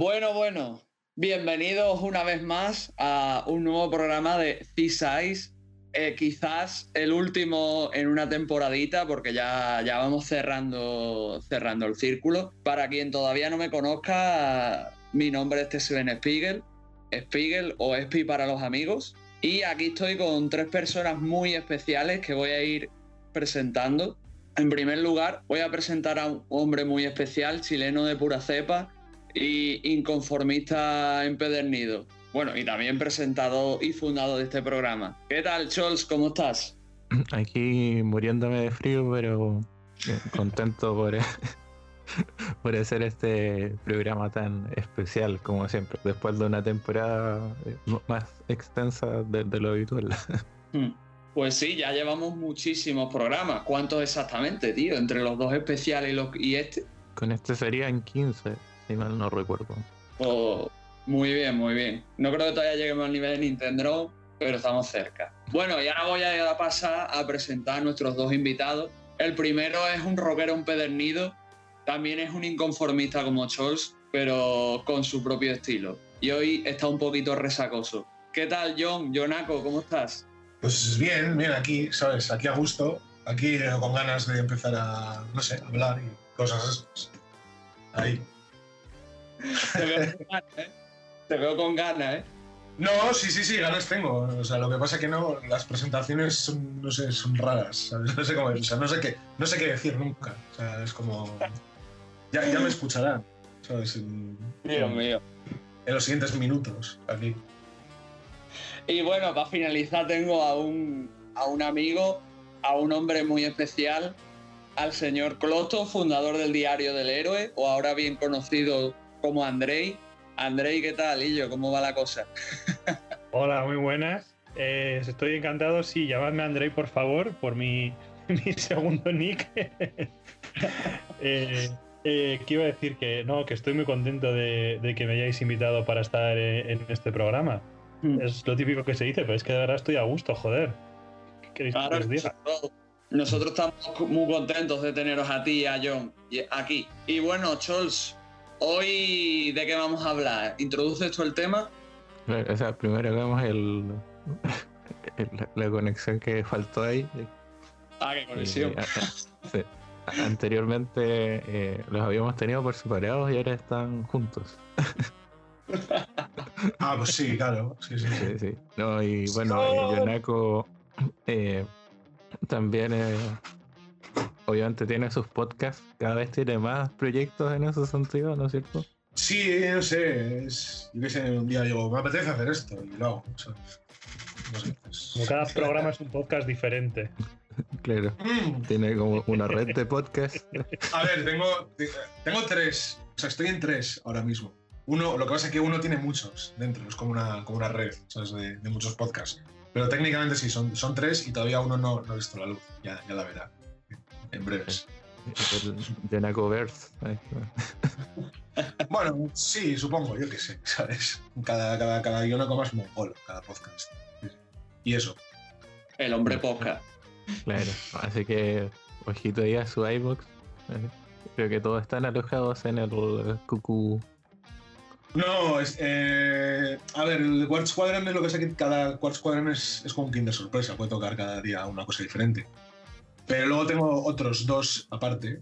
Bueno, bueno, bienvenidos una vez más a un nuevo programa de C-Size. Eh, quizás el último en una temporadita, porque ya, ya vamos cerrando, cerrando el círculo. Para quien todavía no me conozca, mi nombre es Steven Spiegel, Spiegel o Espi para los amigos. Y aquí estoy con tres personas muy especiales que voy a ir presentando. En primer lugar, voy a presentar a un hombre muy especial, chileno de pura cepa, y inconformista empedernido. Bueno, y también presentado y fundado de este programa. ¿Qué tal, Chols? ¿Cómo estás? Aquí muriéndome de frío, pero eh, contento por, por hacer este programa tan especial como siempre, después de una temporada eh, más extensa de, lo habitual. Hmm. Pues sí, ya llevamos muchísimos programas. ¿Cuántos exactamente, tío? Entre los dos especiales y, los, y este. Con este serían 15 si mal no recuerdo. Oh, muy bien, muy bien. No creo que todavía lleguemos al nivel de Nintendo, pero estamos cerca. Bueno, y ahora voy a pasar a presentar a nuestros dos invitados. El primero es un rockero empedernido, también es un inconformista como Charles, pero con su propio estilo. Y hoy está un poquito resacoso. ¿Qué tal, John? Jonaco, ¿cómo estás? Pues bien, bien, aquí, ¿sabes? Aquí a gusto, aquí con ganas de empezar a, no sé, hablar y cosas Ahí. ¿Eh? Te veo con ganas, ¿eh? No, sí, sí, sí, ganas tengo. O sea, lo que pasa es que no, las presentaciones son, no sé, son raras, No sé cómo, o sea, no sé qué, no sé qué decir nunca. O sea, es como. Ya, ya me escucharán, ¿sabes? En, Dios mío. En los siguientes minutos, aquí. Y bueno, para finalizar, tengo a un, a un amigo, a un hombre muy especial, al señor Cloto, fundador del Diario del Héroe, o ahora bien conocido como Andrei. Andrei, ¿qué tal, Illo? ¿Cómo va la cosa? Hola, muy buenas. Eh, estoy encantado. Sí, llamadme Andrei, por favor, por mi, segundo nick. eh, eh, quiero decir que no, que estoy muy contento de, que me hayáis invitado para estar en, este programa. Hmm. Es lo típico que se dice, pero es que de verdad estoy a gusto, joder. ¿Qué Nosotros estamos muy contentos de teneros a ti y a John aquí. Y bueno, Chols, Hoy, ¿de qué vamos a hablar? ¿Introduce esto el tema? O sea, primero vemos el, la conexión que faltó ahí. Ah, qué conexión. Anteriormente eh, los habíamos tenido por separados y ahora están juntos. ah, pues sí, claro. Sí, sí, sí. sí, No, y bueno, eh, Yonako eh, también obviamente tiene sus podcasts, cada vez tiene más proyectos en ese sentido, ¿no es cierto? Sí, no sé, es, yo qué sé, un día digo, me apetece hacer esto y lo hago. Como cada programa es un podcast diferente. Claro, mm. tiene como una red de podcasts. A ver, tengo, tengo tres, o sea, estoy en tres ahora mismo. Uno, lo que pasa es que uno tiene muchos dentro, es como una, como una red ¿sabes? De, de, muchos podcasts. Pero técnicamente sí, son, son tres y todavía uno no, no ha visto la luz, ya, ya la verá en breves. De Nacoverse. bueno, sí, supongo, yo qué sé, ¿sabes? Cada, cada, cada Yonako es mongolo, cada podcast. Y eso. El hombre podcast. Claro, así que ojito ahí a su iBox. Creo que todos están alojados en el cucú. No, es, eh, a ver, el Quartz Quadrant es lo que sé que cada Quartz Quadrant es, es como un Kinder sorpresa, puede tocar cada día una cosa diferente. Pero luego tengo otros dos aparte,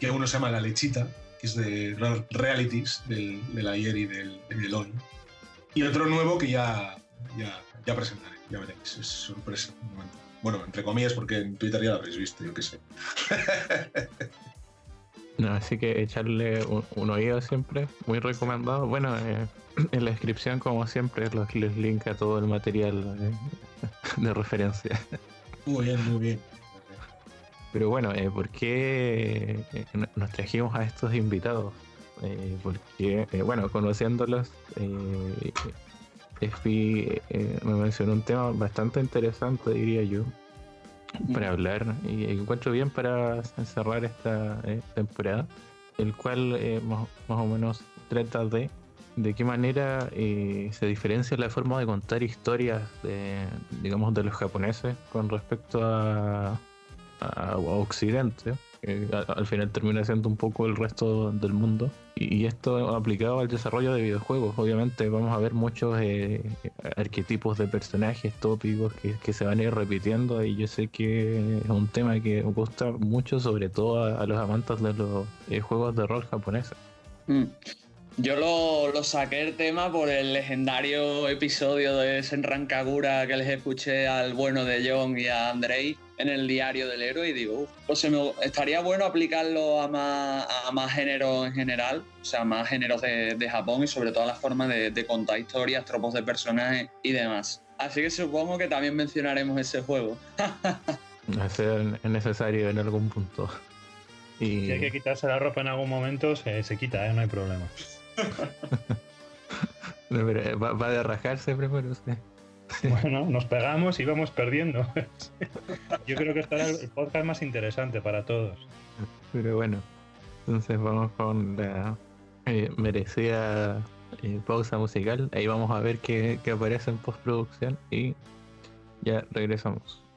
que uno se llama La Lechita, que es de realities del, del ayer y del, del, hoy. Y otro nuevo que ya, ya, ya presentaré, ya veréis, es sorpresa. Bueno, entre comillas, porque en Twitter ya lo habréis visto, yo qué sé. No, así que echarle un, oído siempre, muy recomendado. Bueno, eh, en la descripción, como siempre, los, les link a todo el material eh, de referencia. Muy bien, muy bien. Pero bueno, eh, ¿por qué eh, nos trajimos a estos invitados? Eh, porque, eh, bueno, conociéndolos, eh, Espi eh, me mencionó un tema bastante interesante, diría yo, para hablar y encuentro bien para cerrar esta eh, temporada, el cual eh, más, más o menos trata de de qué manera eh, se diferencia la forma de contar historias de, digamos, de los japoneses con respecto a, a- Occidente, que al final termina siendo un poco el resto del mundo. Y, esto aplicado al desarrollo de videojuegos, obviamente vamos a ver muchos eh, arquetipos de personajes tópicos que, se van a ir repitiendo y yo sé que es un tema que gusta mucho, sobre todo a, a los amantes de los eh, juegos de rol japoneses. Mm. Yo lo, lo saqué el tema por el legendario episodio de Senran Kagura que les escuché al bueno de John y a Andrei en el diario del héroe y digo, "Uf, pues se me- estaría bueno aplicarlo a más, a más géneros en general, o sea, más géneros de, de Japón y sobre todo la forma de, de contar historias, tropos de personajes y demás. Así que supongo que también mencionaremos ese juego. a ser necesario en algún punto. Y Si hay que quitarse la ropa en algún momento, se, se quita, ¿eh? no hay problema. No, pero, va, va de rajarse primero usted. Bueno, nos pegamos y vamos perdiendo. Yo creo que estará el podcast más interesante para todos. Pero bueno, entonces vamos con la eh, merecida eh, pausa musical. Ahí vamos a ver qué, qué aparece en postproducción y ya regresamos.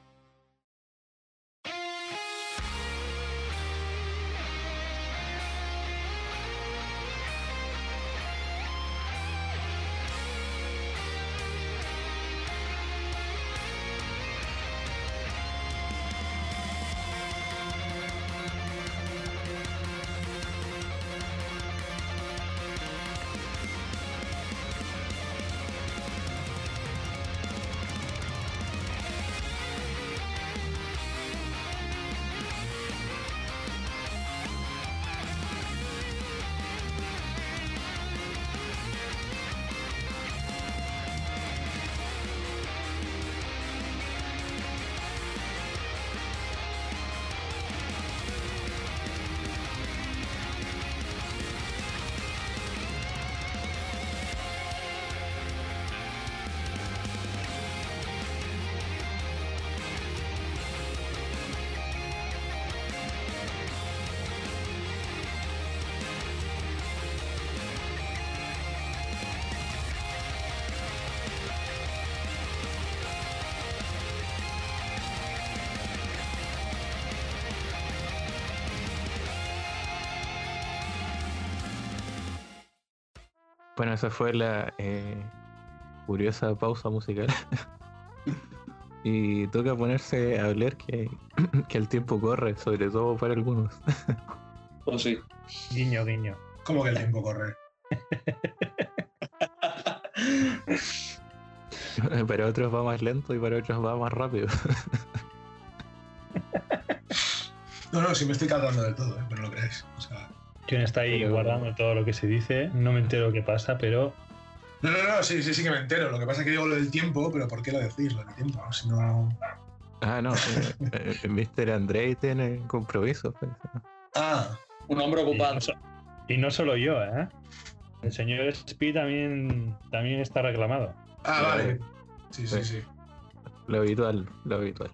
Bueno, esa fue la eh, curiosa pausa musical. y toca ponerse a hablar que, que el tiempo corre, sobre todo para algunos. Pues sí. Guiño, guiño. ¿Cómo que el tiempo corre? para otros va más lento y para otros va más rápido. No, no, sí me estoy cagando del todo, ¿eh? pero lo está ahí Pero- guardando todo lo que se dice, no me entero qué pasa, pero no, no, no, sí, sí, sí que me entero. Lo que pasa es que digo lo del tiempo, pero ¿por qué lo decís, lo del tiempo? Si no. ah, no, eh, eh, Mr. Andrei tiene compromiso. pues. Ah, Un hombre y ocupado. no, so- y no solo yo, ¿eh? El señor Speed también, también está reclamado. ah, vale. Sí, sí, sí. Lo habitual, lo habitual.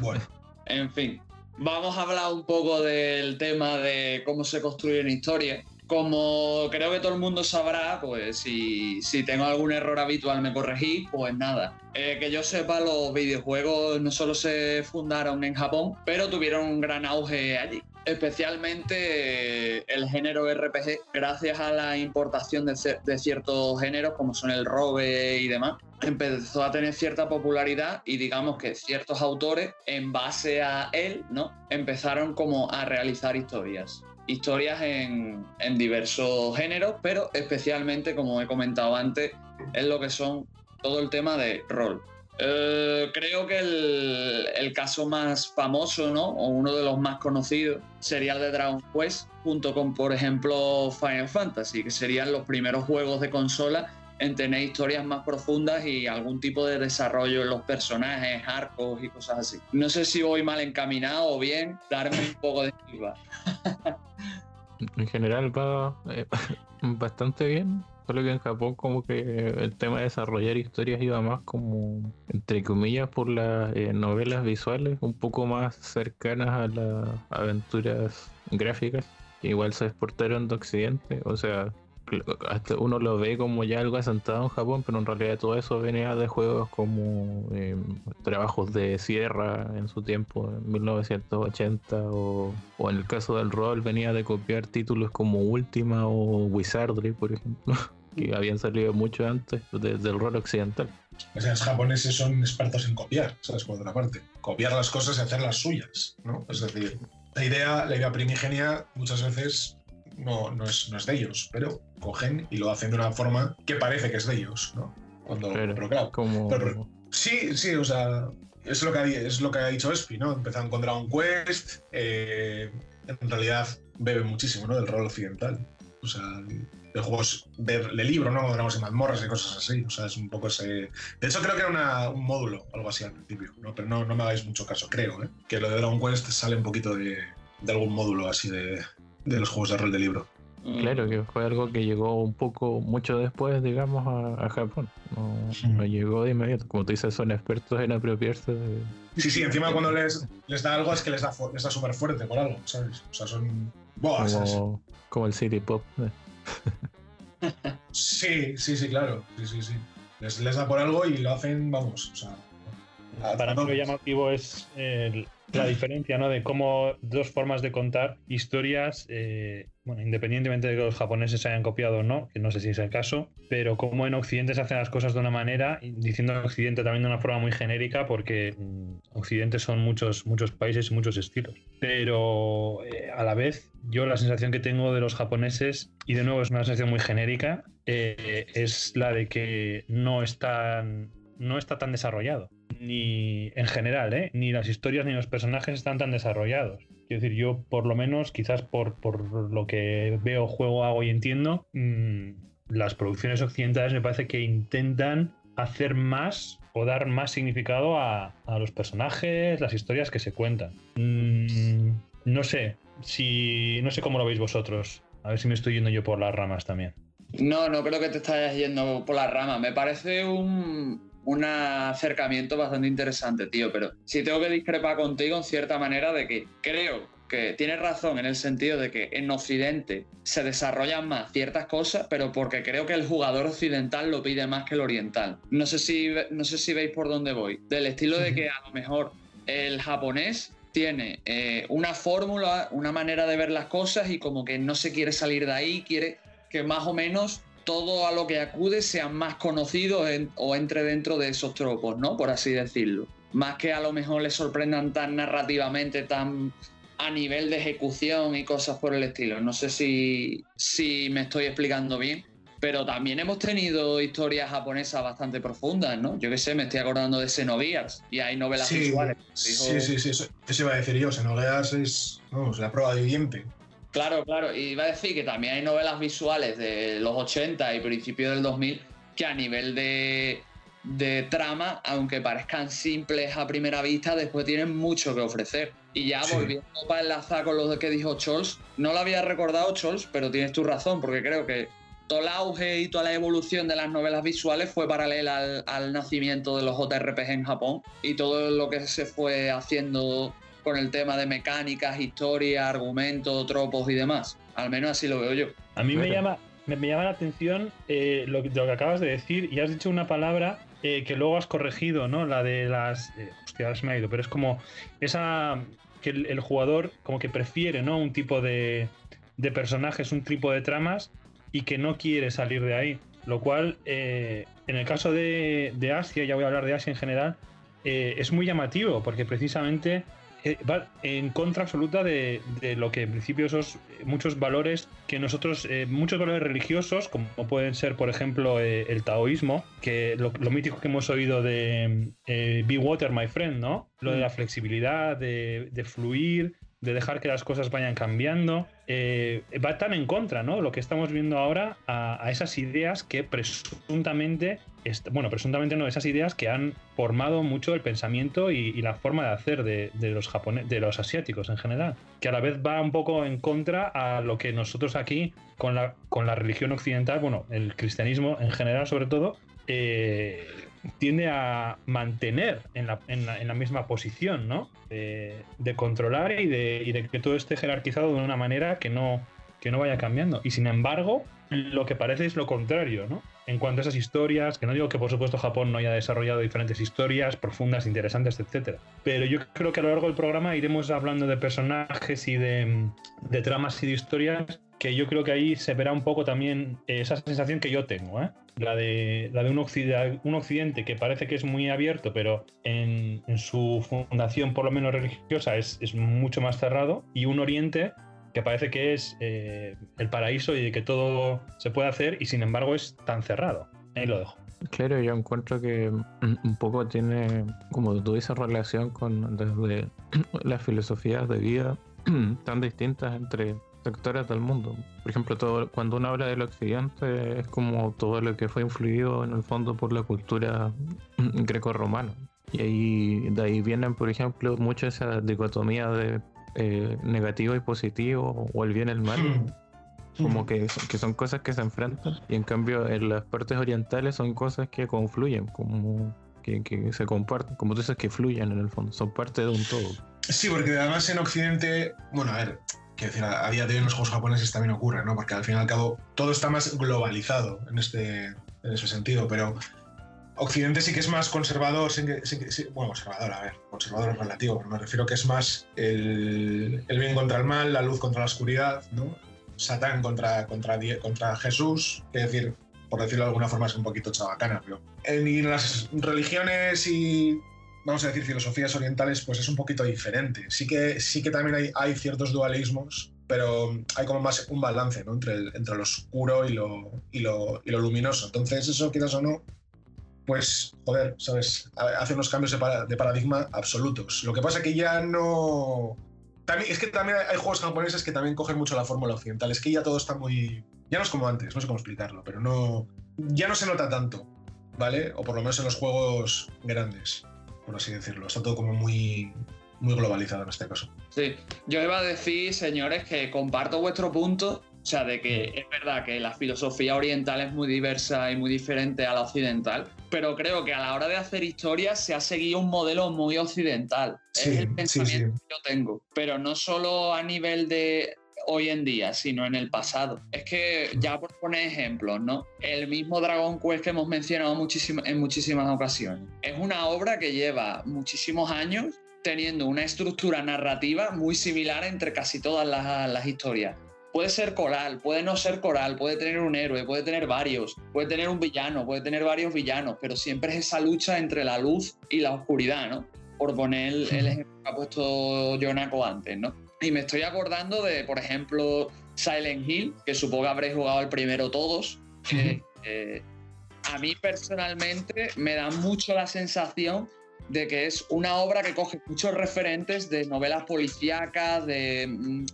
Bueno, En fin, vamos a hablar un poco del tema de cómo se construyen historias. Como creo que todo el mundo sabrá, pues si, tengo algún error habitual me corregí, pues nada. Eh, que yo sepa, los videojuegos no solo se fundaron en Japón, pero tuvieron un gran auge allí. Especialmente eh, el género RPG, gracias a la importación de, de ciertos géneros como son el robe y demás, empezó a tener cierta popularidad y digamos que ciertos autores, en base a él, ¿no? Empezaron como a realizar historias. Historias en, en diversos géneros, pero especialmente, como he comentado antes, en lo que son todo el tema de rol. Eh, creo que el, el caso más famoso, ¿no? O uno de los más conocidos sería el de Dragon Quest, junto con, por ejemplo, Final Fantasy, que serían los primeros juegos de consola en tener historias más profundas y algún tipo de desarrollo en los personajes, arcos y cosas así. No sé si voy mal encaminado o bien, darme un poco de feedback. en general va eh, bastante bien. Solo que en Japón como que el tema de desarrollar historias iba más como, entre comillas, por las eh, novelas visuales, un poco más cercanas a las aventuras gráficas. Igual se exportaron de Occidente, o sea, uno lo ve como ya algo asentado en Japón, pero en realidad todo eso venía de juegos como eh, trabajos de sierra en su tiempo, en 1980, o, o, en el caso del rol venía de copiar títulos como Ultima o Wizardry, por ejemplo, que habían salido mucho antes del rol occidental. O sea, los japoneses son expertos en copiar, ¿sabes? Por otra parte, copiar las cosas y hacerlas suyas, ¿no? Es decir, la idea, la idea primigenia muchas veces no, no, es, no es de ellos, pero cogen y lo hacen de una forma que parece que es de ellos, ¿no? Cuando, pero, claro, como... sí, sí, o sea, es lo que ha, es lo que ha dicho Espi, ¿no? Empezaron con Dragon Quest, eh, en realidad bebe muchísimo, ¿no? Del rol occidental. O sea, de juegos de, libro, ¿no? Dragons y mazmorras y cosas así. O sea, es un poco ese. De hecho, creo que era un módulo, algo así al principio, ¿no? Pero no, no me hagáis mucho caso, creo, ¿eh? Que lo de Dragon Quest sale un poquito de, de algún módulo así de, de los juegos de rol de libro. Mm. Claro, que fue algo que llegó un poco, mucho después, digamos, a, Japón. No, llegó de inmediato. Como tú dices, son expertos en apropiarse de... Sí, sí, encima cuando les, les da algo es que les da, les da súper fuerte por algo, ¿sabes? O sea, son... como, como, el City Pop. sí, sí, sí, claro. Sí, sí, sí. Les, les da por algo y lo hacen, vamos, o sea... Para mí lo llamativo es el, la diferencia ¿no? de cómo dos formas de contar historias, eh, bueno, independientemente de que los japoneses hayan copiado o no, que no sé si es el caso, pero cómo en Occidente se hacen las cosas de una manera, diciendo Occidente también de una forma muy genérica, porque mm, Occidente son muchos, muchos países y muchos estilos. Pero eh, a la vez, yo la sensación que tengo de los japoneses, y de nuevo es una sensación muy genérica, eh, es la de que no están no está tan desarrollado. Ni en general, ¿eh? ni las historias ni los personajes están tan desarrollados. Quiero decir, yo por lo menos, quizás por, lo que veo, juego, hago y entiendo, mm, las producciones occidentales me parece que intentan hacer más o dar más significado a, los personajes, las historias que se cuentan. Mm, no sé, si no sé cómo lo veis vosotros. A ver si me estoy yendo yo por las ramas también. No, no creo que te estás yendo por las ramas. Me parece un, un acercamiento bastante interesante, tío, pero sí tengo que discrepar contigo en cierta manera de que creo que tienes razón en el sentido de que en Occidente se desarrollan más ciertas cosas, pero porque creo que el jugador occidental lo pide más que el oriental. No sé si, no sé si veis por dónde voy. Del estilo de que a lo mejor el japonés tiene eh, una fórmula, una manera de ver las cosas y como que no se quiere salir de ahí, quiere que más o menos todo a lo que acude sean más conocidos o entre dentro de esos tropos, ¿no? Por así decirlo. Más que a lo mejor les sorprendan tan narrativamente, tan a nivel de ejecución y cosas por el estilo. No sé si, si me estoy explicando bien, pero también hemos tenido historias japonesas bastante profundas, ¿no? Yo qué sé, me estoy acordando de Xenogears y hay novelas visuales. Sí, sí, sí, eso, iba a decir yo. Xenogears es vamos, la prueba viviente. Claro, claro. Y iba a decir que también hay novelas visuales de los 80 y principios del 2000 que a nivel de, trama, aunque parezcan simples a primera vista, después tienen mucho que ofrecer. Y ya volviendo para enlazar con lo que dijo Scholz, no lo había recordado Scholz, pero tienes tu razón, porque creo que todo el auge y toda la evolución de las novelas visuales fue paralela al, al nacimiento de los JRPG en Japón y todo lo que se fue haciendo con el tema de mecánicas, historia, argumentos, tropos y demás. Al menos así lo veo yo. A mí me llama, me, llama la atención eh, lo, que, acabas de decir y has dicho una palabra eh, que luego has corregido, ¿no? La de las... Eh, hostia, se me ha ido, pero es como esa... que el, jugador como que prefiere, ¿no? Un tipo de, de, personajes, un tipo de tramas y que no quiere salir de ahí. Lo cual, en el caso de, de, Asia, ya voy a hablar de Asia en general, es muy llamativo porque precisamente eh, va en contra absoluta de, lo que en principio esos eh, muchos valores que nosotros, eh, muchos valores religiosos, como pueden ser, por ejemplo, el taoísmo, que lo, mítico que hemos oído de Be Water, my friend, ¿no? Lo de la mm. flexibilidad, de, fluir, de dejar que las cosas vayan cambiando, eh, va tan en contra, ¿no? Lo que estamos viendo ahora a, esas ideas que presuntamente, bueno, presuntamente no, esas ideas que han formado mucho el pensamiento y, la forma de hacer de, los japoneses, de los asiáticos en general, que a la vez va un poco en contra a lo que nosotros aquí con la, con la religión occidental, bueno, el cristianismo en general sobre todo, eh, tiende a mantener en la, misma posición, ¿no? De, controlar y de, de, que todo esté jerarquizado de una manera que no, que no vaya cambiando. Y sin embargo, lo que parece es lo contrario, ¿no? En cuanto a esas historias, que no digo que por supuesto Japón no haya desarrollado diferentes historias profundas, interesantes, etcétera. Pero yo creo que a lo largo del programa iremos hablando de personajes y de, de tramas y de historias que yo creo que ahí se verá un poco también esa sensación que yo tengo, ¿eh? la de, la de un, occidente, un que parece que es muy abierto, pero en, su fundación, por lo menos religiosa, es, mucho más cerrado, y un oriente que parece que es eh, el paraíso y de que todo se puede hacer, y sin embargo es tan cerrado. Ahí lo dejo. Claro, yo encuentro que un poco tiene, como tú dices, relación con las filosofías de vida tan distintas entre sectores del mundo. Por ejemplo, todo, cuando uno habla del occidente es como todo lo que fue influido en el fondo por la cultura greco-romana. Y ahí, de ahí vienen, por ejemplo, mucho esa dicotomía de eh, negativo y positivo, o el bien y el mal. Hmm. Como que, que son cosas que se enfrentan. Y en cambio, en las partes orientales son cosas que confluyen, como que, que se comparten, como tú dices, que fluyen en el fondo, son parte de un todo. Sí, porque además en Occidente, bueno, a ver, Quiero decir, a, día de hoy en los juegos japoneses también ocurre, ¿no? Porque al fin y al cabo todo está más globalizado en, este, en ese sentido, pero Occidente sí que es más conservador, bueno, conservador, a ver, conservador es relativo, pero me refiero que es más el, bien contra el mal, la luz contra la oscuridad, ¿no? Satán contra, contra, contra Jesús, es decir, por decirlo de alguna forma es un poquito chabacana, pero en las religiones y vamos a decir, filosofías orientales, pues es un poquito diferente. Sí que, sí que también hay, hay ciertos dualismos, pero hay como más un balance ¿no? entre, el, entre lo oscuro y lo, y lo, y lo luminoso. Entonces, eso quizás o no, pues, joder, ¿sabes? Hace unos cambios de, paradigma absolutos. Lo que pasa es que ya no... También, es que también hay juegos japoneses que también cogen mucho la fórmula occidental. Es que ya todo está muy... Ya no es como antes, no sé cómo explicarlo, pero no... Ya no se nota tanto, ¿vale? O por lo menos en los juegos grandes por así decirlo. Está todo como muy, muy globalizado en este caso. Sí, yo iba a decir, señores, que comparto vuestro punto, o sea, de que es verdad que la filosofía oriental es muy diversa y muy diferente a la occidental, pero creo que a la hora de hacer historias se ha seguido un modelo muy occidental. es el pensamiento que yo tengo, pero no solo a nivel de hoy en día, sino en el pasado. Es que ya por poner ejemplos, ¿no? El mismo Dragon Quest que hemos mencionado en muchísimas ocasiones. Es una obra que lleva muchísimos años teniendo una estructura narrativa muy similar entre casi todas las, historias. Puede ser coral, puede no ser coral, puede tener un héroe, puede tener varios, puede tener un villano, puede tener varios villanos, pero siempre es esa lucha entre la luz y la oscuridad, ¿no? Por poner el ejemplo que ha puesto Jonako antes, ¿no? Y me estoy acordando de, por ejemplo, Silent Hill, que supongo que habréis jugado el primero todos. Eh, a mí personalmente me da mucho la sensación de que es una obra que coge muchos referentes de novelas policíacas, de mm,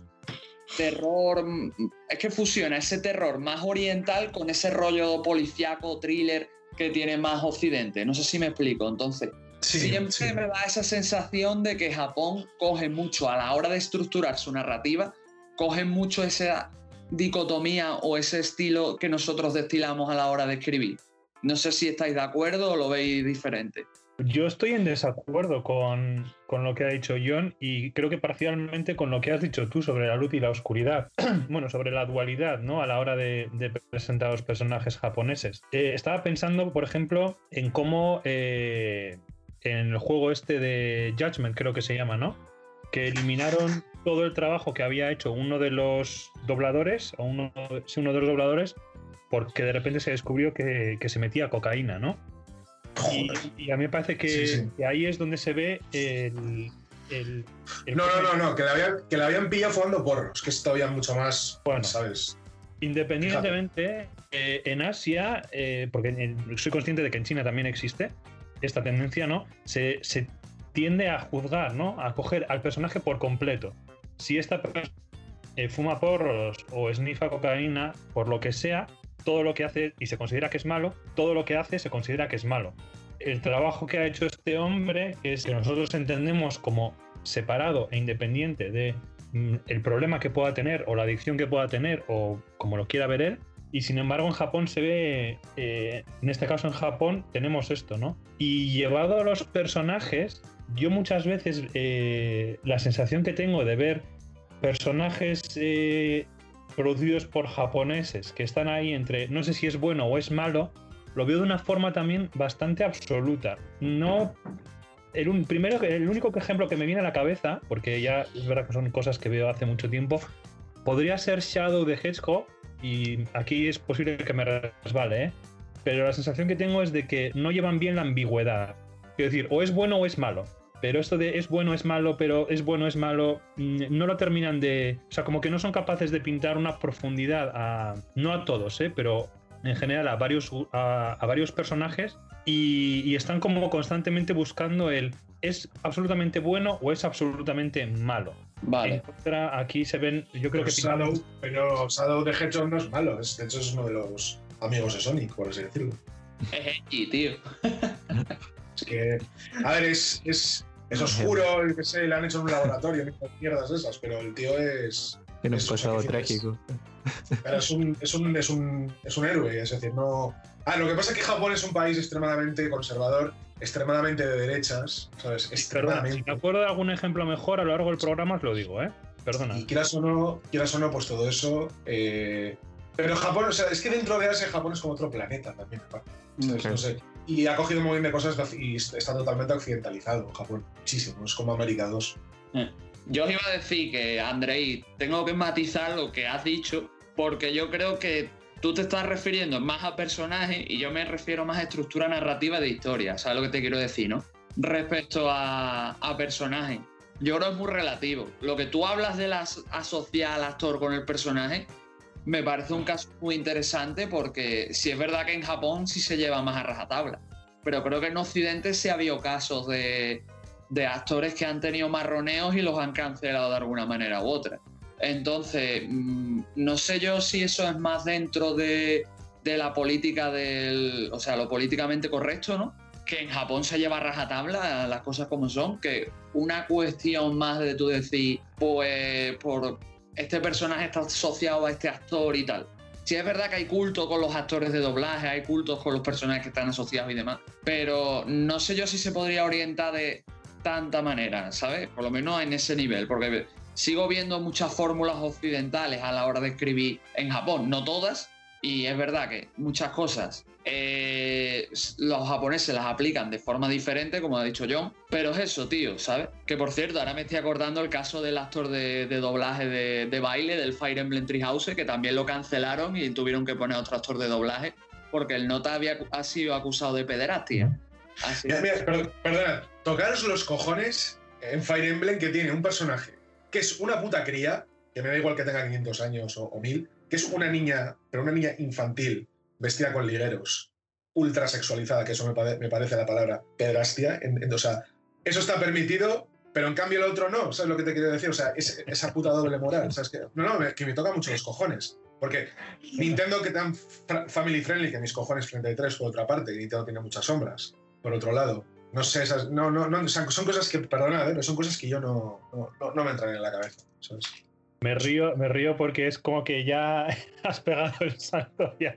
terror. Mm, es que fusiona ese terror más oriental con ese rollo policíaco, thriller que tiene más occidente. No sé si me explico. Entonces, Siempre me da esa sensación de que Japón coge mucho a la hora de estructurar su narrativa, coge mucho esa dicotomía o ese estilo que nosotros destilamos a la hora de escribir. No sé si estáis de acuerdo o lo veis diferente. Yo estoy en desacuerdo con, lo que ha dicho John y creo que parcialmente con lo que has dicho tú sobre la luz y la oscuridad. bueno, sobre la dualidad, ¿no? A la hora de, presentar a los personajes japoneses. Eh, estaba pensando, por ejemplo, en cómo eh, en el juego este de Judgment, creo que se llama, ¿no? Que eliminaron todo el trabajo que había hecho uno de los dobladores, o uno, uno de los dobladores, porque de repente se descubrió que, se metía cocaína, ¿no? Y, a mí me parece que, ahí es donde se ve el, no, no, no, no, que le habían, que le habían pillado fumando porros, que es todavía mucho más, bueno, ¿sabes? Independientemente, eh, en Asia, eh, porque soy consciente de que en China también existe, esta tendencia, ¿no? Se, tiende a juzgar, ¿no? A coger al personaje por completo. si esta persona eh, fuma porros o esnifa cocaína, por lo que sea, todo lo que hace y se considera que es malo, todo lo que hace se considera que es malo. El trabajo que ha hecho este hombre, es que nosotros entendemos como separado e independiente de mm, el problema que pueda tener o la adicción que pueda tener o como lo quiera ver él, y sin embargo en Japón se ve, eh, en este caso en Japón tenemos esto, ¿no? Y llevado a los personajes, yo muchas veces eh, la sensación que tengo de ver personajes eh, producidos por japoneses que están ahí entre no sé si es bueno o es malo, lo veo de una forma también bastante absoluta. No. El, un, primero, el único ejemplo que me viene a la cabeza, porque ya es verdad que son cosas que veo hace mucho tiempo, podría ser Shadow the Hedgehog, y aquí es posible que me resbale, ¿eh? pero la sensación que tengo es de que no llevan bien la ambigüedad. Quiero decir, o es bueno o es malo. Pero esto de es bueno, es malo, pero es bueno, es malo, mm, no lo terminan de. O sea, como que no son capaces de pintar una profundidad a. No a todos, ¿eh? Pero en general a varios, a, varios personajes y, están como constantemente buscando el es absolutamente bueno o es absolutamente malo. Vale. aquí se ven, yo creo que. Shadow, pero Shadow de Hedgehog no es malo, es, de hecho es uno de los amigos de Sonic, por así decirlo. Es tío. Es que, a ver, es, es, es oscuro, el que sé, le han hecho en un laboratorio, mierdas esas, pero el tío es. Tiene un pasado trágico. Pero es un, es, un, es, un, es un héroe, es decir, no. Ah, lo que pasa es que Japón es un país extremadamente conservador, extremadamente de derechas, ¿sabes? Extremadamente. si me acuerdo de algún ejemplo mejor a lo largo del programa, os lo digo, ¿eh? Perdona. Y quieras o no, quieras o no, pues todo eso. Eh... Pero Japón, o sea, es que dentro de Asia Japón es como otro planeta también, No sé y ha cogido muy bien de cosas y está totalmente occidentalizado Japón, muchísimo, es como América 2. Eh, yo os iba a decir que, Andrei, tengo que matizar lo que has dicho, porque yo creo que tú te estás refiriendo más a personajes y yo me refiero más a estructura narrativa de historia, ¿sabes lo que te quiero decir, no? Respecto a, personajes. Yo creo que es muy relativo. Lo que tú hablas de las asociar al actor con el personaje, me parece un caso muy interesante porque si es verdad que en Japón sí se lleva más a rajatabla, pero creo que en Occidente sí ha habido casos de, actores que han tenido marroneos y los han cancelado de alguna manera u otra. Entonces, mm, no sé yo si eso es más dentro de, la política del, o sea, lo políticamente correcto, ¿no? Que en Japón se lleva a rajatabla las cosas como son, que una cuestión más de tú decir, pues por este personaje está asociado a este actor y tal. Sí es verdad que hay culto con los actores de doblaje, hay cultos con los personajes que están asociados y demás, pero no sé yo si se podría orientar de tanta manera, ¿sabes? Por lo menos en ese nivel, porque sigo viendo muchas fórmulas occidentales a la hora de escribir en Japón, no todas, y es verdad que muchas cosas eh, los japoneses las aplican de forma diferente, como ha dicho John, pero es eso, tío, ¿sabes? Que por cierto, ahora me estoy acordando el caso del actor de, doblaje de, baile del Fire Emblem Treehouse, que también lo cancelaron y tuvieron que poner otro actor de doblaje porque el nota había ha sido acusado de pederastia. Mira, mira, perdona, tocaros los cojones en Fire Emblem que tiene un personaje que es una puta cría, que me da igual que tenga 500 años o, o 1000, que es una niña, pero una niña infantil, vestida con ligueros, ultra sexualizada, que eso me, me parece la palabra pedrastia. o sea, eso está permitido, pero en cambio el otro no. ¿Sabes lo que te quiero decir? O sea, esa puta doble moral. ¿sabes? No, no, que me toca mucho los cojones. Porque Nintendo, que tan family friendly, que mis cojones 33 por otra parte, y Nintendo tiene muchas sombras, por otro lado. No sé, esas, no, no, no, son cosas que, perdona, pero son cosas que yo no, no, no me entran en la cabeza. ¿sabes? Me río, me río porque es como que ya has pegado el salto ya.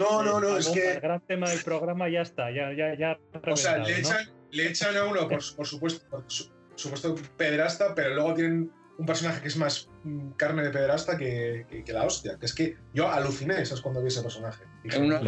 No, no, no, es que. El gran tema del programa ya está, ya, ya, ya. O sea, le echan, le echan a uno, por, supuesto, por supuesto, pederasta, pero luego tienen un personaje que es más mm, carne de pederasta que, que, la hostia. Que es que yo aluciné, eso es cuando vi ese personaje. una,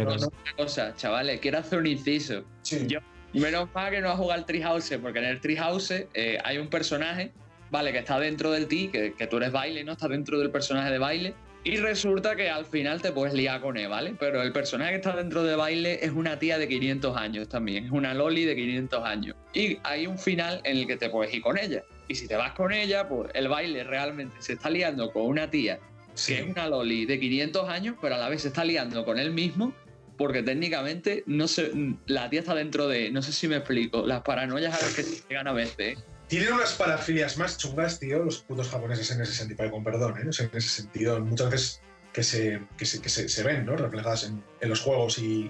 cosa, chavales, quiero hacer un inciso. Sí. Yo, menos mal que no ha jugado al Treehouse, porque en el Treehouse eh, hay un personaje vale, que está dentro del ti, que, que, tú eres baile, ¿no? Está dentro del personaje de baile. Y resulta que al final te puedes liar con él, ¿vale? Pero el personaje que está dentro de baile es una tía de 500 años también, es una loli de 500 años. Y hay un final en el que te puedes ir con ella. Y si te vas con ella, pues el baile realmente se está liando con una tía que es una loli de 500 años, pero a la vez se está liando con él mismo porque técnicamente no sé, la tía dentro de, no sé si me explico, las paranoias a las que se llegan a veces. tienen unas parafilias más chungas, tío, los putos japoneses en ese sentido, con perdón, ¿eh? en ese sentido, muchas veces que se, que se, que se, ven ¿no? reflejadas en, los juegos y,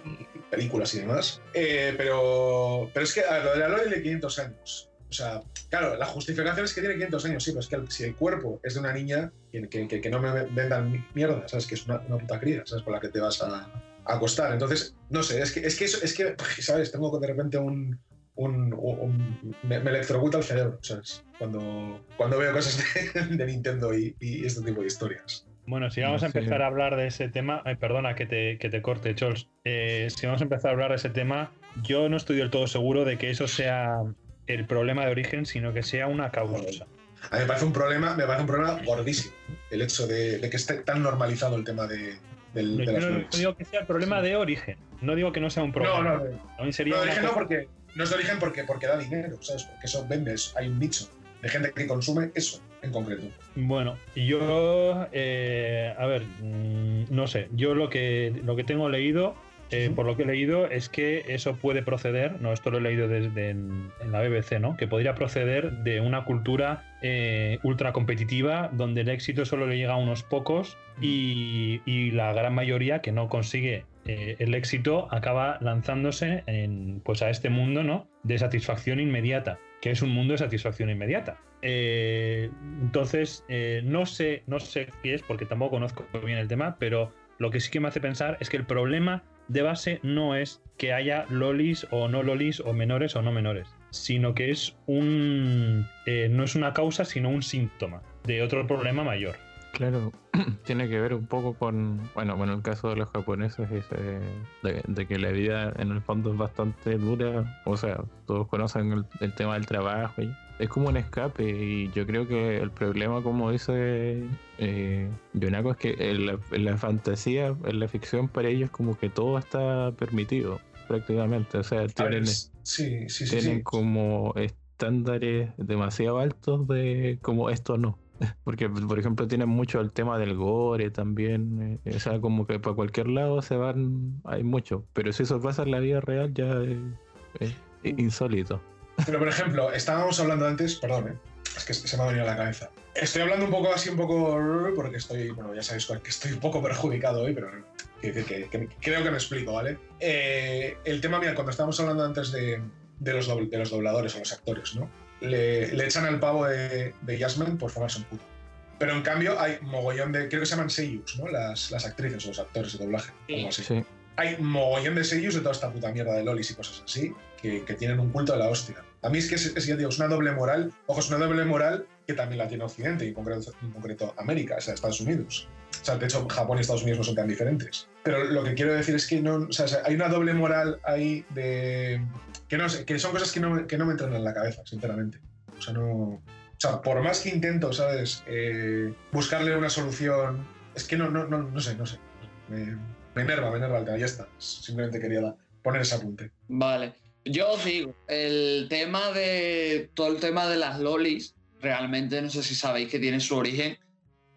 películas y demás. Eh, pero, pero es que, lo de la lore de 500 años. O sea, claro, la justificación es que tiene 500 años, sí, pero es que si el cuerpo es de una niña, que, que, no me vendan mierda, ¿sabes? Que es una, una, puta cría, ¿sabes? Con la que te vas a acostar. Entonces, no sé, es que, es que, eso, es que ¿sabes? Tengo de repente un, un, me, me, electrocuta el cerebro, ¿sabes? Cuando, cuando veo cosas de, de Nintendo y, y, este tipo de historias. Bueno, si vamos a empezar a hablar de ese tema, perdona que te, que te corte, Chols. Eh, si vamos a empezar a hablar de ese tema, yo no estoy del todo seguro de que eso sea el problema de origen, sino que sea una causa. A mí me parece un problema, me parece un problema gordísimo el hecho de, de que esté tan normalizado el tema de, del, no, de las yo no, digo que sea el problema de origen, no digo que no sea un problema. No, no, no. sería no de origen no porque no es de origen porque, porque da dinero, ¿sabes? Porque eso vende, hay un nicho de gente que consume eso en concreto. Bueno, yo, eh, a ver, mm, no sé, yo lo que, lo que tengo leído, eh, por lo que he leído, es que eso puede proceder, no, esto lo he leído desde en, en la BBC, ¿no? Que podría proceder de una cultura eh, ultra competitiva donde el éxito solo le llega a unos pocos y, y la gran mayoría que no consigue eh, el éxito acaba lanzándose en, pues a este mundo ¿no? de satisfacción inmediata, que es un mundo de satisfacción inmediata. Entonces, no, sé, no sé qué es, porque tampoco conozco bien el tema, pero lo que sí que me hace pensar es que el problema de base no es que haya lolis o no lolis o menores o no menores, sino que es un eh, no es una causa, sino un síntoma de otro problema mayor. Claro, tiene que ver un poco con, bueno, bueno, el caso de los japoneses es de, de, que la vida en el fondo es bastante dura, o sea, todos conocen el, el tema del trabajo, y es como un escape y yo creo que el problema, como dice eh, Yonako, es que en la, en la, fantasía, en la ficción para ellos como que todo está permitido prácticamente, o sea, tienen, sí, sí, sí, tienen sí. como estándares demasiado altos de como esto no. Porque, por ejemplo, tienen mucho el tema del gore también. Eh, o sea, como que para cualquier lado se van, hay mucho. Pero si eso pasa en la vida real, ya es, es insólito. Pero, por ejemplo, estábamos hablando antes, perdón, ¿eh? es que se me ha venido a la cabeza. Estoy hablando un poco así, un poco, porque estoy, bueno, ya sabéis que estoy un poco perjudicado hoy, pero que, que, que, creo que me explico, ¿vale? Eh, el tema, mira, cuando estábamos hablando antes de, de, los, de los dobladores o los actores, ¿no? Le, le, echan al pavo de, de Jasmine por formarse un puto. Pero en cambio hay mogollón de, creo que se llaman seiyus, ¿no? Las, las actrices o los actores de doblaje, sí, algo así. Sí. Hay mogollón de seiyus de toda esta puta mierda de lolis y cosas así, que, que tienen un culto de la hostia. A mí es que es, es, digo, es una doble moral, ojo, es una doble moral que también la tiene Occidente, y en concreto, en concreto América, o sea, Estados Unidos. O sea, de hecho, Japón y Estados Unidos no son tan diferentes. Pero lo que quiero decir es que no, o sea, hay una doble moral ahí de... que, no, que son cosas que no, que no me entran en la cabeza, sinceramente. O sea, no... O sea, por más que intento, ¿sabes? Eh, buscarle una solución, es que no, no, no, no sé, no sé. Me, me enerva, me enerva el tema, ya está. Simplemente quería poner ese apunte. Vale. Yo os digo, el tema de. Todo el tema de las lolis, realmente no sé si sabéis que tiene su origen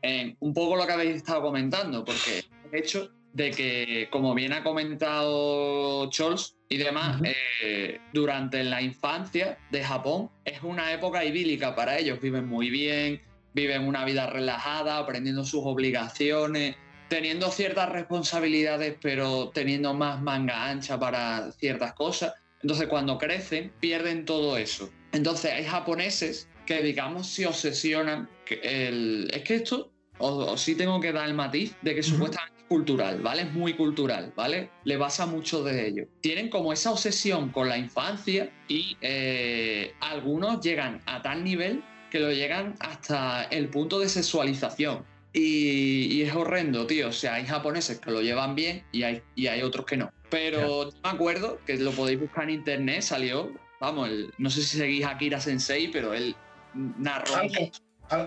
en un poco lo que habéis estado comentando, porque el hecho de que, como bien ha comentado Scholz y demás, uh -huh. eh, durante la infancia de Japón es una época idílica para ellos. Viven muy bien, viven una vida relajada, aprendiendo sus obligaciones, teniendo ciertas responsabilidades, pero teniendo más manga ancha para ciertas cosas. Entonces, cuando crecen, pierden todo eso. Entonces, hay japoneses que, digamos, se obsesionan. Que el... Es que esto, os, sí tengo que dar el matiz de que uh -huh. supuestamente es cultural, ¿vale? Es muy cultural, ¿vale? Le basa mucho de ello. Tienen como esa obsesión con la infancia y eh, algunos llegan a tal nivel que lo llegan hasta el punto de sexualización. Y, y, es horrendo, tío. O sea, hay japoneses que lo llevan bien y hay, y hay otros que no. Pero yeah. me acuerdo que lo podéis buscar en internet, salió, vamos, el, no sé si seguís a Akira Sensei, pero él narró. Algo,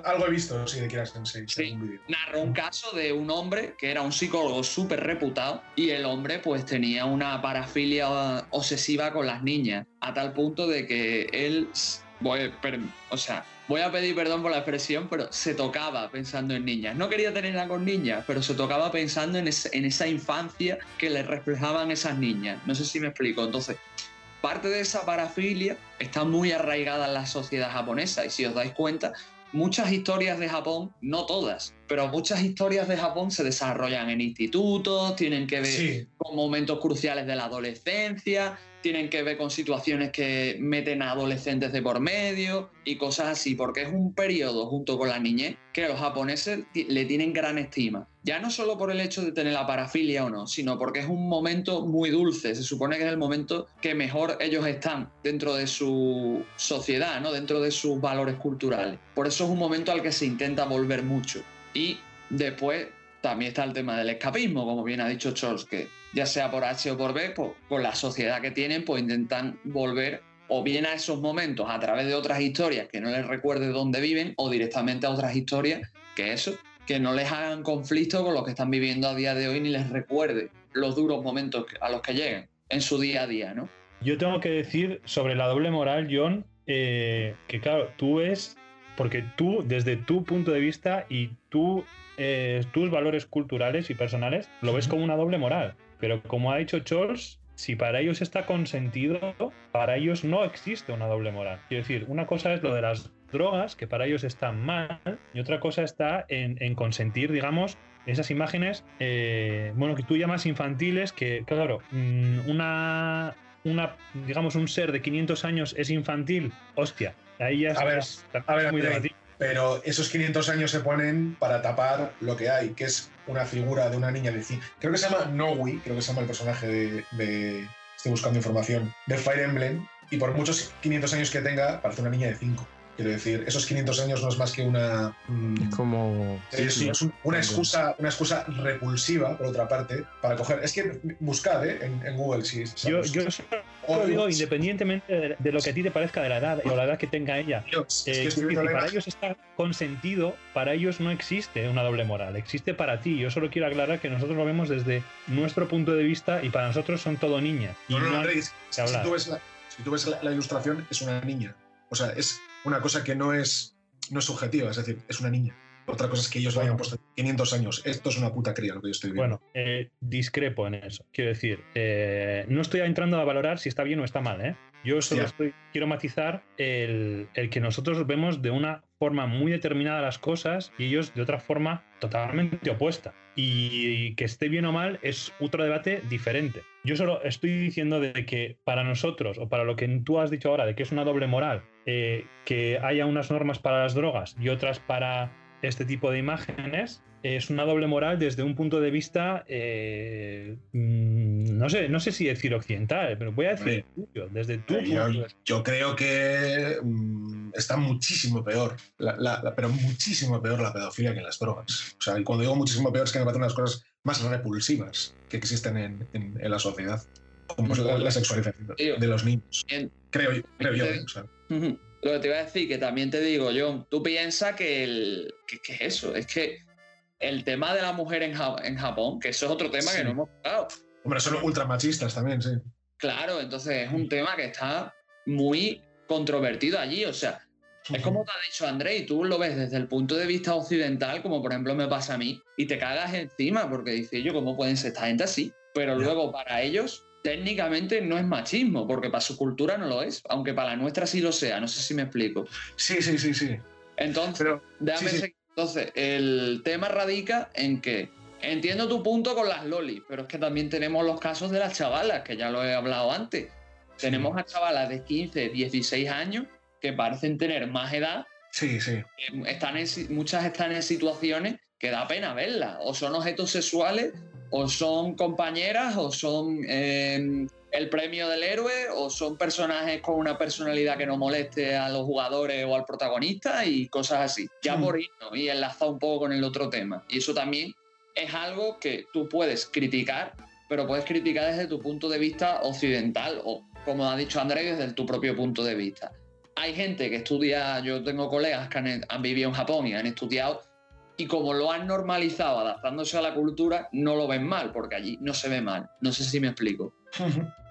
algo he visto, sí, de Akira Sensei. Sí, narró un caso de un hombre que era un psicólogo súper reputado y el hombre, pues, tenía una parafilia obsesiva con las niñas, a tal punto de que él. o sea, voy a pedir perdón por la expresión, pero se tocaba pensando en niñas. No quería tenerla con niñas, pero se tocaba pensando en, ese, en esa infancia que le reflejaban esas niñas. No sé si me explico. Entonces, parte de esa parafilia está muy arraigada en la sociedad japonesa y si os dais cuenta, muchas historias de Japón, no todas, pero muchas historias de Japón se desarrollan en institutos, tienen que ver con momentos cruciales de la adolescencia, tienen que ver con situaciones que meten a adolescentes de por medio y cosas así, porque es un periodo junto con la niñez que los japoneses le tienen gran estima. Ya no solo por el hecho de tener la parafilia o no, sino porque es un momento muy dulce. Se supone que es el momento que mejor ellos están dentro de su sociedad, ¿no? dentro de sus valores culturales. Por eso es un momento al que se intenta volver mucho. Y después también está el tema del escapismo, como bien ha dicho Charles, que ya sea por H o por B, pues, con la sociedad que tienen, pues intentan volver o bien a esos momentos a través de otras historias que no les recuerde dónde viven o directamente a otras historias que eso, que no les hagan conflicto con lo que están viviendo a día de hoy ni les recuerde los duros momentos a los que lleguen en su día a día, ¿no? Yo tengo que decir sobre la doble moral, John, eh, que claro, tú es, porque tú, desde tu punto de vista y tú, eh, tus valores culturales y personales, lo ves como una doble moral. Pero como ha dicho Charles, si para ellos está consentido, para ellos no existe una doble moral. Quiero decir, una cosa es lo de las drogas, que para ellos están mal, y otra cosa está en, consentir, digamos, esas imágenes, eh, bueno, que tú llamas infantiles, que, claro, mm, una, una, digamos, un ser de 500 años es infantil, hostia, ahí ya es, a ver, muy debatible. Pero esos 500 años se ponen para tapar lo que hay, que es una figura de una niña de Creo que se llama Nowi, creo que se llama el personaje de, Estoy buscando información. De Fire Emblem. Y por muchos 500 años que tenga, parece una niña de 5. Quiero decir, esos 500 años no es más que una. Mm, es como. es una, excusa, una excusa repulsiva, por otra parte, para coger. Es que buscad ¿eh? en, Google si. Yo, yo solo digo, independientemente de, lo que a ti te parezca de la edad o la edad que tenga ella, eh, para ellos está consentido, para ellos no existe una doble moral, existe para ti. Yo solo quiero aclarar que nosotros lo vemos desde nuestro punto de vista y para nosotros son todo niñas. no, no, no, si, tú ves, la, si tú ves la ilustración, es una niña. O sea, es una cosa que no es, no es subjetiva, es decir, es una niña. Otra cosa es que ellos vayan puesto 500 años. Esto es una puta cría lo que yo estoy viendo. Bueno, eh, discrepo en eso. Quiero decir, eh, no estoy entrando a valorar si está bien o está mal. ¿eh? Yo solo estoy, quiero matizar el, el, que nosotros vemos de una forma muy determinada las cosas y ellos de otra forma totalmente opuesta. Y que esté bien o mal es otro debate diferente. Yo solo estoy diciendo de que para nosotros, o para lo que tú has dicho ahora, de que es una doble moral, eh, que haya unas normas para las drogas y otras para este tipo de imágenes, es una doble moral desde un punto de vista, eh, no sé, no sé si decir occidental, pero voy a decir tuyo, desde tu yo, yo, creo que mm, está muchísimo peor, pero muchísimo peor la pedofilia que las drogas. O sea, y cuando digo muchísimo peor es que me parecen las cosas más repulsivas que existen en, en, la sociedad, como la, sexualización de los niños. creo, creo yo. Lo que te iba a decir, que también te digo, John, tú piensas que, el, que, es eso, es que el tema de la mujer en, en Japón, que eso es otro tema que no hemos tocado. Hombre, son ultramachistas también, sí. Claro, entonces es un tema que está muy controvertido allí, o sea, es como te ha dicho André, y tú lo ves desde el punto de vista occidental, como por ejemplo me pasa a mí, y te cagas encima porque dices yo, ¿cómo pueden ser esta gente así? Pero luego para ellos técnicamente no es machismo, porque para su cultura no lo es, aunque para la nuestra sí lo sea, no sé si me explico. Sí, sí, sí, sí. Entonces, déjame Entonces, el tema radica en que entiendo tu punto con las lolis, pero es que también tenemos los casos de las chavalas, que ya lo he hablado antes. Tenemos a chavalas de 15, 16 años que parecen tener más edad. Sí, sí. Están muchas están en situaciones que da pena verlas. O son objetos sexuales, o son compañeras, o son eh, el premio del héroe, o son personajes con una personalidad que no moleste a los jugadores o al protagonista y cosas así. Ya por irnos y enlazar un poco con el otro tema. Y eso también es algo que tú puedes criticar, pero puedes criticar desde tu punto de vista occidental o, como ha dicho Andrés, desde tu propio punto de vista hay gente que estudia, yo tengo colegas que han, vivido en Japón y han estudiado y como lo han normalizado adaptándose a la cultura, no lo ven mal, porque allí no se ve mal. No sé si me explico.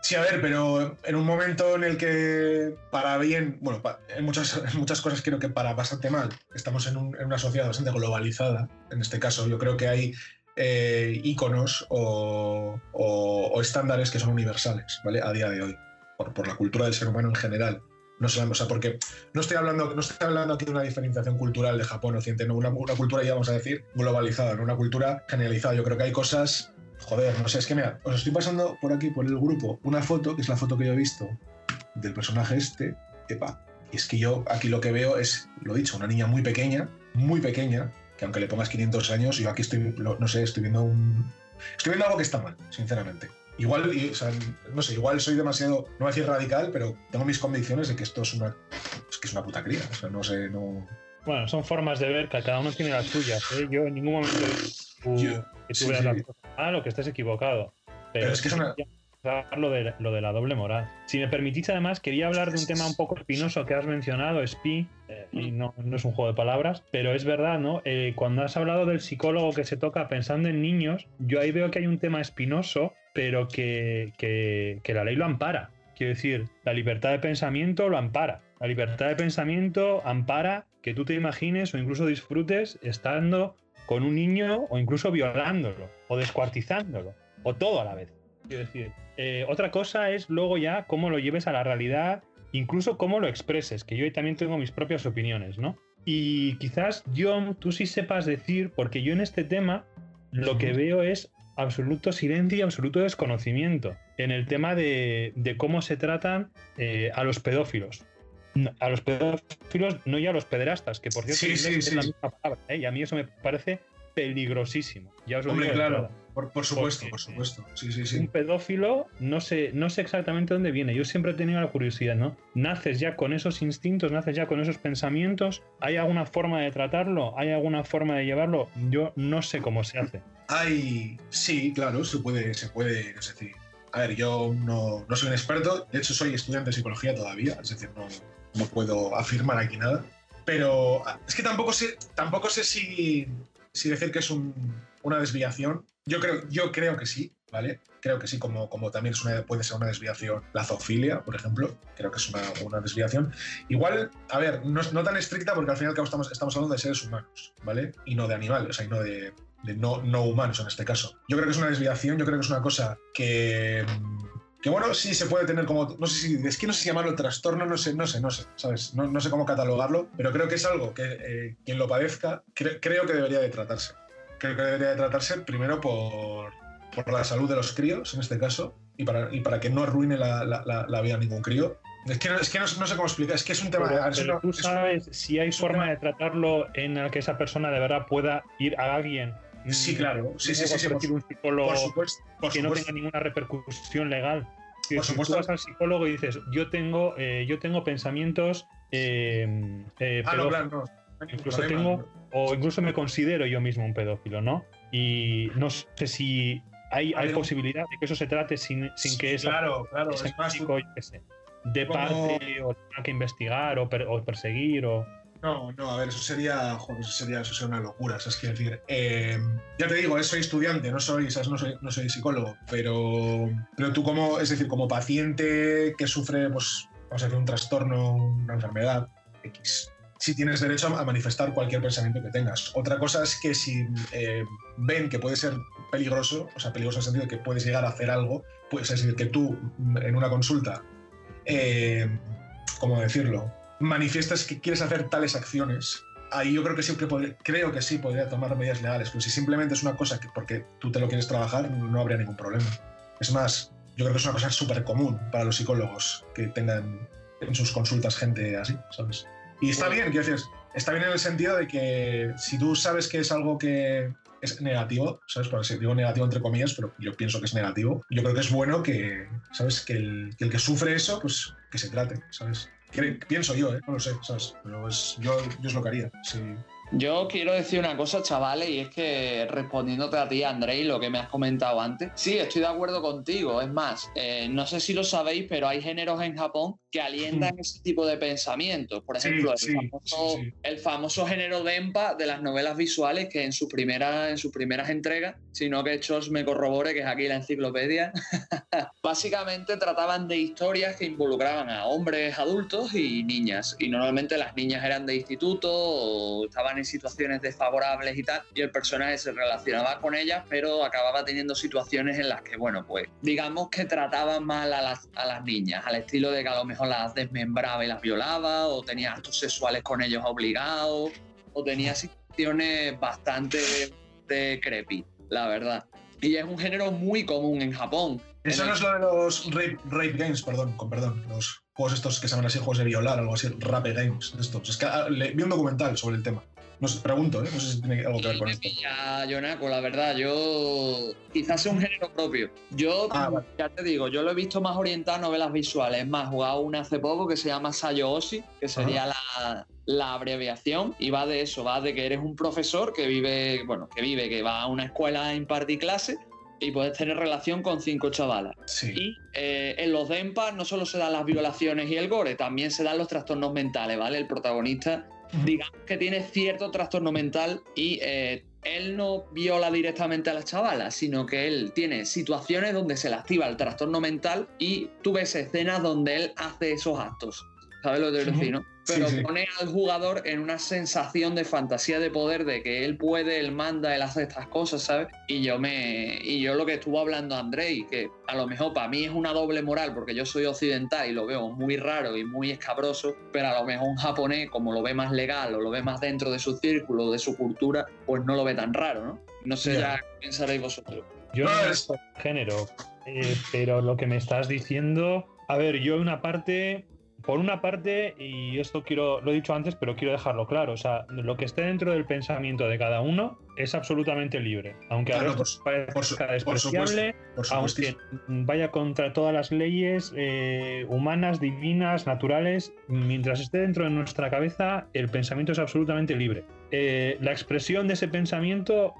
Sí, a ver, pero en un momento en el que para bien, bueno, en, muchas, muchas cosas creo que para bastante mal, estamos en, una sociedad bastante globalizada, en este caso yo creo que hay eh, o, o, estándares que son universales, ¿vale? A día de hoy. por, la cultura del ser humano en general. No sé, o sea, porque no estoy hablando, no estoy hablando aquí de una diferenciación cultural de Japón occidente, no, una, una cultura ya vamos a decir globalizada, no una cultura generalizada. Yo creo que hay cosas, joder, no sé, es que mira, os estoy pasando por aquí, por el grupo, una foto, que es la foto que yo he visto del personaje este, epa, y es que yo aquí lo que veo es, lo dicho, una niña muy pequeña, muy pequeña, que aunque le pongas 500 años, yo aquí estoy, no sé, estoy viendo un... Estoy viendo algo que está mal, sinceramente. Igual, o sea, no sé, igual soy demasiado, no voy a decir radical, pero tengo mis convicciones de que esto es una, es que es una puta cría. O sea, no sé, no... Bueno, son formas de ver que cada uno tiene las suyas. ¿eh? Yo en ningún momento que tú veas mal o que estés equivocado. Pero, es que es una lo de, lo de la doble moral. Si me permitís, además, quería hablar de un tema un poco espinoso que has mencionado, SPI, eh, y no, no, es un juego de palabras, pero es verdad, ¿no? Eh, cuando has hablado del psicólogo que se toca pensando en niños, yo ahí veo que hay un tema espinoso, pero que, que, que la ley lo ampara. Quiero decir, la libertad de pensamiento lo ampara. La libertad de pensamiento ampara que tú te imagines o incluso disfrutes estando con un niño o incluso violándolo o descuartizándolo o todo a la vez. Quiero decir, eh, otra cosa es luego ya cómo lo lleves a la realidad, incluso cómo lo expreses, que yo también tengo mis propias opiniones, ¿no? Y quizás, John, tú sí sepas decir, porque yo en este tema lo que veo es absoluto silencio y absoluto desconocimiento en el tema de, cómo se tratan eh, a los pedófilos. A los pedófilos, no ya a los pederastas, que por cierto es la misma palabra, ¿eh? y a mí eso me parece peligrosísimo. Ya os lo Hombre, claro. Por, supuesto, por supuesto. Sí, sí, sí. Un pedófilo, no sé, no sé exactamente dónde viene. Yo siempre he tenido la curiosidad, ¿no? Naces ya con esos instintos, naces ya con esos pensamientos. ¿Hay alguna forma de tratarlo? ¿Hay alguna forma de llevarlo? Yo no sé cómo se hace. Hay, sí, claro, se puede, se puede, es decir, a ver, yo no, no soy un experto, de hecho soy estudiante de psicología todavía, es decir, no, no puedo afirmar aquí nada, pero es que tampoco sé, tampoco sé si, si decir que es una desviación yo creo, yo creo que sí, ¿vale? Creo que sí, como, como también es una, puede ser una desviación la zoofilia, por ejemplo. Creo que es una, una desviación. Igual, a ver, no, no, tan estricta porque al final estamos, estamos hablando de seres humanos, ¿vale? Y no de animales, o sea, y no de, no, no humanos en este caso. Yo creo que es una desviación, yo creo que es una cosa que que bueno, sí se puede tener como, no sé si, es que no sé si llamarlo trastorno, no sé, no sé, no sé, ¿sabes? No, no sé cómo catalogarlo, pero creo que es algo que eh, quien lo padezca, creo que debería de tratarse creo que debería de tratarse primero por, por la salud de los críos, en este caso, y para, y para que no arruine la, la, la vida a ningún crío. Es que, no, es que no, sé cómo explicar, es que es un tema... Pero, tú sabes si hay forma de tratarlo en la que esa persona de verdad pueda ir a alguien Sí, claro. Sí, sí, sí, un psicólogo por supuesto, que no tenga ninguna repercusión legal. por supuesto. tú vas al psicólogo y dices, yo tengo, eh, yo tengo pensamientos. Eh, eh, ah, no, claro, Incluso tengo o incluso me considero yo mismo un pedófilo, ¿no? Y no sé si hay, hay posibilidad de que eso se trate sin, sin que esa, claro, claro, es chico, de parte o tenga que investigar o, perseguir o... No, no, a ver, eso sería, joder, eso sería, eso sería una locura, ¿sabes qué decir? Eh, ya te digo, soy estudiante, no soy, ¿sabes? No soy, no soy psicólogo, pero, pero tú como, es decir, como paciente que sufre, pues, vamos a decir, un trastorno, una enfermedad X, si tienes derecho a manifestar cualquier pensamiento que tengas. Otra cosa es que si eh, ven que puede ser peligroso, o sea, peligroso en el sentido de que puedes llegar a hacer algo, pues es decir, que tú en una consulta, eh, ¿cómo decirlo? Manifiestas que quieres hacer tales acciones, ahí yo creo que siempre creo que sí podría tomar medidas legales, pero si simplemente es una cosa que porque tú te lo quieres trabajar, no habría ningún problema. Es más, yo creo que es una cosa súper común para los psicólogos que tengan en sus consultas gente así, ¿sabes? Y está bien, quiero decir, está bien en el sentido de que si tú sabes que es algo que es negativo, ¿sabes? Por si digo negativo entre comillas, pero yo pienso que es negativo. Yo creo que es bueno que, ¿sabes? Que el que, el que sufre eso, pues que se trate, ¿sabes? Pienso yo, ¿eh? No lo sé, ¿sabes? Pero es, yo, yo es lo que haría, sí. Yo quiero decir una cosa, chavales, y es que respondiéndote a ti, Andrei, lo que me has comentado antes, sí, estoy de acuerdo contigo. Es más, eh, no sé si lo sabéis, pero hay géneros en Japón que alientan ese tipo de pensamientos. Por ejemplo, el, famoso, género Dempa de las novelas visuales, que en, su primera, en sus primeras entregas sino que Chos me corrobore, que es aquí la enciclopedia. Básicamente trataban de historias que involucraban a hombres adultos y niñas. Y normalmente las niñas eran de instituto o estaban en situaciones desfavorables y tal. Y el personaje se relacionaba con ellas, pero acababa teniendo situaciones en las que, bueno, pues digamos que trataban mal a las, a las niñas, al estilo de que a lo mejor las desmembraba y las violaba, o tenía actos sexuales con ellos obligados, o tenía situaciones bastante de creepy, la verdad. Y es un género muy común en Japón. Eso no es lo de los rape, games, perdón, con perdón, los juegos estos que se llaman así, juegos de violar, algo así, rape games, estos. Es que ah, vi un documental sobre el tema. No sé, pregunto, ¿eh? no sé si tiene algo que ver con esto. Ya, Yonaco, la verdad, yo quizás sea un género propio. Yo, ah, ya te digo, yo lo he visto más orientado a novelas visuales. Es más, jugado una hace poco que se llama Sayo Oshi, que sería la, la, abreviación, y va de eso, va de que eres un profesor que vive, bueno, que vive, que va a una escuela a impartir clases y puedes tener relación con cinco chavalas. Y eh, en los DEMPA no solo se dan las violaciones y el gore, también se dan los trastornos mentales, ¿vale? El protagonista digamos que tiene cierto trastorno mental y eh, él no viola directamente a las chavalas, sino que él tiene situaciones donde se le activa el trastorno mental y tú ves escenas donde él hace esos actos. ¿Sabes lo que te decir, no? Pero pone al jugador en una sensación de fantasía de poder, de que él puede, él manda, él hace estas cosas, ¿sabes? Y yo me. Y yo lo que estuvo hablando Andrei, que a lo mejor para mí es una doble moral, porque yo soy occidental y lo veo muy raro y muy escabroso, pero a lo mejor un japonés, como lo ve más legal o lo ve más dentro de su círculo, de su cultura, pues no lo ve tan raro, ¿no? No sé ya qué pensaréis vosotros. Yo no es género, eh, pero lo que me estás diciendo. A ver, yo una parte por una parte, y esto quiero, lo he dicho antes, pero quiero dejarlo claro, o sea, lo que esté dentro del pensamiento de cada uno es absolutamente libre, aunque a veces parezca despreciable, aunque vaya contra todas las leyes eh, humanas, divinas, naturales, mientras esté dentro de nuestra cabeza, el pensamiento es absolutamente libre. Eh, la expresión de ese pensamiento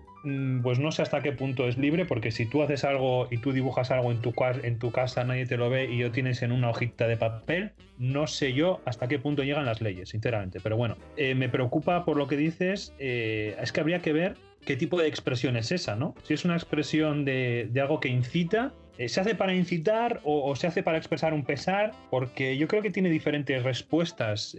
pues no sé hasta qué punto es libre, porque si tú haces algo y tú dibujas algo en tu, en tu casa, nadie te lo ve y lo tienes en una hojita de papel, no sé yo hasta qué punto llegan las leyes, sinceramente. Pero bueno, eh, me preocupa por lo que dices, eh, es que habría que ver qué tipo de expresión es esa, ¿no? Si es una expresión de, algo que incita, eh, ¿Se hace para incitar o, se hace para expresar un pesar? Porque yo creo que tiene diferentes respuestas.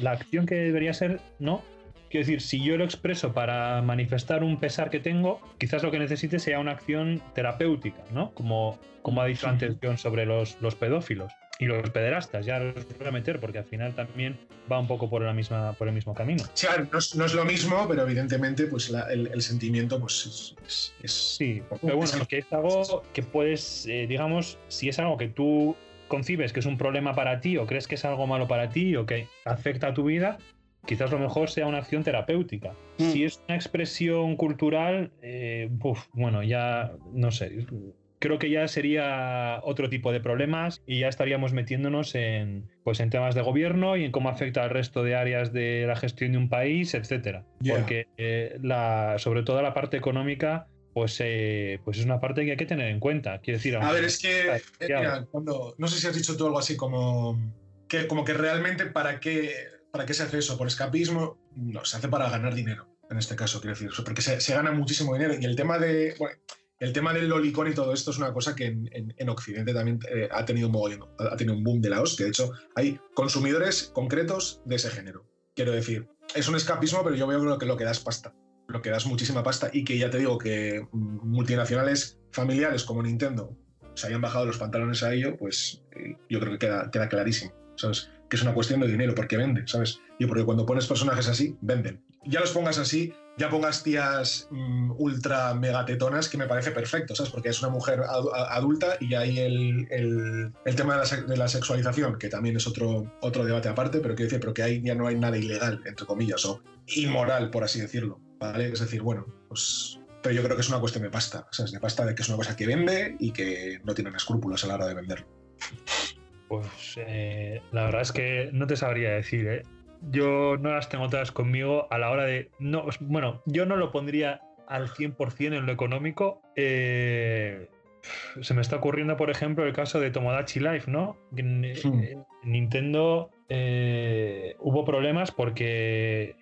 la acción que debería ser, ¿no? Quiero decir, si yo lo expreso para manifestar un pesar que tengo, quizás lo que necesite sea una acción terapéutica, ¿no? Como, como ha dicho antes John sobre los, los pedófilos y los pederastas, ya los voy a meter porque al final también va un poco por, la misma, por el mismo camino. Claro, no es, lo mismo, pero evidentemente pues el, sentimiento pues es, Sí, pero bueno, que es algo que puedes, eh, digamos, si es algo que tú concibes que es un problema para ti o crees que es algo malo para ti o que afecta a tu vida, quizás lo mejor sea una acción terapéutica. Mm. Si es una expresión cultural, eh, bueno, ya no sé. Creo que ya sería otro tipo de problemas y ya estaríamos metiéndonos en, pues, en temas de gobierno y en cómo afecta al resto de áreas de la gestión de un país, etcétera. Porque eh, la, sobre todo la parte económica pues, eh, pues es una parte que hay que tener en cuenta. Quiero decir, a ver, es que cuando, no sé si has dicho tú algo así como que, como que realmente para qué ¿Para qué se hace eso? ¿Por escapismo? No, se hace para ganar dinero, en este caso, quiero decir, porque se, gana muchísimo dinero. Y el tema de. el tema del lolicón y todo esto es una cosa que en, Occidente también eh, ha tenido un ha tenido un boom de la hostia. De hecho, hay consumidores concretos de ese género. Quiero decir, es un escapismo, pero yo veo que lo que da es pasta. Lo que da es muchísima pasta y que ya te digo que mm, multinacionales familiares como Nintendo se hayan bajado los pantalones a ello, pues eh, yo creo que queda, queda clarísimo. ¿sabes? Que es una cuestión de dinero, porque vende, ¿sabes? Y porque cuando pones personajes así, venden. Ya los pongas así, ya pongas tías mm, ultra megatetonas, que me parece perfecto, ¿sabes? Porque es una mujer adulta y hay el, el, tema de la, sexualización, que también es otro, otro debate aparte, pero quiero decir, pero que ahí ya no hay nada ilegal, entre comillas, o inmoral, por así decirlo, ¿vale? Es decir, bueno, pues pero yo creo que es una cuestión de pasta, ¿sabes? De pasta de que es una cosa que vende y que no tienen escrúpulos a la hora de venderlo. Pues eh, la verdad es que no te sabría decir, ¿eh? Yo no las tengo todas conmigo a la hora de... No, bueno, yo no lo pondría al 100% en lo económico. Eh, se me está ocurriendo, por ejemplo, el caso de Tomodachi Life, ¿no? En, Nintendo hubo problemas porque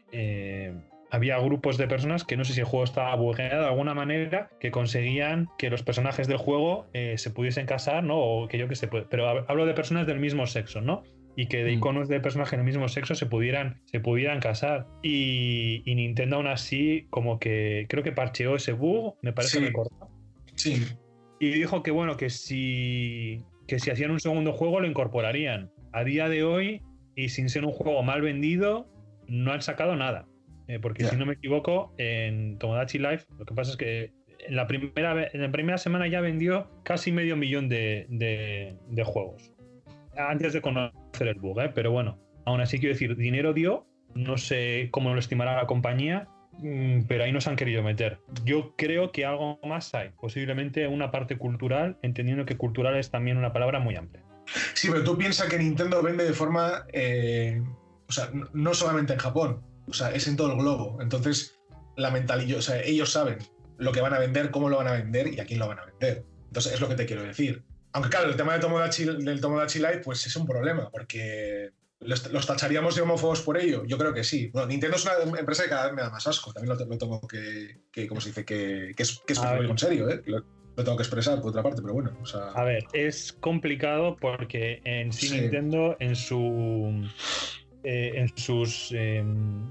había grupos de personas que no sé si el juego estaba bugueado de alguna manera, que conseguían que los personajes del juego eh, se pudiesen casar, ¿no? O que yo que sé, pero hablo de personas del mismo sexo, ¿no? y que de mm. iconos de personajes del mismo sexo se pudieran, se pudieran casar. Y, Nintendo aún así, como que creo que parcheó ese bug, me parece sí. Sí. Y dijo que bueno, que si, que si hacían un segundo juego lo incorporarían. A día de hoy, y sin ser un juego mal vendido, no han sacado nada. Eh, porque si no me equivoco, en Tomodachi Life, lo que pasa es que en la primera, en la primera semana ya vendió casi medio millón de, de juegos antes de conocer el bug, ¿eh? pero bueno, aún así quiero decir, dinero dio, no sé cómo lo estimará la compañía, mm, pero ahí nos han querido meter. Yo creo que algo más hay, posiblemente una parte cultural, entendiendo que cultural es también una palabra muy amplia. Sí, pero tú piensas que Nintendo vende de forma, eh, o sea, no solamente en Japón, o sea, es en todo el globo. Entonces, la mentalidad, o sea, ellos saben lo que van a vender, cómo lo van a vender y a quién lo van a vender. Entonces, es lo que te quiero decir. Aunque claro, el tema del Tomodachi, del Tomodachi Light pues es un problema, porque los, tacharíamos de homófobos por ello. Yo creo que sí. Bueno, Nintendo es una empresa que cada vez me da más asco. También lo, tengo que, que, ¿cómo se dice? Que, que es, que es en serio, ¿eh? Lo, tengo que expresar por otra parte, pero bueno. A ver, es complicado porque en sí, Nintendo, en su. Eh, en sus em,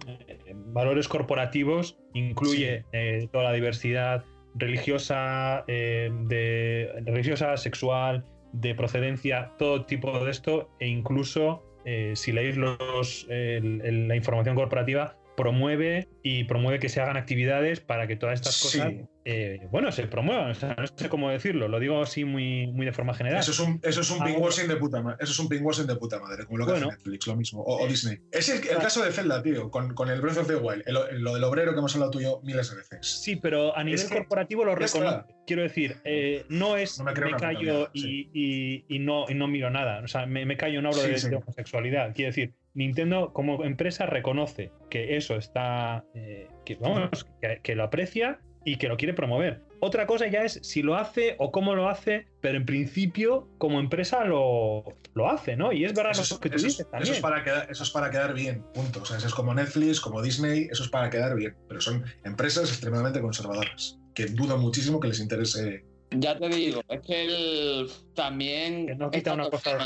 valores corporativos incluye eh, toda la diversidad religiosa, de, religiosa, sexual, de procedencia, todo tipo de esto, e incluso eh, si leéis los, la información corporativa, promueve y promueve que se hagan actividades para que todas estas cosas eh, bueno, se promuevan. no sé cómo decirlo, lo digo así muy, muy de forma general. Eso es un, eso es un de puta madre. Eso es un de puta madre, como lo que hace Netflix, lo mismo. O, Disney. Es el, caso de Zelda, tío, con, con el Breath of the Wild, lo del obrero que hemos hablado tú y yo miles de veces. Sí, pero a nivel corporativo lo reconozco. Quiero decir, eh, no es me, callo y, y, no, y no miro nada. O sea, me, me callo, no hablo de, homosexualidad. Quiero decir, Nintendo como empresa reconoce que eso está, eh, que, vamos, que, lo aprecia y que lo quiere promover. Otra cosa ya es si lo hace o cómo lo hace, pero en principio como empresa lo, lo hace, ¿no? Y es verdad eso, lo que tú eso dices también. Eso es, para quedar, eso es para quedar bien, punto. O sea, eso es como Netflix, como Disney, eso es para quedar bien. Pero son empresas extremadamente conservadoras, que dudo muchísimo que les interese. Ya te digo, es que él también... no quita una cosa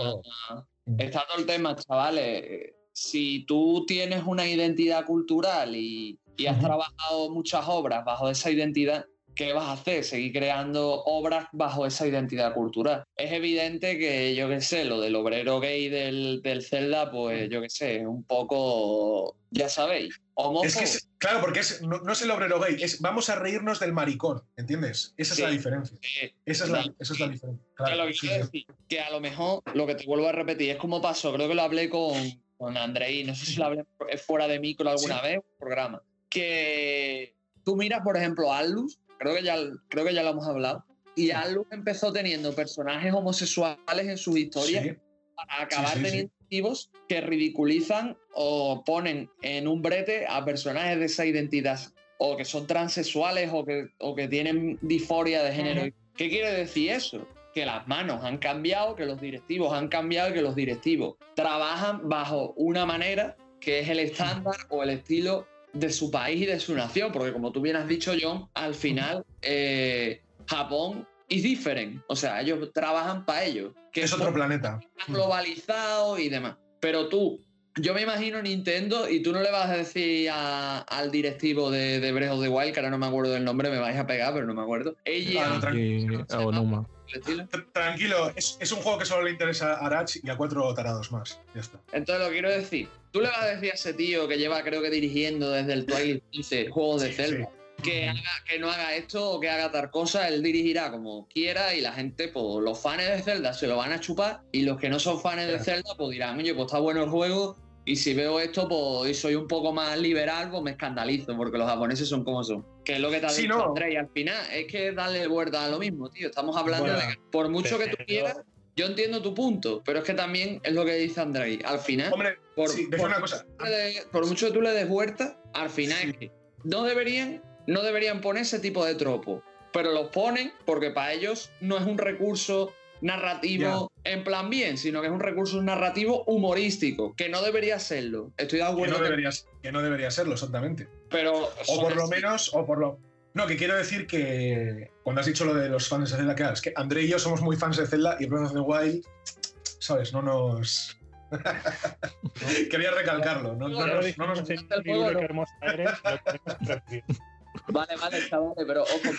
Está todo el tema, chavales. Si tú tienes una identidad cultural y y has trabajado muchas obras bajo esa identidad, ¿qué vas a hacer? Seguir creando obras bajo esa identidad cultural. Es evidente que, yo qué sé, lo del obrero gay del, del Zelda, pues yo qué sé, un poco, ya sabéis. Es que claro, porque no, es el obrero gay, es vamos a reírnos del maricón, ¿entiendes? Esa es la diferencia. esa, es la, diferencia. Claro, que, que a lo mejor, lo que te vuelvo a repetir, es como pasó, creo que lo hablé con, con Andrei, no sé si lo hablé fuera de micro alguna vez, un programa que tú miras, por ejemplo, a Atlus, creo que ya, creo que ya lo hemos hablado, y Atlus empezó teniendo personajes homosexuales en sus historias para acabar teniendo activos que ridiculizan o ponen en un brete a personajes de esa identidad, o que son transexuales o que, o que tienen disforia de género. ¿Qué quiere decir eso? Que las manos han cambiado, que los directivos han cambiado y que los directivos trabajan bajo una manera que es el estándar o el estilo de su país y de su nación, porque como tú bien has dicho, John, al final eh, Japón es diferente, o sea, ellos trabajan para ellos. Que es otro planeta. Globalizado y demás. Pero tú, yo me imagino Nintendo y tú no le vas a decir al directivo de, de Breath of the Wild, que ahora no me acuerdo del nombre, me vais a pegar, pero no me acuerdo. Ella. Ah, tranquilo. Tranquilo, es, un juego que solo le interesa a Arach y a cuatro tarados más. Ya está. Entonces lo quiero decir. Tú le vas a decir a ese tío que lleva, creo que dirigiendo desde el Twilight 15 juegos de Zelda. Que, haga, que no haga esto o que haga tal cosa, él dirigirá como quiera y la gente, pues los fans de Zelda se lo van a chupar y los que no son fans de Zelda, pues dirán, oye, pues está bueno el juego, y si veo esto, pues y soy un poco más liberal, pues me escandalizo, porque los japoneses son como son. Que es lo que te ha dicho no. André, y al final es que darle vuelta a lo mismo, tío. Estamos hablando de que por mucho que tú quieras, yo entiendo tu punto, pero es que también es lo que dice André. Al final, Hombre, por, una cosa. por mucho que tú le des vuelta, al final es que no deberían, no deberían poner ese tipo de tropo, pero los ponen porque para ellos no es un recurso narrativo en plan bien, sino que es un recurso narrativo humorístico, que no debería serlo. Estoy de acuerdo. Que no, debería, que no debería serlo, exactamente. Pero. O por lo menos, o por lo. No, que quiero decir que cuando has dicho lo de los fans de Zelda, que es que André y yo somos muy fans de Zelda y Breath of the Wild, ¿sabes? No nos. Quería recalcarlo. No, no, no, no nos. Vale, vale, chavales, pero ojo,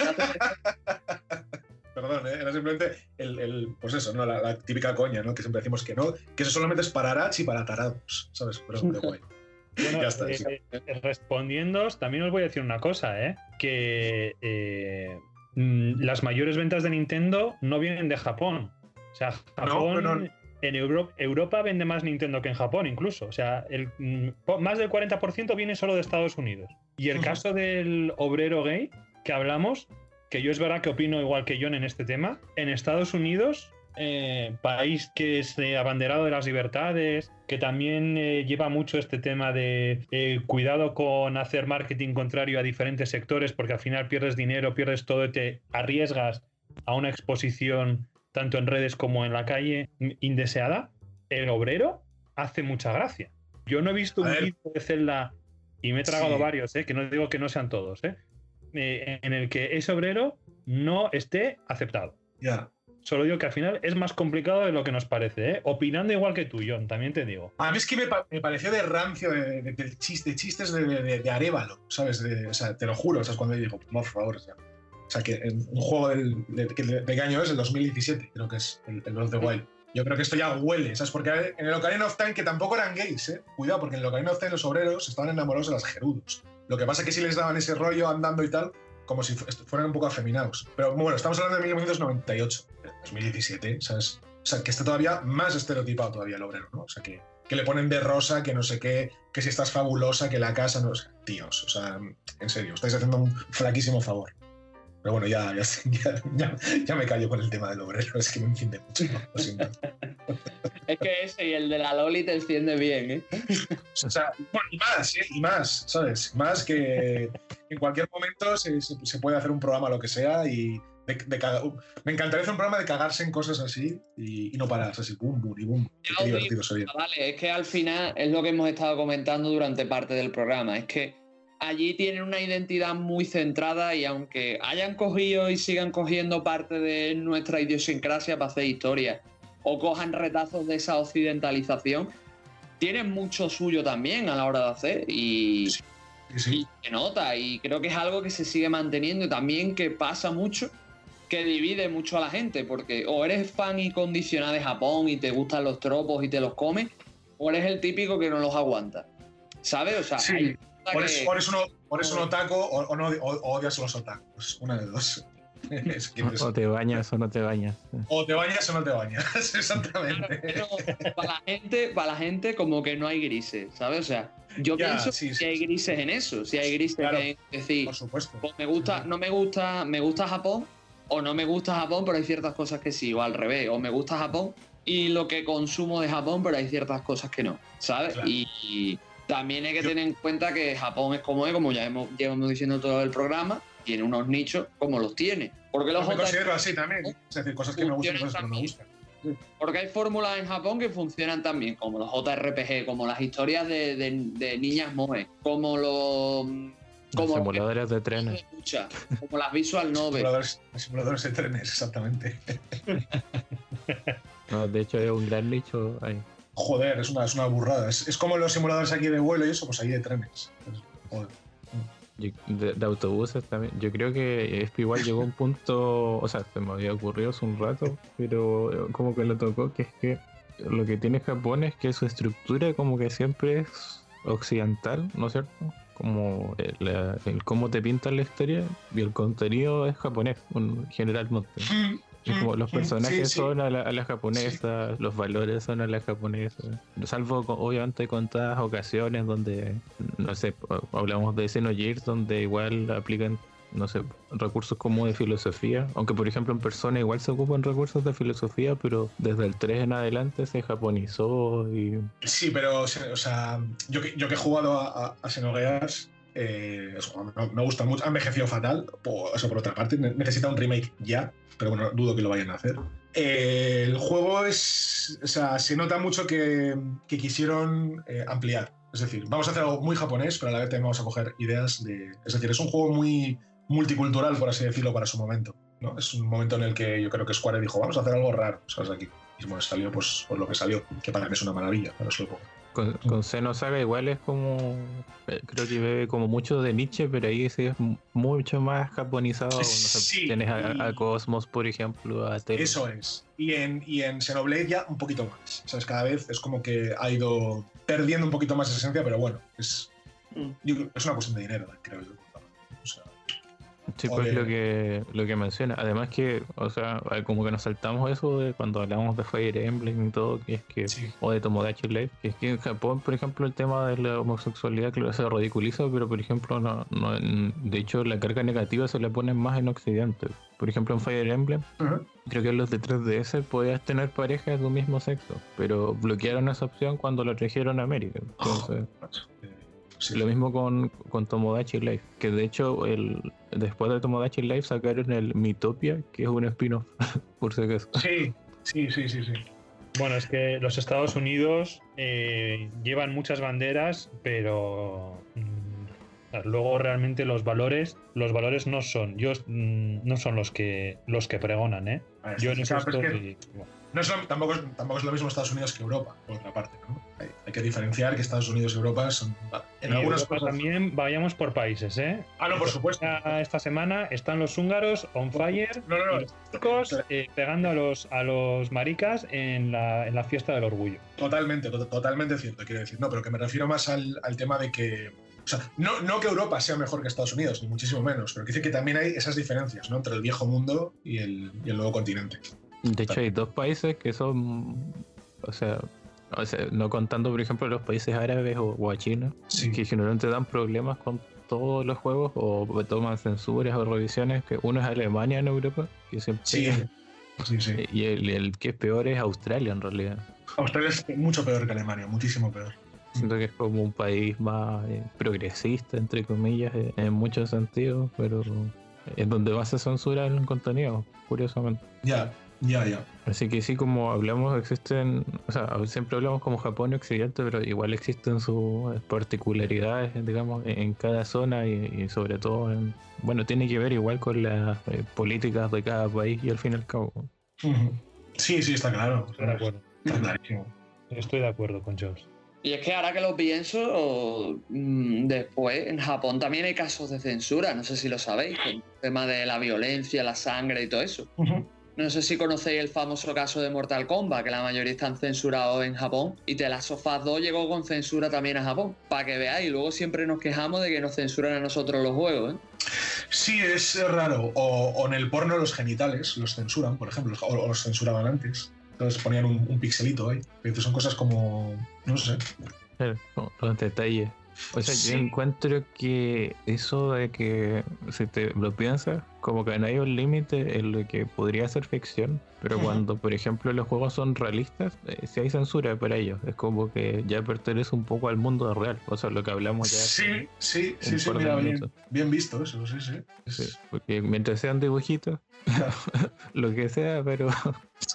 Perdón, ¿eh? era simplemente el, el, pues eso, ¿no? La, la, típica coña, ¿no? Que siempre decimos que no, que eso solamente es para arach y para tarados, ¿sabes? Pero de guay. Bueno, ya está, eh, sí. eh, respondiéndoos, también os voy a decir una cosa, ¿eh? Que eh, mm, las mayores ventas de Nintendo no vienen de Japón. O sea, Japón. No, no, en Europa, Europa, vende más Nintendo que en Japón, incluso. O sea, el, mm, más del 40% viene solo de Estados Unidos. Y el caso del obrero gay que hablamos, que yo es verdad que opino igual que John en este tema, en Estados Unidos, eh, país que es eh, abanderado de las libertades, que también eh, lleva mucho este tema de cuidado con hacer marketing contrario a diferentes sectores, porque al final pierdes dinero, pierdes todo y te arriesgas a una exposición tanto en redes como en la calle, indeseada, el obrero hace mucha gracia. Yo no he visto un vídeo de Zelda, y me he tragado sí. varios, que no digo que no sean todos, ¿eh? Eh, en el que ese obrero no esté aceptado. Ya. Yeah. Solo digo que al final es más complicado de lo que nos parece, ¿eh? opinando igual que tú, John, también te digo. A mí es que me, pa me pareció de rancio, de, de, de, chiste, de chistes de, de, Arevalo, ¿sabes? o sea, te lo juro, ¿sabes? Cuando digo, por favor, o sea, o sea, que un juego del, de, qué año es, el 2017, creo que es el, el Breath of the Wild. Yo creo que esto ya huele, ¿sabes? Porque en el Ocarina of Time, que tampoco eran gays, ¿eh? Cuidado, porque en el Ocarina of Time los obreros estaban enamorados de las gerudos. Lo que pasa es que sí les daban ese rollo andando y tal, como si fueran un poco afeminados. Pero bueno, estamos hablando de 1998, 2017, ¿sabes? O sea, que está todavía más estereotipado todavía el obrero, ¿no? O sea, que, que le ponen de rosa, que no sé qué, que si estás fabulosa, que la casa, no, o tíos, o sea, en serio, estáis haciendo un flaquísimo favor. Pero bueno, ya, ya, ya, ya, me callo con el tema del obrero, es que me enciende mucho. Lo siento. es que ese y el de la Loli te enciende bien, ¿eh? O sea, bueno, y más, ¿eh? Y más, ¿sabes? Más que en cualquier momento se, se, se puede hacer un programa, lo que sea, y de, de cagar, me encantaría hacer un programa de cagarse en cosas así y, y no parar, así, boom, boom y boom. Qué divertido sería. Vale, es que al final es lo que hemos estado comentando durante parte del programa, es que allí tienen una identidad muy centrada y aunque hayan cogido y sigan cogiendo parte de nuestra idiosincrasia para hacer historia o cojan retazos de esa occidentalización, tienen mucho suyo también a la hora de hacer y, sí, sí. y se nota y creo que es algo que se sigue manteniendo y también que pasa mucho que divide mucho a la gente porque o eres fan incondicional de Japón y te gustan los tropos y te los comes o eres el típico que no los aguanta. ¿Sabes? O sea, sí. hay por eso, por eso, no, por eso no otaku o, o, no, o, odias a los otakus. Una de dos. es que o, o, te bañas o no te bañas. O te bañas o no te bañas, exactamente. Pero para la gente, para la gente como que no hay grises, ¿sabes? O sea, yo ya, pienso sí, que sí, hay grises sí. en eso, si hay grises claro, en decir, por supuesto. Pues me gusta, no me gusta, me gusta Japón o no me gusta Japón, pero hay ciertas cosas que sí, o al revés, o me gusta Japón y lo que consumo de Japón, pero hay ciertas cosas que no, ¿sabes? Claro. Y, y también hay que tener en cuenta que Japón es como es, como ya hemos llevamos diciendo todo el programa, tiene unos nichos como los tiene. Porque los Yo me considero así también, es decir, cosas que me gustan y cosas que no me gustan. Porque hay fórmulas en Japón que funcionan también, como los JRPG, como las historias de, de, de niñas moe, como los como los simuladores de trenes. Como las visual novel. simuladores, simuladores de trenes, exactamente. no, de hecho, hay un gran nicho ahí joder, es una, es una burrada. Es, es, como los simuladores aquí de vuelo y eso, pues ahí de trenes. Joder. De, de, autobuses también. Yo creo que es que igual llegó un punto, o sea, se me había ocurrido hace un rato, pero como que lo tocó, que es que lo que tiene Japón es que su estructura como que siempre es occidental, ¿no es cierto? Como el, el cómo te pintan la historia y el contenido es japonés, generalmente. Es como los personajes sí, sí. son a la, a la japonesa, sí. los valores son a la japonesa. Salvo, obviamente, contadas ocasiones donde, no sé, hablamos de Xenogears, donde igual aplican, no sé, recursos como de filosofía. Aunque, por ejemplo, en Persona igual se ocupan recursos de filosofía, pero desde el 3 en adelante se japonizó y. Sí, pero, o sea, yo que, yo que he jugado a, a Xenogears. Eh, me gusta mucho, ha envejecido fatal. Por, eso por otra parte, necesita un remake ya pero bueno, dudo que lo vayan a hacer. Eh, el juego es. O sea, se nota mucho que, quisieron eh, ampliar. Es decir, vamos a hacer algo muy japonés, pero a la vez también vamos a coger ideas de. Es decir, es un juego muy multicultural, por así decirlo, para su momento. ¿no? Es un momento en el que yo creo que Square dijo, vamos a hacer algo raro, ¿sabes? Aquí. Y bueno, salió pues, por lo que salió, que para mí es una maravilla, para lo pongo. Con, con Saga igual es como. eh, Creo que bebe como mucho de Nietzsche, pero ahí sí es mucho más japonizado. no sé, Sí, tienes a, Cosmos, por ejemplo, a Tele. Eso es. Y en, y en Xenoblade ya un poquito más. ¿Sabes? Cada vez es como que ha ido perdiendo un poquito más esa esencia, pero bueno, es, Mm. es una cuestión de dinero, creo yo. Sí, pues lo que, lo que menciona. Además que, o sea, como que nos saltamos eso de cuando hablamos de Fire Emblem y todo, que es que, sí. o de Tomodachi Life, que es que en Japón, por ejemplo, el tema de la homosexualidad claro, se ridiculiza, pero por ejemplo, no, no, de hecho la carga negativa se le pone más en Occidente. Por ejemplo, en Fire Emblem, creo que en los de 3DS podías tener parejas de un mismo sexo, pero bloquearon esa opción cuando lo trajeron a América. Entonces, Eh, sí. lo mismo con, con Tomodachi Life, que de hecho el, después de Tomodachi Life sacaron el Mitopia, que es un spin-off, por si acaso. Sí, sí, sí, sí, sí. Bueno, es que los Estados Unidos eh, llevan muchas banderas, pero mm, luego realmente los valores, los valores no son, yo, mm, no son los que los que pregonan, ¿eh? Ver, Yo en eso estoy. bueno, no es lo- tampoco, es, tampoco es lo mismo Estados Unidos que Europa, por otra parte. ¿no? Hay, hay que diferenciar que Estados Unidos y Europa son. En y algunas Europa cosas. también vayamos por países, ¿eh? Ah, no, por supuesto. Ya Esta semana están los húngaros on fire No, no, los turcos eh, pegando a los, a los maricas en la, en la fiesta del orgullo. Totalmente, to- totalmente cierto, quiero decir. No, pero que me refiero más al, al tema de que. O sea, no, no que Europa sea mejor que Estados Unidos, ni muchísimo menos, pero que dice que también hay esas diferencias, ¿no? Entre el viejo mundo y el, y el nuevo continente. De hecho, hay dos países que son, o sea, o sea, no contando, por ejemplo, los países árabes o, o a China, Sí. que generalmente dan problemas con todos los juegos o toman censuras o revisiones, que uno es Alemania en Europa, que siempre... Sí, sí, sí. Y el, el que es peor es Australia en realidad. Australia es mucho peor que Alemania, muchísimo peor. Siento que es como un país más eh, progresista, entre comillas, eh, en muchos sentidos, pero es donde más se censura el contenido, curiosamente. Ya, ya, ya. Así que sí, como hablamos, existen, o sea, siempre hablamos como Japón y Occidente, pero igual existen sus particularidades, digamos, en cada zona y, y sobre todo, en, bueno, tiene que ver igual con las eh, políticas de cada país y al fin y al cabo. Sí, sí, está claro. Estoy de acuerdo. Está clarísimo. Estoy de acuerdo con Jones. Y es que ahora que lo pienso, mm, después en Japón también hay casos de censura, no sé si lo sabéis, con el tema de la violencia, la sangre y todo eso. Ujú. No sé si conocéis el famoso caso de Mortal Kombat, que la mayoría están censurados en Japón, y The Last of Us 2 llegó con censura también a Japón, para que veáis, luego siempre nos quejamos de que nos censuran a nosotros los juegos, ¿eh? Sí, es raro. O, o en el porno los genitales los censuran, por ejemplo, o, o los censuraban antes. Entonces ponían un, un pixelito ahí. Entonces son cosas como. No sé. Los detalles. O sea, Sí. yo encuentro que eso de que, si te lo piensas, como que no hay un límite en lo que podría ser ficción, pero cuando, por ejemplo, los juegos son realistas, eh, sí hay censura para ellos. Es como que ya pertenece un poco al mundo real. O sea, lo que hablamos ya. Sí, sí, sí, sí, mira, bien, bien visto eso, sí, sí. Es- Sí, porque mientras sean dibujitos, lo que sea, pero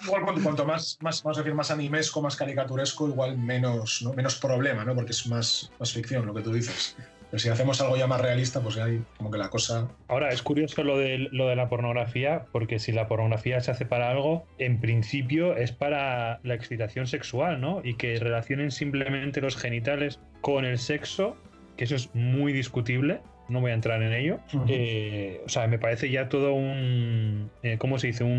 Igual cuanto, cuanto más, más, vamos a decir, más animesco, más caricaturesco, igual menos, ¿no? menos problema, ¿no? Porque es más, más ficción lo que tú dices. Pero si hacemos algo ya más realista, pues ahí como que la cosa. Ahora, es curioso lo de, lo de la pornografía, porque si la pornografía se hace para algo, en principio es para la excitación sexual, ¿no? Y que relacionen simplemente los genitales con el sexo, que eso es muy discutible, no voy a entrar en ello. Eh, o sea, me parece ya todo un. eh, ¿Cómo se dice? Un,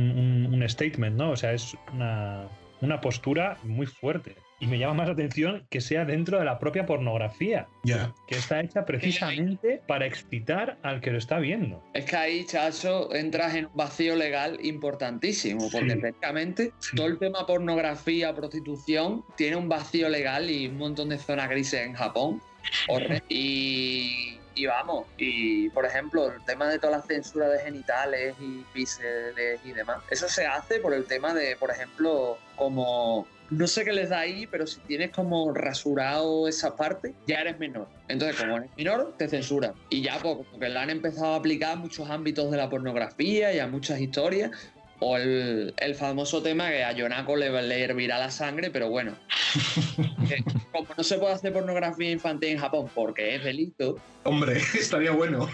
un- un statement, ¿no? O sea, es una, una postura muy fuerte. Y me llama más la atención que sea dentro de la propia pornografía, Ya. que está hecha precisamente para excitar al que lo está viendo. Es que ahí, chacho, entras en un vacío legal importantísimo, porque Sí. técnicamente Sí. todo el tema pornografía, prostitución, tiene un vacío legal y un montón de zonas grises en Japón. Y, y vamos, y por ejemplo, el tema de toda la censura de genitales y píxeles y demás, eso se hace por el tema de, por ejemplo, como no sé qué les da ahí, pero si tienes como rasurado esa parte, ya eres menor. Entonces, como eres menor, te censuran. Y ya, pues, como que la han empezado a aplicar a muchos ámbitos de la pornografía y a muchas historias. O el, el famoso tema que a Yonako le, le hervirá la sangre, pero bueno. que como no se puede hacer pornografía infantil en Japón porque es delito, Hombre, estaría bueno.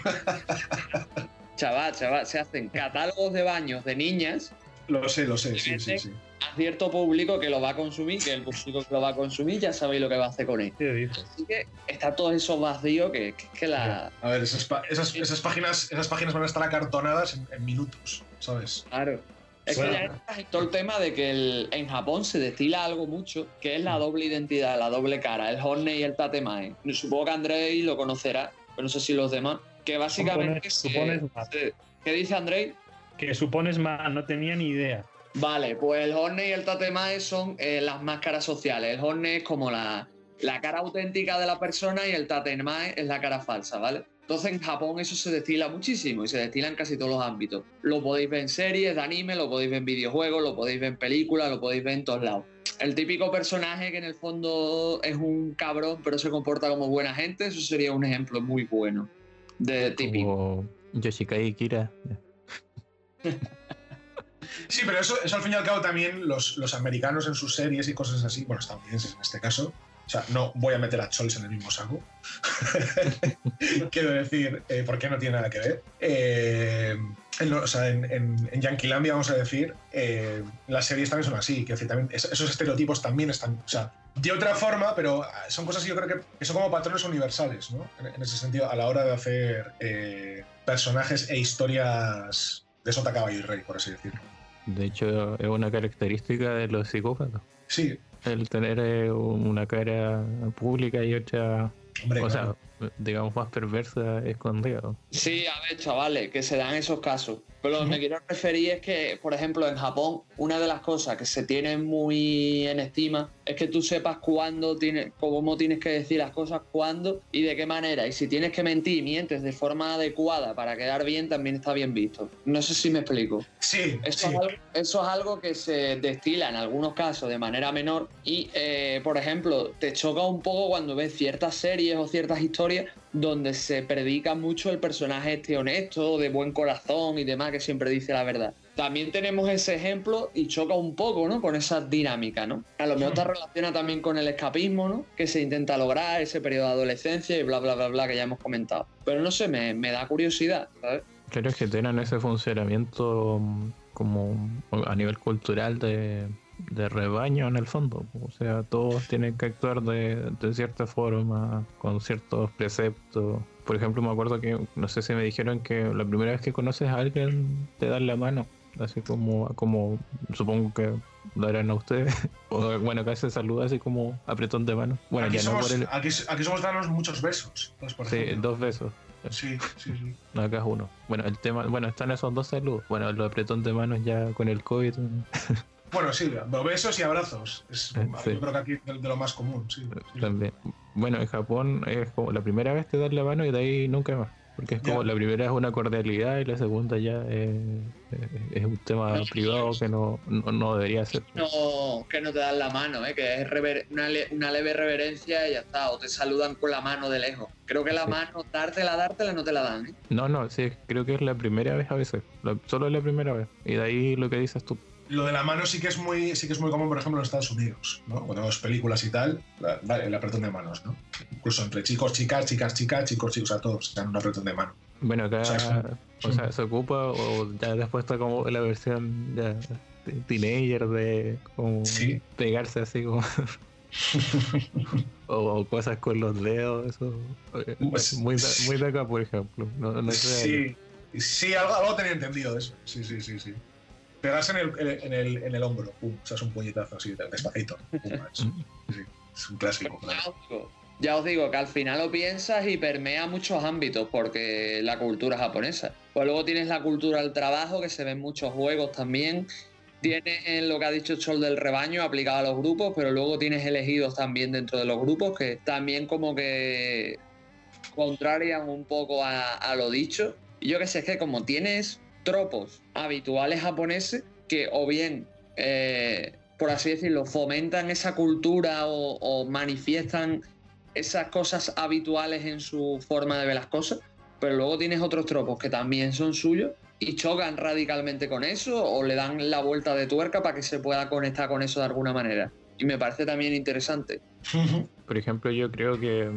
chaval, chaval, se hacen catálogos de baños de niñas Lo sé, lo sé, sí, sí, sí. a cierto público que lo va a consumir, que el público que lo va a consumir ya sabéis lo que va a hacer con él. Así que está todo eso vacío que, que, que la... A ver, esas, pa- esas, esas páginas, esas páginas van a estar acartonadas en, en minutos, ¿sabes? Claro. Es Bueno. que ya en todo el tema de que el- en Japón se destila algo mucho, que es la doble identidad, la doble cara, el Horney y el Tatemae. Supongo que Andrei lo conocerá, pero no sé si los demás. Que básicamente... Supones- se- supones más. se- ¿Qué dice Andrei? Que supones más, no tenía ni idea. Vale, pues el Horney y el Tatemae son eh, las máscaras sociales. El Horney es como la, la cara auténtica de la persona y el Tatemae es la cara falsa, ¿vale? Entonces en Japón eso se destila muchísimo y se destila en casi todos los ámbitos. Lo podéis ver en series de anime, lo podéis ver en videojuegos, lo podéis ver en películas, lo podéis ver en todos lados. El típico personaje que en el fondo es un cabrón pero se comporta como buena gente, eso sería un ejemplo muy bueno de típico. Como Yoshikai Kira. Sí, pero eso, al fin y al cabo también los, los americanos en sus series y cosas así, bueno, estadounidenses en este caso, o sea, no voy a meter a Chols en el mismo saco. Quiero decir, eh, porque no tiene nada que ver. Eh, o sea, en, en, en vamos a decir, eh, las series también son así, que decir, esos estereotipos también están, o sea, de otra forma, pero ah, son cosas que yo creo que, que son como patrones universales, ¿no? En, en ese sentido, a la hora de hacer eh, personajes e historias de sota, caballo y rey, por así decirlo. De hecho, es una característica de los psicópatas. Sí, El tener eh, una cara pública y otra, hombre, o claro. sea, digamos, más perversa, escondida. Sí, a ver, chavales, que se dan esos casos. Pero lo que me quiero referir es que, por ejemplo, en Japón, una de las cosas que se tiene muy en estima es que tú sepas cuándo tienes, cómo tienes que decir las cosas, cuándo y de qué manera. Y si tienes que mentir y mientes de forma adecuada para quedar bien, también está bien visto. No sé si me explico. Sí, Eso, sí. es algo, eso es algo que se destila en algunos casos de manera menor y, eh, por ejemplo, te choca un poco cuando ves ciertas series o ciertas historias donde se predica mucho el personaje este honesto, de buen corazón y demás, que siempre dice la verdad. También tenemos ese ejemplo y choca un poco, ¿no? Con esa dinámica, ¿no? A lo mejor te relaciona también con el escapismo, ¿no? Que se intenta lograr, ese periodo de adolescencia y bla, bla, bla, bla, que ya hemos comentado. Pero no sé, me, me da curiosidad, ¿sabes? Claro es que tienen ese funcionamiento mm, como a nivel cultural de, de rebaño en el fondo. O sea, todos tienen que actuar de, de cierta forma, con ciertos preceptos. Por ejemplo, me acuerdo que, no sé si me dijeron que la primera vez que conoces a alguien te dan la mano. Así como, como supongo que lo harán a ustedes. O bueno, acá se saluda así como apretón de mano. Bueno, aquí, ya somos, el... aquí, aquí somos darnos muchos besos. pues, por Sí, ejemplo. dos besos. sí, sí, sí. No, acá es uno. Bueno, el tema, bueno, están esos dos saludos. Bueno, el apretón de manos ya con el COVID. Bueno, sí, besos y abrazos. Es, sí. Yo creo que aquí de, de lo más común, sí. sí. También. Bueno, en Japón es como la primera vez te dan la mano y de ahí nunca más. Porque es como Ya. la primera es una cordialidad y la segunda ya es, es- es un tema No, privado que no, no, no debería ser. no, que no te dan la mano, ¿eh? que es rever- una, le- una leve reverencia y ya está, o te saludan con la mano de lejos. Creo que la Sí. mano, dártela, dártela, no te la dan. ¿eh? No, no, sí, creo que es la primera vez a veces. La- solo es la primera vez. Y de ahí lo que dices tú. Lo de la mano sí que es muy, sí que es muy común, por ejemplo, en Estados Unidos, ¿no? Cuando vemos películas y tal, la- el apretón de manos, ¿no? Incluso entre chicos, chicas, chicas, chicas, chicos, chicos, a todos se dan un apretón de mano. Bueno, acá O sea, es- o sea, se ocupa o ya después está como la versión ya teenager de como Sí. pegarse así como o, o cosas con los dedos eso eh, Pues- muy muy de acá por ejemplo no, no sé Sí, sí, algo, algo tenía entendido de eso. Sí, sí, sí, sí. Pegarse en el, en el, en el hombro, pum, o sea, es un puñetazo así, despacito. Pum, es, sí, es un clásico. Claro. ya, os digo, que al final lo piensas y permea muchos ámbitos porque la cultura japonesa. Pues luego tienes la cultura del trabajo, que se ven muchos juegos también. Tienes en lo que ha dicho Chol del rebaño aplicado a los grupos, pero luego tienes elegidos también dentro de los grupos que también como que contrarian un poco a, a lo dicho. Y yo que sé, es que como tienes tropos habituales japoneses que o bien, eh, por así decirlo, fomentan esa cultura o, o manifiestan esas cosas habituales en su forma de ver las cosas, pero luego tienes otros tropos que también son suyos y chocan radicalmente con eso o le dan la vuelta de tuerca para que se pueda conectar con eso de alguna manera. Y me parece también interesante. Por ejemplo, yo creo que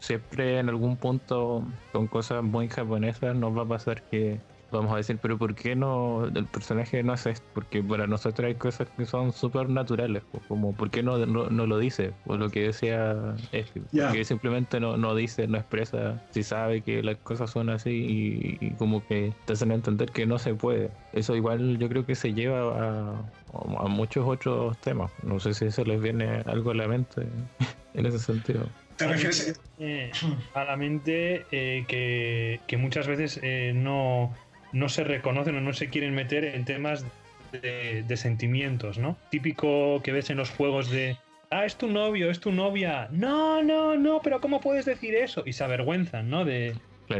siempre en algún punto con cosas muy japonesas nos va a pasar que vamos a decir, pero ¿por qué no el personaje no hace esto? Porque para nosotros hay cosas que son súper naturales, como ¿por qué no, no, lo dice? O lo que decía Efi, porque simplemente no, no dice, no expresa, si sabe que las cosas son así y, como que te hacen entender que no se puede. Eso igual yo creo que se lleva a, a muchos otros temas. No sé si eso les viene algo a la mente en ese sentido. ¿Te refieres eh, a la mente eh, que, que, muchas veces eh, no no se reconocen o no se quieren meter en temas de, sentimientos, ¿no? Típico que ves en los juegos de, ah, es tu novio, es tu novia, no, no, no, pero ¿cómo puedes decir eso? Y se avergüenzan, ¿no? De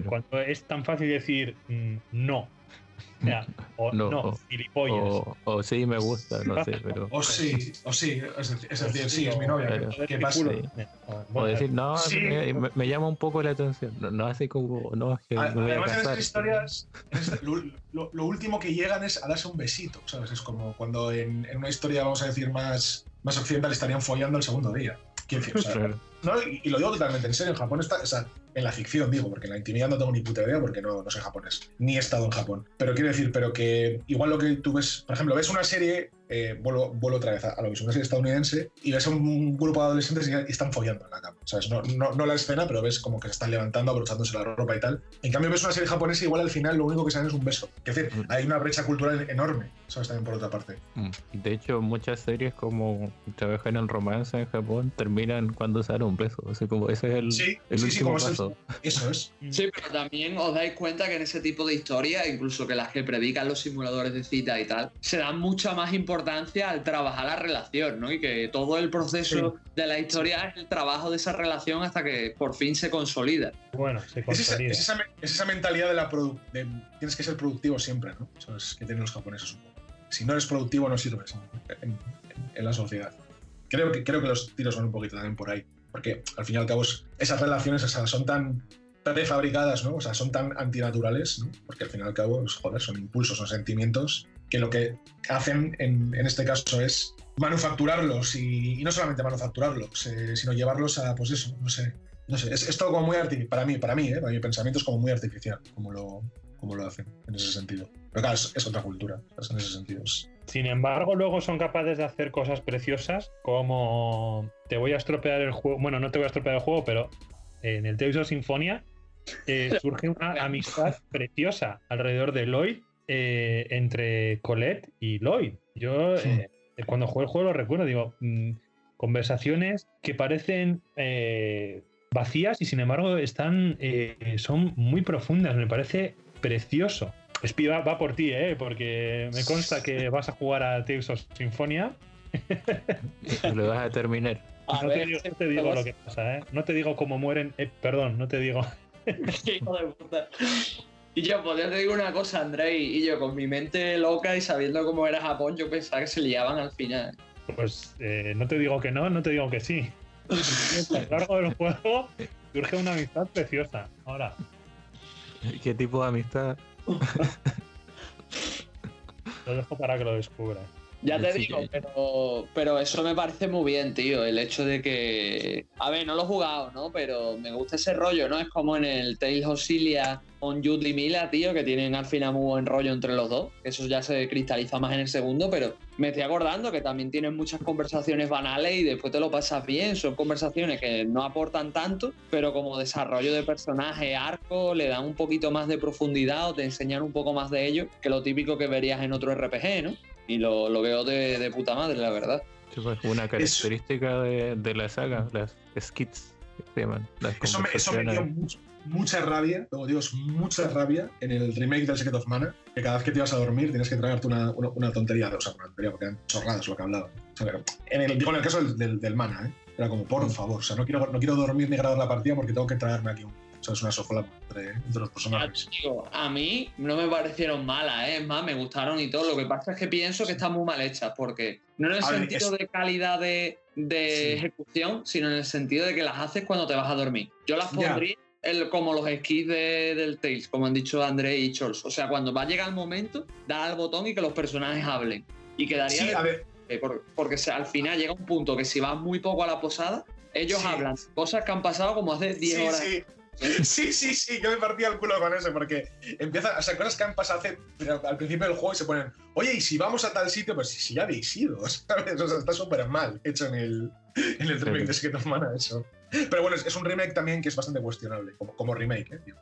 cuando es tan fácil decir mm, no o no, no gilipollas. O, sí, me gusta, no sé, pero. O sí, o sí, es, decir, sí, es mi novia. ¿Qué pasa? O decir, no, me, llama un poco la atención. No, así como, no, que me voy Además, a casar. en estas historias, lo, lo, último que llegan es a darse un besito, ¿sabes? Es como cuando en, en una historia, vamos a decir, más, más occidental estarían follando el segundo día. ¿Quién sabe? No, y, lo digo totalmente en serio, en Japón está, o sea, en la ficción digo, porque en la intimidad no tengo ni puta idea porque no, no soy japonés, ni he estado en Japón. Pero quiero decir, pero que igual lo que tú ves, por ejemplo, ves una serie, eh, vuelvo, otra vez a, lo que es una serie estadounidense, y ves a un grupo de adolescentes y, están follando en la cama. ¿sabes? No, no, no, la escena, pero ves como que se están levantando, abrochándose la ropa y tal. En cambio, ves una serie japonesa, igual al final lo único que salen es un beso. Es decir, mm. hay una brecha cultural enorme, ¿sabes? También por otra parte. Mm. De hecho, muchas series como trabajan en el romance en Japón terminan cuando sale un beso. O sea, como ese es el, sí, el último paso. eso es. Sí, pero también os dais cuenta que en ese tipo de historias, incluso que las que predican los simuladores de cita y tal, se dan mucha más importancia al trabajar la relación, ¿no? Y que todo el proceso de la historia es el trabajo de esa relación hasta que por fin se consolida. Bueno, se consolida. Es esa, mentalidad de la de, tienes que ser productivo siempre, ¿no? Eso es que tienen los japoneses un poco. Si no eres productivo no sirves en, la sociedad. Creo que, creo que los tiros van un poquito también por ahí. Porque al fin y al cabo esas relaciones son tan prefabricadas, ¿no? O sea, son tan antinaturales, ¿no? Porque al fin y al cabo, pues, joder, son impulsos, son sentimientos que lo que hacen en, en este caso es manufacturarlos y, no solamente manufacturarlos, eh, sino llevarlos a, pues eso, no sé, no sé, es, todo como muy artificial, para mí, para mí, ¿eh? para mi pensamiento es como muy artificial, como lo, como lo hacen en ese sentido. Pero claro, es, otra cultura, en ese sentido. Sin embargo, luego son capaces de hacer cosas preciosas como te voy a estropear el juego, bueno, no te voy a estropear el juego, pero en el Tales of Sinfonia eh, surge una amistad preciosa alrededor de Lloyd eh, entre Colette y Lloyd. Yo eh, cuando juego el juego lo recuerdo, digo, mm, conversaciones que parecen eh, vacías y sin embargo están, eh, son muy profundas, me parece precioso. Espiva va por ti, ¿eh? porque me consta que vas a jugar a Tales of Sinfonia. lo vas a terminar. no, te digo, lo que pasa, ¿eh? No te digo cómo mueren. perdón, no te digo. Hijo de puta. Y yo, pues te digo una cosa, Andrei, y yo con mi mente loca y sabiendo cómo era Japón, yo pensaba que se liaban al final. Pues eh, no te digo que no, no te digo que sí. a lo largo del juego surge una amistad preciosa. Ahora. ¿Qué tipo de amistad? lo dejo para que lo descubras. Ya te digo, pero, pero eso me parece muy bien, tío. El hecho de que. A ver, no lo he jugado, ¿no? Pero me gusta ese rollo, ¿no? Es como en el Tales of Cilia con Jude y Mila, tío, que tienen al final muy buen rollo entre los dos. Eso ya se cristaliza más en el segundo, pero me estoy acordando que también tienen muchas conversaciones banales y después te lo pasas bien. Son conversaciones que no aportan tanto, pero como desarrollo de personaje, arco, le dan un poquito más de profundidad o te enseñan un poco más de ello que lo típico que verías en otro RPG, ¿no? Y lo, lo veo de, de, puta madre, la verdad. Pues, una característica de, de, la saga, las skits se llaman. eso, me, eso me dio mucha rabia, luego digo, mucha rabia en el remake del Secret of Mana, que cada vez que te ibas a dormir tienes que tragarte una, una, tontería, o sea, una tontería, porque eran chorradas lo que hablaba. en el, digo en el caso del, del, del Mana, ¿eh? era como, por mm. favor, o sea, no quiero, no quiero dormir ni grabar la partida porque tengo que tragarme aquí un o sea, es una sofla entre, los personajes. a mí no me parecieron malas, ¿eh? es más, me gustaron y todo. Lo que pasa es que pienso que están muy mal hechas, porque no en el sentido de calidad de, ejecución, sino en el sentido de que las haces cuando te vas a dormir. Yo las pondría el, como los esquís de, del Tales, como han dicho André y Chols. O sea, cuando va a llegar el momento, dar al botón y que los personajes hablen. Y quedaría. Sí, a ver. Porque, al final llega un punto que si vas muy poco a la posada, ellos hablan cosas que han pasado como hace 10 horas. Sí. Sí, sí, sí, yo me partía el culo con eso porque empiezan, o sea, cosas que han pasado hace, al principio del juego y se ponen, oye, y si vamos a tal sitio, pues si, ya habéis ido, ¿sabes? O sea, está súper mal hecho en el, en el remake de Secret of Mana eso. Pero bueno, es, un remake también que es bastante cuestionable, como, como remake, ¿eh?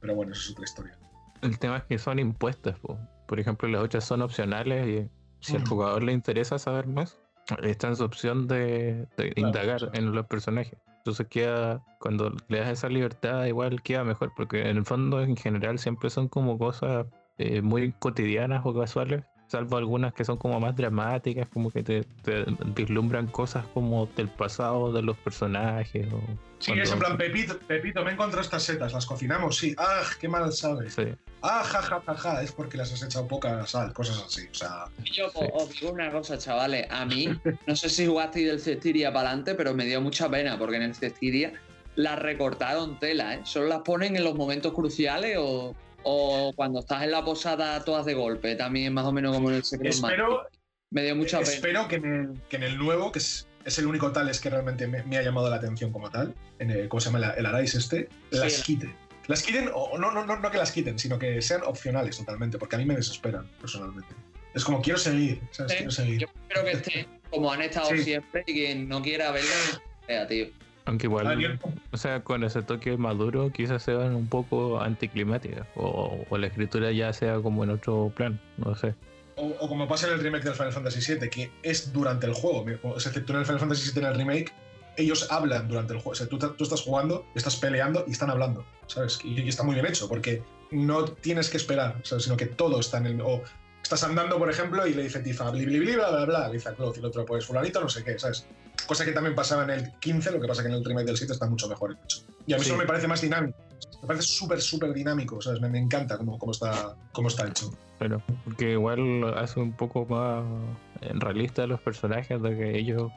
Pero bueno, eso es otra historia. El tema es que son impuestos, por ejemplo, las otras son opcionales y si al mm. jugador le interesa saber más, está en su opción de, indagar en los personajes. Entonces queda, cuando le das esa libertad, igual queda mejor, porque en el fondo en general siempre son como cosas eh, muy cotidianas o casuales, salvo algunas que son como más dramáticas, como que te, vislumbran cosas como del pasado de los personajes. O sí, es en plan, Pepito, Pepito, me encontrado estas setas, las cocinamos, sí, ah, qué mal sabes. Sí. Ah, ja, ja, ja, ja, es porque las has echado poca sal, cosas así. O sea. Yo os digo una cosa, chavales. A mí, no sé si jugasteis del Cestiria para adelante, pero me dio mucha pena porque en el Cestiria las recortaron tela, ¿eh? Solo las ponen en los momentos cruciales o, o cuando estás en la posada todas de golpe. También más o menos como en el Secret Espero, Me dio mucha pena. Espero que en el, que en el nuevo, que es, es, el único tal es que realmente me, ha llamado la atención como tal, en el, ¿cómo se llama? El, Arais este, las quite las quiten, o no, no, no, no que las quiten, sino que sean opcionales totalmente, porque a mí me desesperan personalmente. Es como quiero seguir, ¿sabes? quiero seguir. Yo creo que esté como han estado siempre y quien no quiera verlo, tío. Aunque igual, o sea, con ese toque maduro quizás sean un poco anticlimáticas o, o, la escritura ya sea como en otro plan, no sé. O, o, como pasa en el remake del Final Fantasy VII, que es durante el juego. O sea, en el Final Fantasy VII en el remake, ellos hablan durante el juego. O sea, tú, tú, estás jugando, estás peleando y están hablando, ¿sabes? Y, está muy bien hecho, porque no tienes que esperar, ¿sabes? Sino que todo está en el. O estás andando, por ejemplo, y le dice Tifa, bli, bli, bli, bla, bla, bla, le dice a Cloth, y el otro, pues, fulanito, no sé qué, ¿sabes? Cosa que también pasaba en el 15, lo que pasa que en el remake del 7 está mucho mejor hecho. Y a mí eso me parece más dinámico. Me parece súper, súper dinámico, ¿sabes? Me, encanta cómo, cómo, está, cómo está hecho. Pero, porque igual hace un poco más realista los personajes de que ellos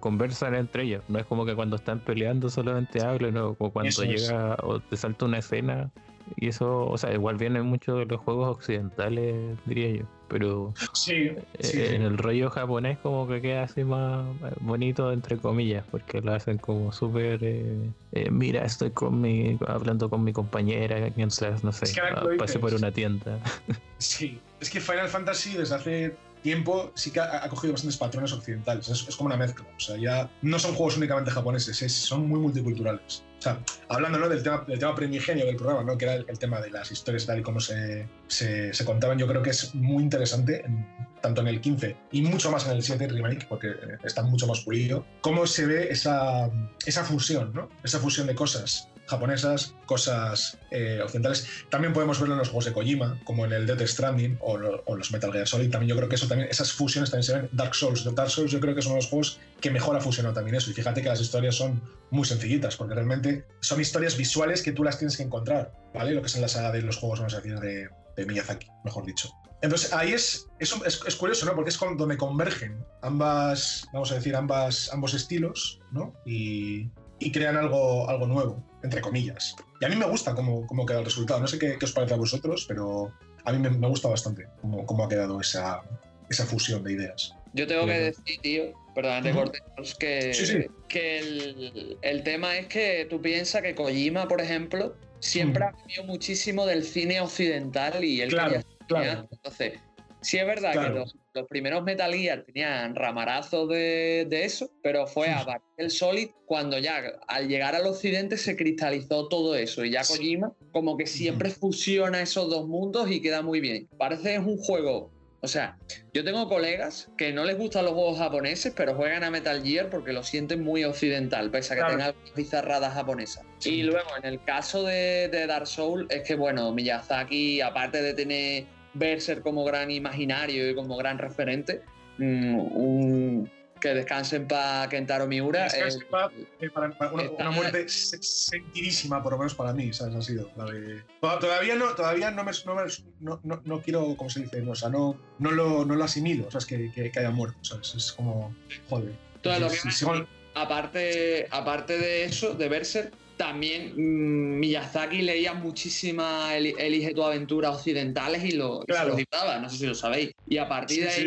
conversan entre ellos. No es como que cuando están peleando solamente hablen o cuando llega o te salta una escena. Y eso, o sea, igual viene mucho de los juegos occidentales, diría yo. Pero sí, eh, en el rollo japonés como que queda así más bonito, entre comillas, porque lo hacen como súper... Eh, eh, mira, estoy con mi, hablando con mi compañera mientras, no sé, pase por una tienda. Sí, es que Final Fantasy desde hace tiempo sí que ha, cogido bastantes patrones occidentales. Es, como una mezcla. O sea, ya no son juegos únicamente japoneses, son muy multiculturales. O sea, hablando ¿no? del, tema, del tema primigenio del programa, ¿no? que era el, tema de las historias tal y como se, se, se, contaban, yo creo que es muy interesante, tanto en el 15 y mucho más en el 7 Remake, porque eh, está mucho más pulido, cómo se ve esa, esa fusión, ¿no? esa fusión de cosas japonesas, cosas eh, occidentales. También podemos verlo en los juegos de Kojima, como en el Death Stranding o, los Metal Gear Solid. También yo creo que eso también, esas fusiones también se ven. Dark Souls, Dark Souls yo creo que son los juegos que mejor ha fusionado también eso. Y fíjate que las historias son muy sencillitas, porque realmente son historias visuales que tú las tienes que encontrar, ¿vale? Lo que es en la saga de los juegos, vamos a de, de Miyazaki, mejor dicho. Entonces ahí es, es, es, curioso, ¿no? Porque es donde convergen ambas, vamos a decir, ambas, ambos estilos, ¿no? Y, y crean algo, algo nuevo, entre comillas. Y a mí me gusta cómo, cómo queda el resultado. No sé qué, os parece a vosotros, pero a mí me, gusta bastante cómo, cómo, ha quedado esa, esa fusión de ideas. Yo tengo que decir, tío, perdón, de cortes, que, que el, el, tema es que tú piensas que Kojima, por ejemplo, siempre ha vivido muchísimo del cine occidental y él claro, claro. Entonces, sí es verdad que los, los primeros Metal Gear tenían ramarazos de, eso, pero fue a el Solid cuando ya al llegar al occidente se cristalizó todo eso. Y ya Kojima como que siempre fusiona esos dos mundos y queda muy bien. Parece que es un juego. O sea, yo tengo colegas que no les gustan los juegos japoneses, pero juegan a Metal Gear porque lo sienten muy occidental, pese a que tenga bizarradas japonesas. Y luego, en el caso de, de Dark Souls, es que, bueno, Miyazaki, aparte de tener Berser como gran imaginario y como gran referente. Mm, que descansen para Kentaro Miura. Descansen eh, para, una, muerte sentidísima, por lo menos para mí, ¿sabes? Ha sido de... Todavía no, todavía no, me, no, no, no, quiero, ¿cómo se dice? No, o sea, no, no, lo, no lo asimilo, o sea, es que, que, haya muerto, ¿sabes? Es como, joder. Todo lo que aparte, aparte de eso, de Berser, también mm, Miyazaki leía muchísimas Elige tu aventura occidentales y lo, claro. no sé si lo sabéis. Y a partir de ahí,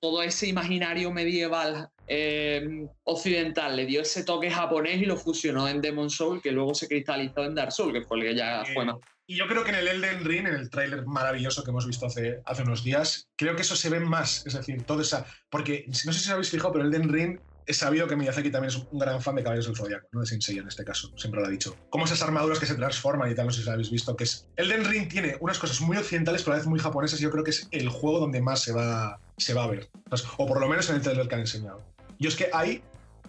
todo ese imaginario medieval eh, occidental le dio ese toque japonés y lo fusionó en Demon Soul, que luego se cristalizó en Dark Soul, que fue el que ya fue más. Y yo creo que en el Elden Ring, en el tráiler maravilloso que hemos visto hace, hace unos días, creo que eso se ve más. Es decir, toda esa. Porque no sé si os habéis fijado, pero el Elden Ring es sabido que Miyazaki también es un gran fan de Caballeros del Zodiaco, ¿no? De Sensei en este caso, siempre lo ha dicho. Como esas armaduras que se transforman y tal, no sé si lo habéis visto, que es... Elden Ring tiene unas cosas muy occidentales, pero a la vez muy japonesas, y yo creo que es el juego donde más se va, se va a ver. O por lo menos en el trailer que han enseñado. Y es que hay...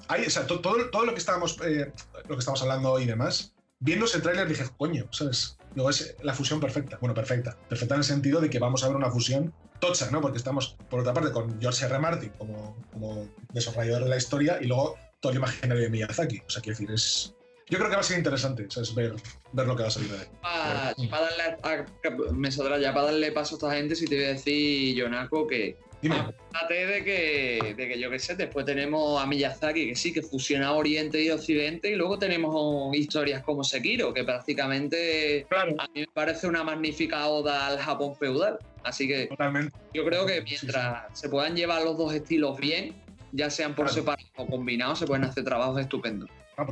hay o sea, todo, todo lo que estábamos, eh, lo que estamos hablando hoy y demás, viéndose el tráiler dije, coño, ¿sabes? Luego es la fusión perfecta. Bueno, perfecta. Perfecta en el sentido de que vamos a ver una fusión tocha, ¿no? Porque estamos, por otra parte, con George R. Martin como, como desarrollador de la historia y luego todo el imaginario de Miyazaki. O sea, quiero decir, es. Yo creo que va a ser interesante, ¿sabes? Ver, ver lo que va a salir de ahí. para darle me saldrá ya para darle paso a esta gente, si te voy a decir, Yonako, que Aparte de que, de que yo qué sé, después tenemos a Miyazaki, que sí, que fusiona Oriente y Occidente, y luego tenemos historias como Sekiro, que prácticamente a mí me parece una magnífica oda al Japón feudal. Así que yo creo que mientras se puedan llevar los dos estilos bien, ya sean por separado o combinados, se pueden hacer trabajos estupendos. Ah,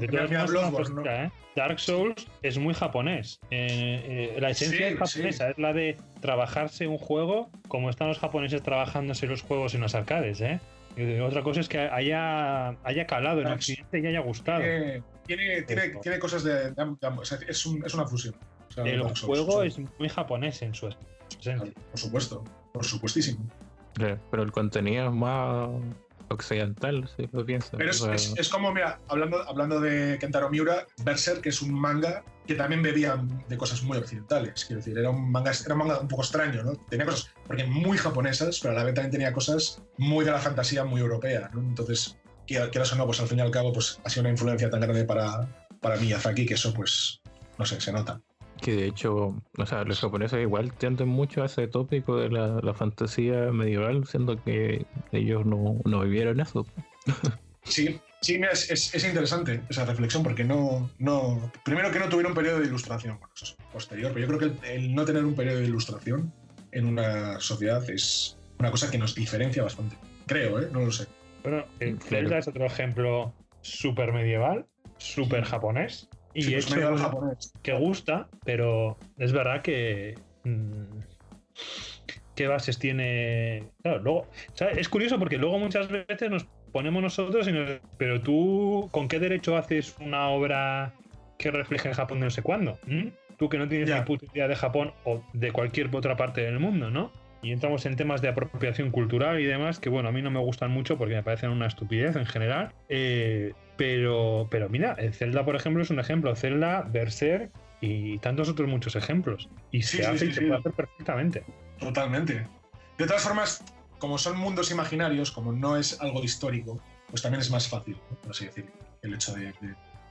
¿eh? Dark Souls es muy japonés. Eh, eh, la esencia es japonesa, es la de trabajarse un juego como están los japoneses trabajándose los juegos en los arcades. ¿eh? otra cosa es que haya, haya calado en Occidente y haya gustado. Tiene, tiene, cosas de. es, una fusión. el juego es muy japonés en su esencia. Por supuesto, por supuestísimo. Pero el contenido es más occidental, si lo pienso. Pero es, como, mira, hablando, hablando de Kentaro Miura, Berserk, que es un manga que también bebía de cosas muy occidentales. Quiero decir, era un manga, era un, manga un poco extraño, ¿no? Tenía cosas, porque muy japonesas, pero a la vez también tenía cosas muy de la fantasía, muy europea, ¿no? Entonces, quieras o no, pues al fin y al cabo, pues ha sido una influencia tan grande para, para Miyazaki que eso, pues, no sé, se nota. Que de hecho, o sea, los japoneses igual tienden mucho a ese tópico de la, fantasía medieval, siendo que ellos no, no vivieron eso. Sí, sí, es, es, interesante esa reflexión porque no, no. Primero que no tuvieron un periodo de ilustración, bueno, eso es posterior, pero yo creo que el, no tener un periodo de ilustración en una sociedad es una cosa que nos diferencia bastante. Creo, ¿eh? No lo sé. Bueno, Zelda es otro ejemplo súper medieval, súper japonés, y pues hecho japonés. que gusta, pero es verdad que. Mm, ¿Qué bases tiene? Claro, luego. Es curioso porque luego muchas veces nos ponemos nosotros y nos. Pero tú, ¿con qué derecho haces una obra que refleje el Japón de no sé cuándo? ¿Mm? Tú que no tienes ni puta idea de Japón o de cualquier otra parte del mundo, ¿no? Y entramos en temas de apropiación cultural y demás, que bueno, a mí no me gustan mucho porque me parecen una estupidez en general. Eh, pero, pero mira, Zelda, por ejemplo, es un ejemplo. Zelda, Berserk y tantos otros muchos ejemplos. Y se hace y se puede hacer perfectamente. Totalmente. De todas formas, como son mundos imaginarios, como no es algo histórico, pues también es más fácil, por así decirlo, el hecho de,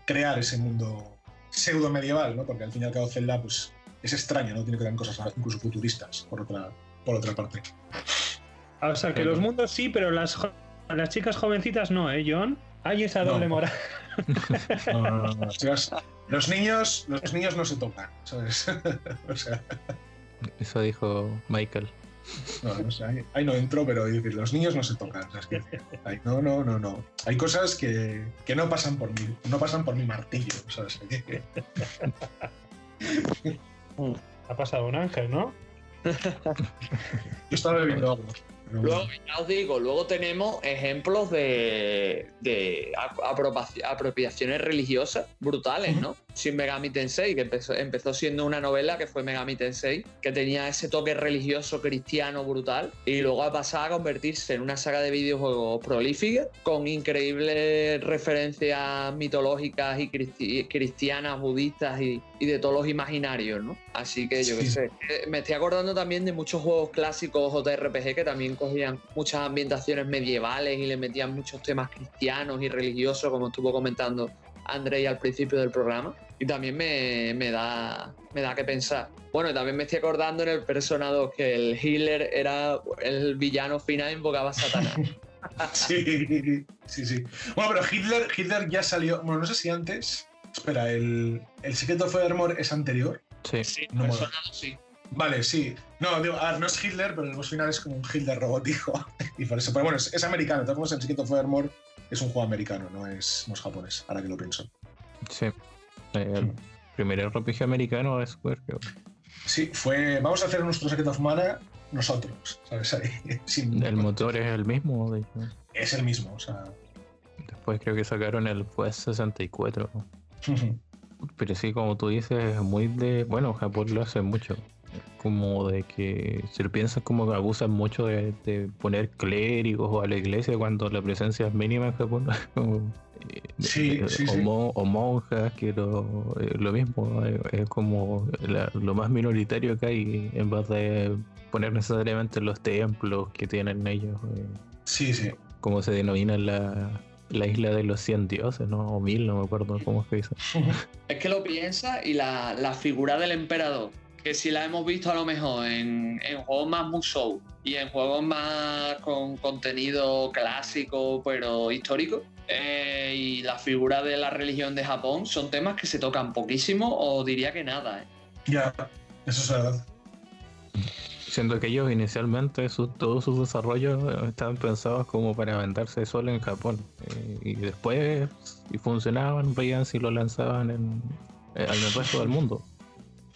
crear ese mundo pseudo medieval, ¿no? Porque al fin y al cabo Zelda, pues es extraño, ¿no? Tiene que tener cosas incluso futuristas, por otra, por otra parte. O sea, que los mundos sí, pero las, las chicas jovencitas no, ¿eh, John? Hay esa doble moral. los niños, los niños no se tocan, ¿sabes? o sea. Eso dijo Michael. No, no sé, ahí, no entró, pero decir, los niños no se tocan. no, no, no, no. Hay cosas que, que, no pasan por mí, no pasan por mi martillo, ¿sabes? ha pasado un ángel, ¿no? Yo estaba bebiendo agua. Luego, ya os digo, luego tenemos ejemplos de, apropiaciones religiosas brutales, ¿no? Sin Megami Tensei, que empezó, siendo una novela que fue Megami Tensei, que tenía ese toque religioso cristiano brutal, y luego ha pasado a convertirse en una saga de videojuegos prolífica, con increíbles referencias mitológicas y cristianas, budistas y, de todos los imaginarios, ¿no? Así que yo qué sé. Eh, me estoy acordando también de muchos juegos clásicos JRPG que también cogían muchas ambientaciones medievales y le metían muchos temas cristianos y religiosos, como estuvo comentando Andrei al principio del programa. Y también me, da, me da que pensar. Bueno, también me estoy acordando en el Persona 2 que el Hitler era el villano final invocaba a Satanás. sí, sí, sí. Bueno, pero Hitler, Hitler ya salió, bueno, no sé si antes, Espera, ¿el, ¿el Secret of Evermore es anterior? Sí. Sí, No me suena sí. Vale, sí. No, digo, a ver, no es Hitler, pero el boss final es como un Hitler robótico. y por eso. Pero bueno, es, es americano. Todas formas, el Secret of Evermore es un juego americano, no es, no es japonés, ahora que lo pienso. Sí. El primer RPG americano es Square, creo. Sí, fue. Vamos a hacer nuestro Secret of Mana nosotros, ¿sabes? Ahí, sin- El motor es el mismo, de hecho. Es el mismo, o sea. Después creo que sacaron el Quest 64. Pero sí, como tú dices, es muy de. Bueno, Japón lo hace mucho. Como de que, si lo piensas, como que abusan mucho de, de poner clérigos o a la iglesia cuando la presencia es mínima en Japón. Como, eh, Sí, eh, sí, o, sí. mo- o monjas, que lo, eh, lo mismo. Es como la- lo más minoritario que hay en vez de poner necesariamente los templos que tienen ellos. Sí, sí. como se denomina la, la isla de los 100 dioses, ¿no? O mil, no me acuerdo cómo es que dice. Es que lo piensa y la, la figura del emperador, que si la hemos visto a lo mejor en, en juegos más Musou y en juegos más con contenido clásico pero histórico, eh, y la figura de la religión de Japón son temas que se tocan poquísimo o diría que nada. ¿eh? Ya, eso es verdad. Siendo que ellos inicialmente su- todos sus desarrollos eh, estaban pensados como para venderse solo en Japón. Eh, y después, si funcionaban, veían si lo lanzaban en, eh, al resto del mundo.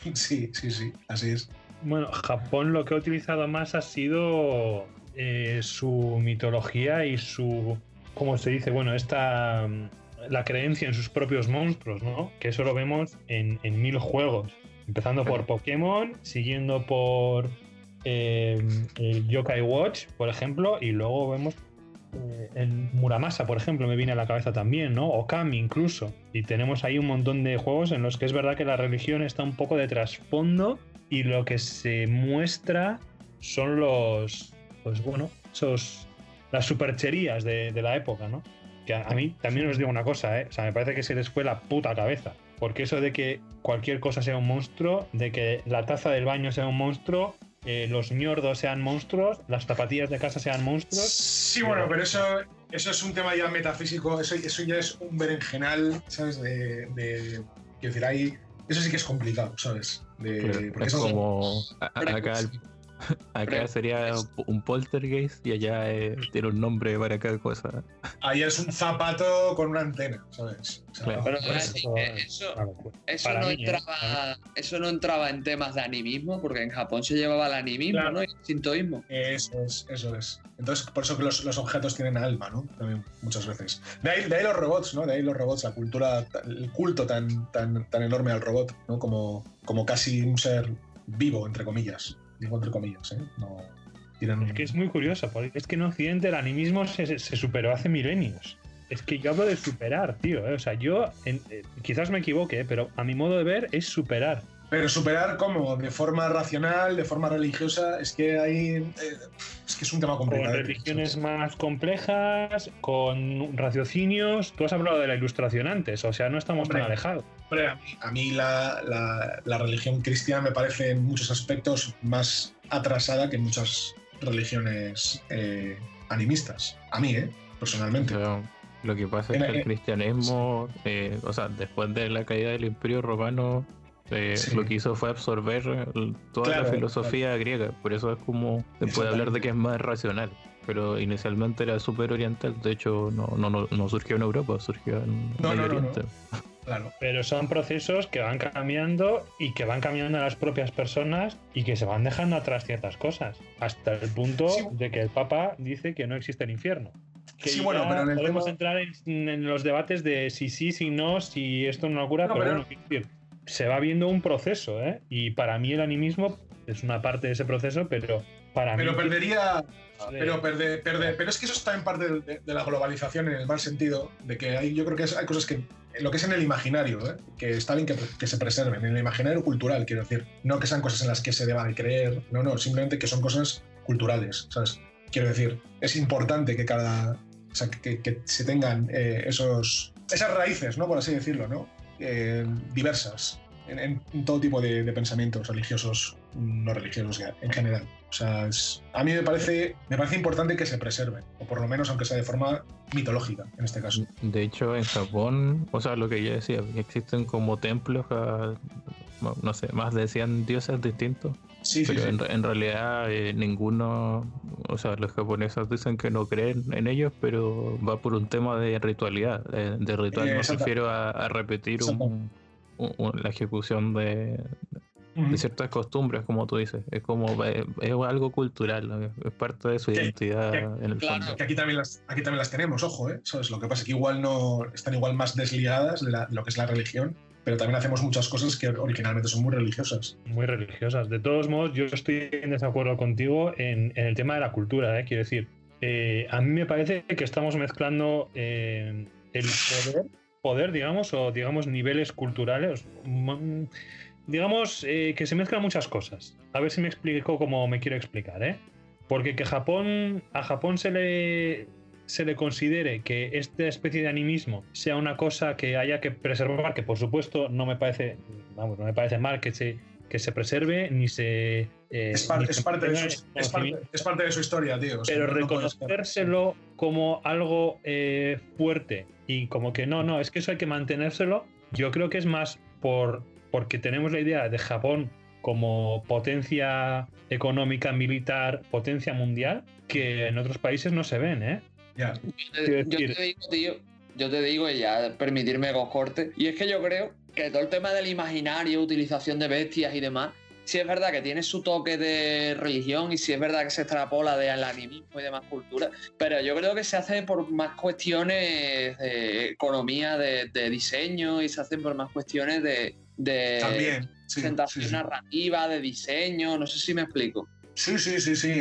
Sí, sí, sí, así es. Bueno, Japón lo que ha utilizado más ha sido eh, su mitología y su, ¿cómo se dice? Bueno, esta, mm, la creencia en sus propios monstruos, ¿no? Que eso lo vemos en, mil juegos. Empezando por Pokémon, siguiendo por eh, el Yokai Watch, por ejemplo, y luego vemos eh, el Muramasa, por ejemplo, me viene a la cabeza también, ¿no? Okami incluso. Y tenemos ahí un montón de juegos en los que es verdad que la religión está un poco de trasfondo y lo que se muestra son los, pues bueno, esos, las supercherías de, la época, ¿no? Que a, a mí también os digo una cosa, ¿eh? O sea, me parece que se les fue la puta cabeza. Porque eso de que cualquier cosa sea un monstruo, de que la taza del baño sea un monstruo, eh, los ñordos sean monstruos, las zapatillas de casa sean monstruos. Sí, bueno, pero eso, eso es un tema ya metafísico, eso, eso ya es un berenjenal, ¿sabes? De, de- quiero decir, ahí, eso sí que es complicado, ¿sabes? De- Pero porque es como acá, el- acá pero- sería un poltergeist y allá eh, tiene un nombre para cada cosa. ahí es un zapato con una antena, ¿sabes? O sea, Claro. Pero pues, eso, eso no mí, ¿eh? entraba, eso no entraba en temas de animismo, porque en Japón se llevaba el animismo, Claro. ¿no? Y el sintoísmo. Eso es, eso es. Entonces, por eso que los, los objetos tienen alma, ¿no? También muchas veces. De ahí, de ahí los robots, ¿no? De ahí los robots, la cultura, el culto tan, tan, tan enorme al robot, ¿no? Como, como casi un ser vivo, entre comillas. Digo entre comillas, ¿eh? No, tienen Es que es muy curioso, porque es que en Occidente el animismo se, se superó hace milenios. Es que yo hablo de superar, tío. ¿eh? O sea, yo en- eh, quizás me equivoque, pero a mi modo de ver es superar. Pero superar como de forma racional, de forma religiosa, es que hay. eh, es que es un tema Con complicado. religiones más complejas, con raciocinios. Tú has hablado de la ilustración antes, o sea, no estamos tan alejados. Hombre, a mí, a mí la, la- la religión cristiana me parece en muchos aspectos más atrasada que muchas religiones eh, animistas. A mí, ¿eh? Personalmente. Pero lo que pasa es que el en- cristianismo, eh, o sea, después de la caída del Imperio Romano, eh, Sí. lo que hizo fue absorber el- toda Claro, la filosofía griega. Por eso es como se puede hablar de que es más racional. Pero inicialmente era súper oriental. De hecho, no, no, no, no surgió en Europa, surgió en No, Medio no, no, no. Oriente. Claro. Pero son procesos que van cambiando y que van cambiando a las propias personas y que se van dejando atrás ciertas cosas. Hasta el punto Sí. de que el Papa dice que no existe el infierno. Que Sí, bueno, pero en el podemos tema- entrar en, en los debates de si sí, si no, si esto es una locura, No, pero, pero- bueno, decir, se va viendo un proceso, ¿eh? Y para mí el animismo es una parte de ese proceso, pero para Pero mí... perdería. Pero, perde- perde- pero es que eso está en parte de, de la globalización en el mal sentido, de que hay, yo creo que es- hay cosas que. Lo que es en el imaginario, ¿eh? que está bien que, que se preserven, en el imaginario cultural, quiero decir. No que sean cosas en las que se deba de creer, no, no, simplemente que son cosas culturales, ¿sabes? Quiero decir, es importante que cada. O sea, que, que se tengan eh, esos, esas raíces, ¿no? Por así decirlo, ¿no? Eh, diversas en, todo tipo de, pensamientos religiosos, no religiosos en general. O sea, a mí me parece, me parece importante que se preserven, o por lo menos aunque sea de forma mitológica en este caso. De hecho, en Japón, o sea, lo que yo decía, existen como templos no sé, más de 100 dioses distintos. Sí, pero sí, En, realidad eh, ninguno, o sea, los japoneses dicen que no creen en ellos, pero va por un tema de ritualidad. De, ritual, me refiero a, repetir la ejecución de, ciertas costumbres, como tú dices. Es como es, algo cultural, es parte de su identidad en el fondo. Que aquí también las, aquí también las tenemos, ojo, ¿eh? Lo que pasa es que igual no están igual más desligadas de lo que es la religión pero también hacemos muchas cosas que originalmente son muy religiosas. Muy religiosas. De todos modos, yo estoy en desacuerdo contigo en, el tema de la cultura, ¿eh? quiero decir. Eh, a mí me parece que estamos mezclando eh, el poder, poder, digamos, o digamos niveles culturales. Digamos que se mezclan muchas cosas. A ver si me explico como me quiero explicar, ¿eh? Porque que Japón, a Japón se le, se le considere que esta especie de animismo sea una cosa que haya que preservar, que por supuesto no me parece, vamos, no me parece mal que se, que se preserve ni se... Eh, es, parte de su, es, parte, de su, historia, tío. pero reconocérselo como algo eh, fuerte y como que no, no, es que eso hay que mantenérselo, yo creo que es más por porque tenemos la idea de Japón como potencia económica, militar, potencia mundial, que en otros países no se ven, ¿eh? Yo, te, digo, tío, yo te digo, y ya permitirme dos cortes, y es que yo creo que todo el tema del imaginario, utilización de bestias y demás, sí es verdad que tiene su toque de religión y sí es verdad que se extrapola del animismo y demás cultura, pero yo creo que se hace por más cuestiones de economía, de, diseño y se hacen por más cuestiones de, presentación narrativa, de diseño, no sé si me explico. Sí, sí, sí, sí,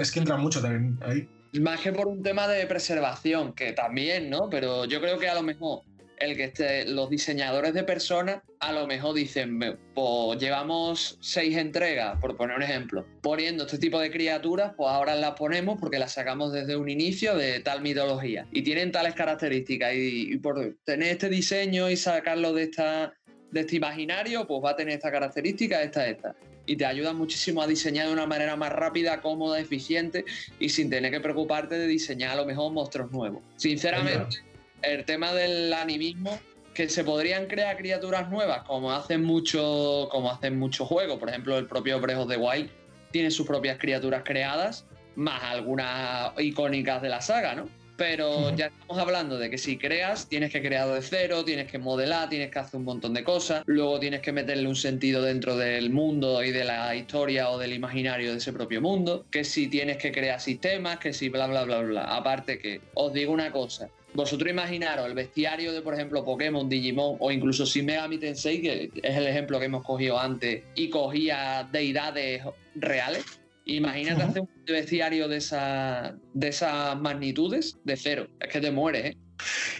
es que entra mucho también ahí. Más que por un tema de preservación, que también, ¿no? Pero yo creo que a lo mejor el que esté, los diseñadores de personas a lo mejor dicen, pues llevamos seis entregas, por poner un ejemplo, poniendo este tipo de criaturas, pues ahora las ponemos porque las sacamos desde un inicio de tal mitología y tienen tales características y, por tener este diseño y sacarlo de esta de este imaginario, pues va a tener esta característica, esta, esta. Y te ayuda muchísimo a diseñar de una manera más rápida, cómoda, eficiente y sin tener que preocuparte de diseñar a lo mejor monstruos nuevos. Sinceramente, el tema del animismo, que se podrían crear criaturas nuevas, como hacen mucho, como hacen muchos juegos, por ejemplo, el propio Breath of the Wild tiene sus propias criaturas creadas, más algunas icónicas de la saga, ¿no? pero ya estamos hablando de que si creas, tienes que crear de cero, tienes que modelar, tienes que hacer un montón de cosas, luego tienes que meterle un sentido dentro del mundo y de la historia o del imaginario de ese propio mundo, que si tienes que crear sistemas, que si bla, bla, bla, bla. Aparte que, os digo una cosa, vosotros imaginaros el bestiario de, por ejemplo, Pokémon, Digimon o incluso Shin Megami Tensei, que es el ejemplo que hemos cogido antes, y cogía deidades reales Imagínate hacer un bestiario de, esa, de esas magnitudes de cero. Es que te mueres, ¿eh?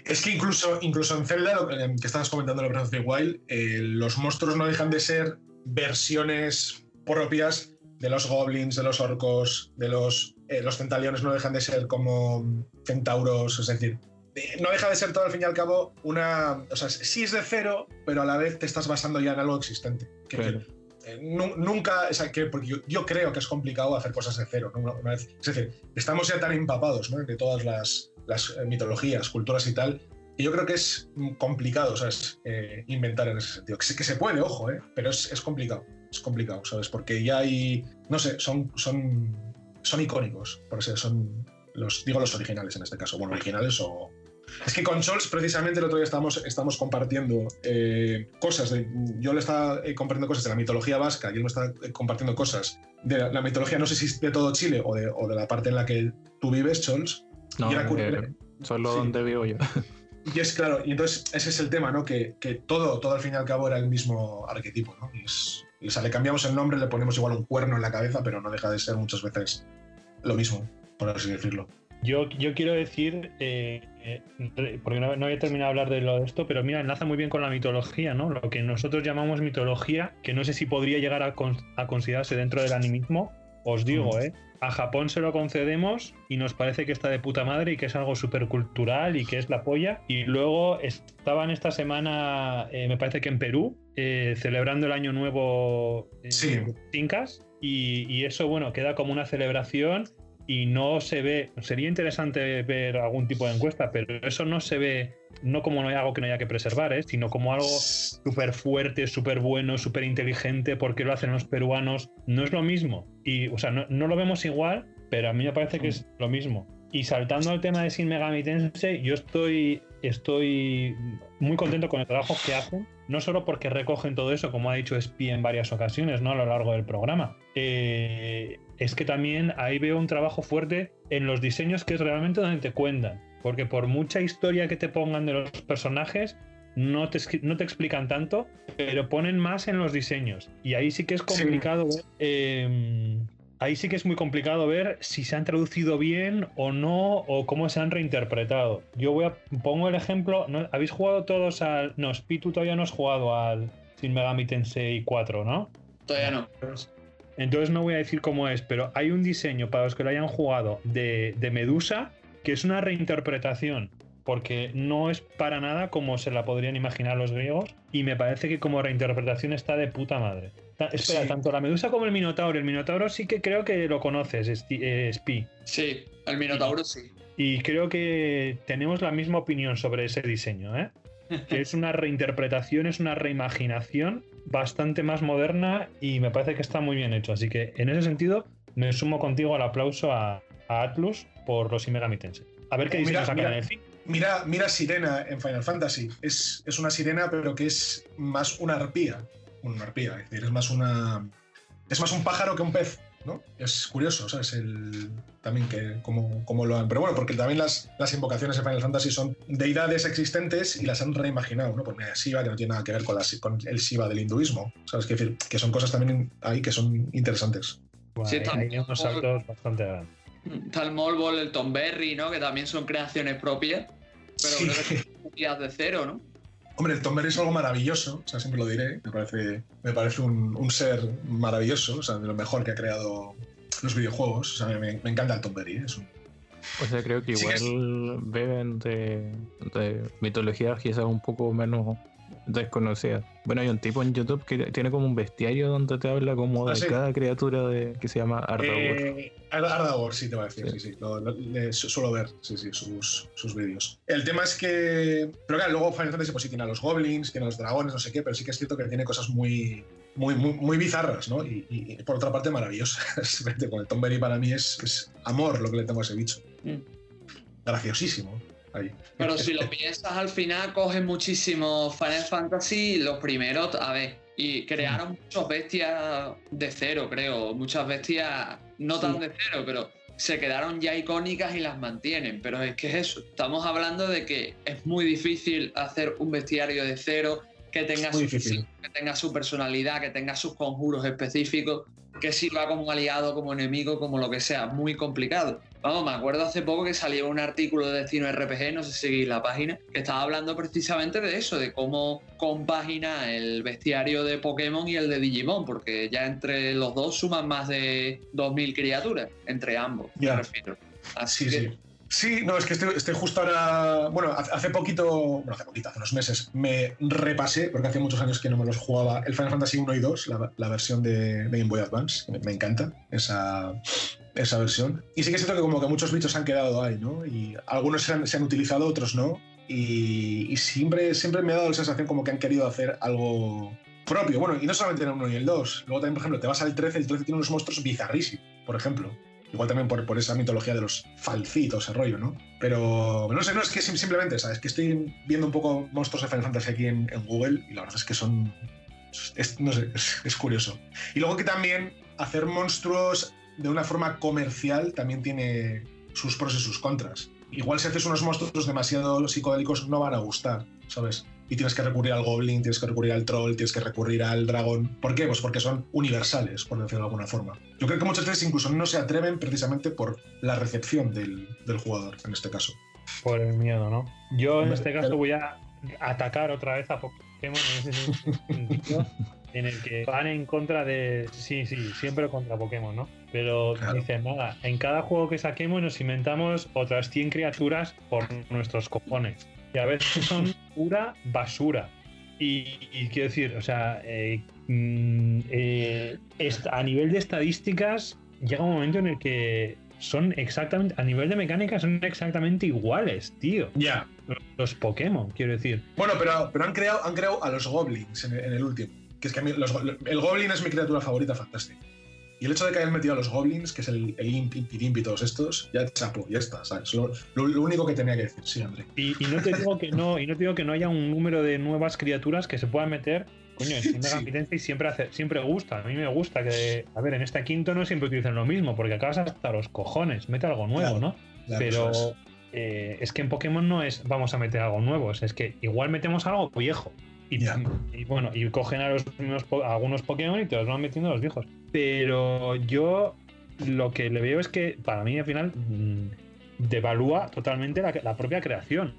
Es que incluso, incluso en Zelda, lo que, estabas comentando en Breath of the Wild, eh, los monstruos no dejan de ser versiones propias de los goblins, de los orcos, de los, eh, los centaliones, no dejan de ser como centauros, es decir, no deja de ser todo al fin y al cabo una. O sea, sí es de cero, pero a la vez te estás basando ya en algo existente. Eh, nunca, que, porque yo, creo que es complicado hacer cosas de cero. es decir, estamos ya tan empapados de todas las, eh, mitologías, culturas y tal, y yo creo que es complicado eh, inventar en ese sentido. Que, que se puede, ojo, pero es, complicado. Es complicado, ¿sabes? Porque ya hay, no sé, son, son, son icónicos, por eso son los, digo los originales en este caso, bueno, originales o, es que con Scholz, precisamente, el otro día estamos, estamos compartiendo eh, cosas. De, yo le estaba eh, compartiendo cosas de la mitología vasca y él me está eh, compartiendo cosas de la, mitología, no sé si de todo Chile o de, o de la parte en la que tú vives, Scholz. No, solo donde vivo yo. Y es claro, y entonces ese es el tema, ¿no? Que, que, todo, todo al fin y al cabo era el mismo arquetipo, ¿no? Y es, le cambiamos el nombre, le ponemos igual un cuerno en la cabeza, pero no deja de ser muchas veces lo mismo, por así decirlo. Yo, yo quiero decir, eh, eh, porque no, no, había terminado de hablar de lo de esto, pero mira, enlaza muy bien con la mitología, ¿no? Lo que nosotros llamamos mitología, que no sé si podría llegar a, a considerarse dentro del animismo, os digo, ¿eh? A Japón se lo concedemos y nos parece que está de puta madre y que es algo súper cultural y que es la polla. Y luego estaban esta semana, eh, me parece que en Perú, eh, celebrando el año nuevo en Sí. Incas y, y eso, bueno, queda como una celebración y no se ve, sería interesante ver algún tipo de encuesta, pero eso no se ve, no como no hay algo que no haya que preservar, ¿eh? sino como algo súper fuerte, súper bueno, súper inteligente, porque lo hacen los peruanos, no es lo mismo. Y, o sea, no, no lo vemos igual, pero a mí me parece que es lo mismo. Y saltando al tema de Shin Megami Tensei, yo estoy, estoy muy contento con el trabajo que hacen, no solo porque recogen todo eso, como ha dicho Spi en varias ocasiones ¿no? a lo largo del programa, eh, es que también ahí veo un trabajo fuerte en los diseños que es realmente donde te cuentan. Porque por mucha historia que te pongan de los personajes, no te, no te explican tanto, pero ponen más en los diseños. Y ahí sí que es complicado ver. eh, ahí sí que es muy complicado ver si se han traducido bien o no, o cómo se han reinterpretado. Yo voy a pongo el ejemplo. ¿no? ¿Habéis jugado todos al. No, Spitu todavía no has jugado al Shin Megami Tensei 4, ¿no? Todavía no. Entonces no voy a decir cómo es, pero hay un diseño para los que lo hayan jugado de, de Medusa que es una reinterpretación, porque no es para nada como se la podrían imaginar los griegos, y me parece que como reinterpretación está de puta madre. Ta- espera, Sí. tanto la Medusa como el Minotauro. El Minotauro sí que creo que lo conoces, eh, Spi. Sí, el Minotauro sí. Y creo que tenemos la misma opinión sobre ese diseño, ¿eh? que es una reinterpretación, es una reimaginación bastante más moderna y me parece que está muy bien hecho. Así que en ese sentido me sumo contigo al aplauso a, a Atlus por los Megami Tensei. A ver qué Mira, diseño sacan mira. en el fin. Mira, mira Sirena en Final Fantasy. Es, es una sirena, pero que es más una arpía. Una arpía, es decir, es más una. Es más un pájaro que un pez, ¿no? Es curioso, ¿sabes? El, también que como, como lo han. Pero bueno, porque también las, las invocaciones en Final Fantasy son deidades existentes y las han reimaginado, ¿no? Porque Shiva, que no tiene nada que ver con, la- con el Shiva del hinduismo, ¿sabes? Que, decir, que son cosas también ahí que son interesantes. Bueno, Sí, hay unos saltos bastante grandes. Está el Molbol, el Tom Berry, ¿no? Que también son creaciones propias. Pero Sí. creo que son días de cero, ¿no? Hombre, el Tomber es algo maravilloso, o sea, siempre lo diré. Me parece, me parece un, un ser maravilloso, o sea, de lo mejor que ha creado los videojuegos. O sea, me, me encanta el Tomberry, ¿eh? es un- O sea, creo que Sí igual es- beben de, de mitologías quizás un poco menos desconocidas. Bueno, hay un tipo en YouTube que tiene como un bestiario donde te habla como de Ah, sí. cada criatura de, que se llama Ardagor. Eh, Ar- Ardagor, sí, te va a decir, Sí. sí, sí. Lo- lo- le- su- suelo ver, sí, sí, sus, sus vídeos. El tema es que. Pero claro, luego Final Fantasy pues sí tiene a los goblins, tiene a los dragones, no sé qué, pero sí que es cierto que tiene cosas muy. Muy, muy, muy bizarras, ¿no? Y, y- y por otra parte maravillosas. Con el Tomberry para mí es, es amor lo que le tengo a ese bicho. Mm. Graciosísimo. Ahí. Pero si lo piensas, al final cogen muchísimo Final Fantasy, los primeros, a ver, y crearon muchas bestias de cero, creo. Muchas bestias no tan Sí. de cero, pero se quedaron ya icónicas y las mantienen. Pero es que es eso. Estamos hablando de que es muy difícil hacer un bestiario de cero que tenga, muy su, difícil. que tenga su personalidad, que tenga sus conjuros específicos, que sirva como aliado, como enemigo, como lo que sea. Muy complicado. Vamos, me acuerdo hace poco que salió un artículo de Destino RPG, no sé si seguís la página, que estaba hablando precisamente de eso, de cómo compagina el bestiario de Pokémon y el de Digimon, porque ya entre los dos suman más de 2.000 criaturas, entre ambos, me refiero. Así Sí, que, sí. Sí, no, es que estoy, justo ahora. Bueno, hace poquito, bueno, hace poquito, hace unos meses, me repasé, porque hace muchos años que no me los jugaba, el Final Fantasy 1 y 2, la, versión de, Game Boy Advance. Me, encanta esa, esa versión. Y sí que es cierto que como que muchos bichos han quedado ahí, ¿no? Y algunos se han, utilizado, otros no. Y, y siempre, siempre me ha dado la sensación como que han querido hacer algo propio. Bueno, y no solamente en el 1 y el 2. Luego también, por ejemplo, te vas al 13, el 13 tiene unos monstruos bizarrísimos, por ejemplo. Igual también por, por esa mitología de los falcitos, ese rollo, ¿no? Pero no sé, no es que sim- simplemente, ¿sabes? Que estoy viendo un poco monstruos de Final Fantasy aquí en, Google y la verdad es que son. no sé, es, es curioso. Y luego que también hacer monstruos de una forma comercial también tiene sus pros y sus contras. Igual si haces unos monstruos demasiado psicodélicos no van a gustar, ¿sabes? Y tienes que recurrir al goblin, tienes que recurrir al troll, tienes que recurrir al dragón. ¿Por qué? Pues porque son universales, por decirlo de alguna forma. Yo creo que muchas veces incluso no se atreven precisamente por la recepción del, del jugador, en este caso. Por el miedo, ¿no? Yo en este caso pero- voy a atacar otra vez a Pokémon en ese sentido, en el que van en contra de. Sí, sí, siempre contra Pokémon, ¿no? Pero Claro. dicen, nada, en cada juego que saquemos nos inventamos otras 100 criaturas por nuestros cojones. Y a veces son pura basura. Y, quiero decir, o sea, eh, mm, eh, a nivel de estadísticas llega un momento en el que son exactamente, a nivel de mecánica, son exactamente iguales, tío. Ya. Los, Pokémon, quiero decir. Bueno, pero, pero han, creado, han creado a los Goblins en, el último. Que es que a mí el Goblin es mi criatura favorita, fantástica. Y el hecho de que hayan metido a los Goblins, que es el, el Imp, Imp y todos estos, ya chapo, ya está, ¿sabes? Lo, único que tenía que decir, sí, André. Y, no te digo que no, y no te digo que no haya un número de nuevas criaturas que se puedan meter Coño, en y siempre, hace, siempre gusta. A mí me gusta que. A ver, en este quinto no siempre utilizan lo mismo, porque acabas hasta los cojones. Mete algo nuevo, ¿no? Pero eh, es. que en Pokémon no es vamos a meter algo nuevo, es que igual metemos algo viejo. Y, bueno, y cogen a los algunos Pokémon y te los van metiendo a los viejos. Pero yo lo que le veo es que para mí al final mm, devalúa totalmente la, la propia creación.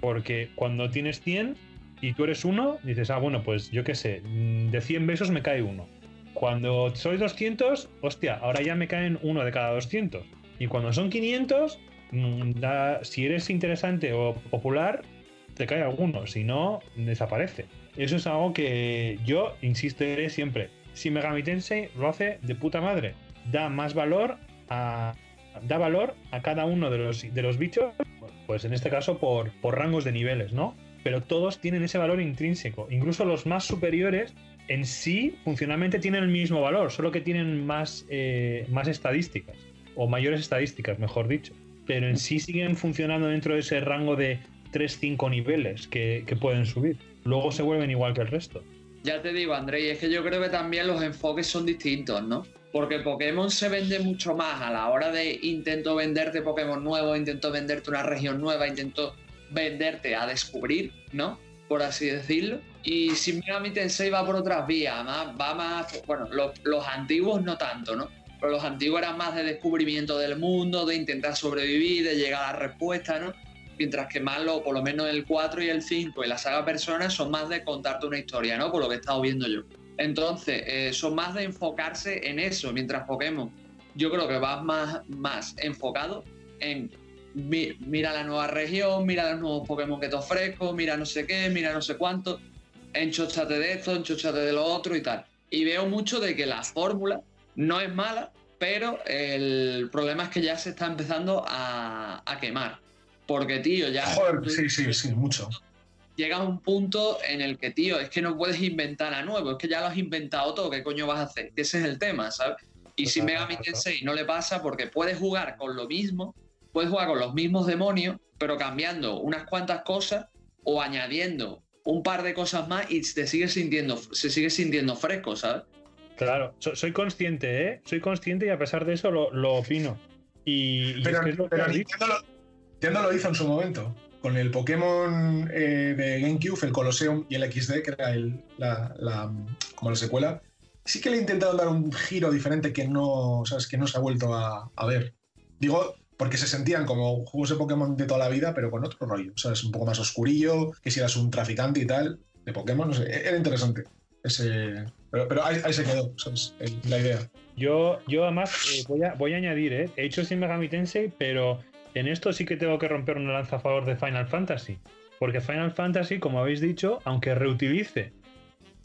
Porque cuando tienes 100 y tú eres uno, dices, ah, bueno, pues yo qué sé, mm, de 100 besos me cae uno. Cuando soy 200, hostia, ahora ya me caen uno de cada 200. Y cuando son 500, mm, si eres interesante o popular, te cae alguno, si no, desaparece. Eso es algo que yo insistiré siempre. Si Megami Tensei lo hace de puta madre, da más valor a, da valor a cada uno de los, de los bichos, pues en este caso por, por rangos de niveles, ¿no? pero todos tienen ese valor intrínseco. Incluso los más superiores en sí funcionalmente tienen el mismo valor, solo que tienen más, eh, más estadísticas, o mayores estadísticas, mejor dicho. Pero en sí siguen funcionando dentro de ese rango de 3-5 niveles que, pueden subir. Luego se vuelven igual que el resto. Ya te digo, André, es que yo creo que también los enfoques son distintos, ¿no? Porque Pokémon se vende mucho más a la hora de intento venderte Pokémon nuevo, intento venderte una región nueva, intento venderte a descubrir, ¿no? Por así decirlo. Y Shin Megami Tensei va por otras vías, más, va más, bueno, los, antiguos no tanto, ¿no? Pero los antiguos eran más de descubrimiento del mundo, de intentar sobrevivir, de llegar a la respuesta, ¿no? Mientras que más lo, por lo menos el 4 y el 5 y la saga Persona son más de contarte una historia, ¿no? Por lo que he estado viendo yo. Entonces, eh, son más de enfocarse en eso, mientras Pokémon yo creo que va más, más enfocado en mira la nueva región, mira los nuevos Pokémon que te ofrezco, mira no sé qué, mira no sé cuánto, enchochate de esto, enchochate de lo otro y tal. Y veo mucho de que la fórmula no es mala, pero el problema es que ya se está empezando a, quemar. Porque, tío, ya. Joder, sí, sí, sí, mucho. Llega a un punto en el que, tío, es que no puedes inventar a nuevo, es que ya lo has inventado todo, ¿qué coño vas a hacer? Ese es el tema, ¿sabes? Y si Megami Tensei no le pasa porque puedes jugar con lo mismo, puedes jugar con los mismos demonios, pero cambiando unas cuantas cosas o añadiendo un par de cosas más y te sigue sintiendo, se sigue sintiendo fresco, ¿sabes? Claro, soy consciente, ¿eh? Soy consciente y a pesar de eso lo, opino. Y, pero, es que Nintendo, lo, hizo en su momento. Con el Pokémon eh, de GameCube, el Colosseum y el XD, que era la, como la secuela, sí que le intentaron dar un giro diferente que no, ¿sabes? que no se ha vuelto a, a ver. Digo, porque se sentían como juegos de Pokémon de toda la vida, pero con otro rollo, ¿sabes? Un poco más oscurillo, que si eras un traficante y tal, de Pokémon, no sé, e-, era interesante. Ese, pero, ahí, se quedó, ¿sabes? La idea. Yo, yo además eh, voy, a, voy a añadir, ¿eh? he hecho sin Megami Tensei, pero en esto sí que tengo que romper una lanza a favor de Final Fantasy. Porque Final Fantasy, como habéis dicho, aunque reutilice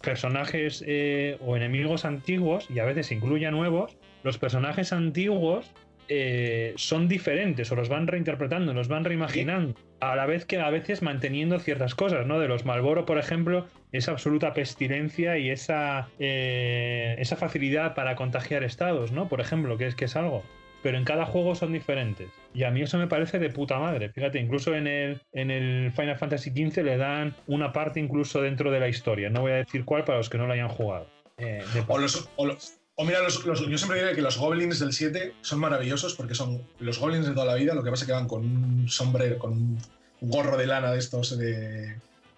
personajes eh, o enemigos antiguos y a veces incluya nuevos, los personajes antiguos eh, son diferentes o los van reinterpretando, los van reimaginando, a la vez que a veces manteniendo ciertas cosas, ¿no? De los Malboro, por ejemplo, esa absoluta pestilencia y esa, eh, esa facilidad para contagiar estados, ¿no? Por ejemplo, que es que es algo. Pero en cada juego son diferentes. Y a mí eso me parece de puta madre. Fíjate, incluso en el, en el Final Fantasy XV le dan una parte incluso dentro de la historia. No voy a decir cuál para los que no lo hayan jugado. Eh, o, los, o mira, los, yo siempre diré que los goblins del 7 son maravillosos porque son los goblins de toda la vida, lo que pasa es que van con un sombrero, con un gorro de lana de estos de,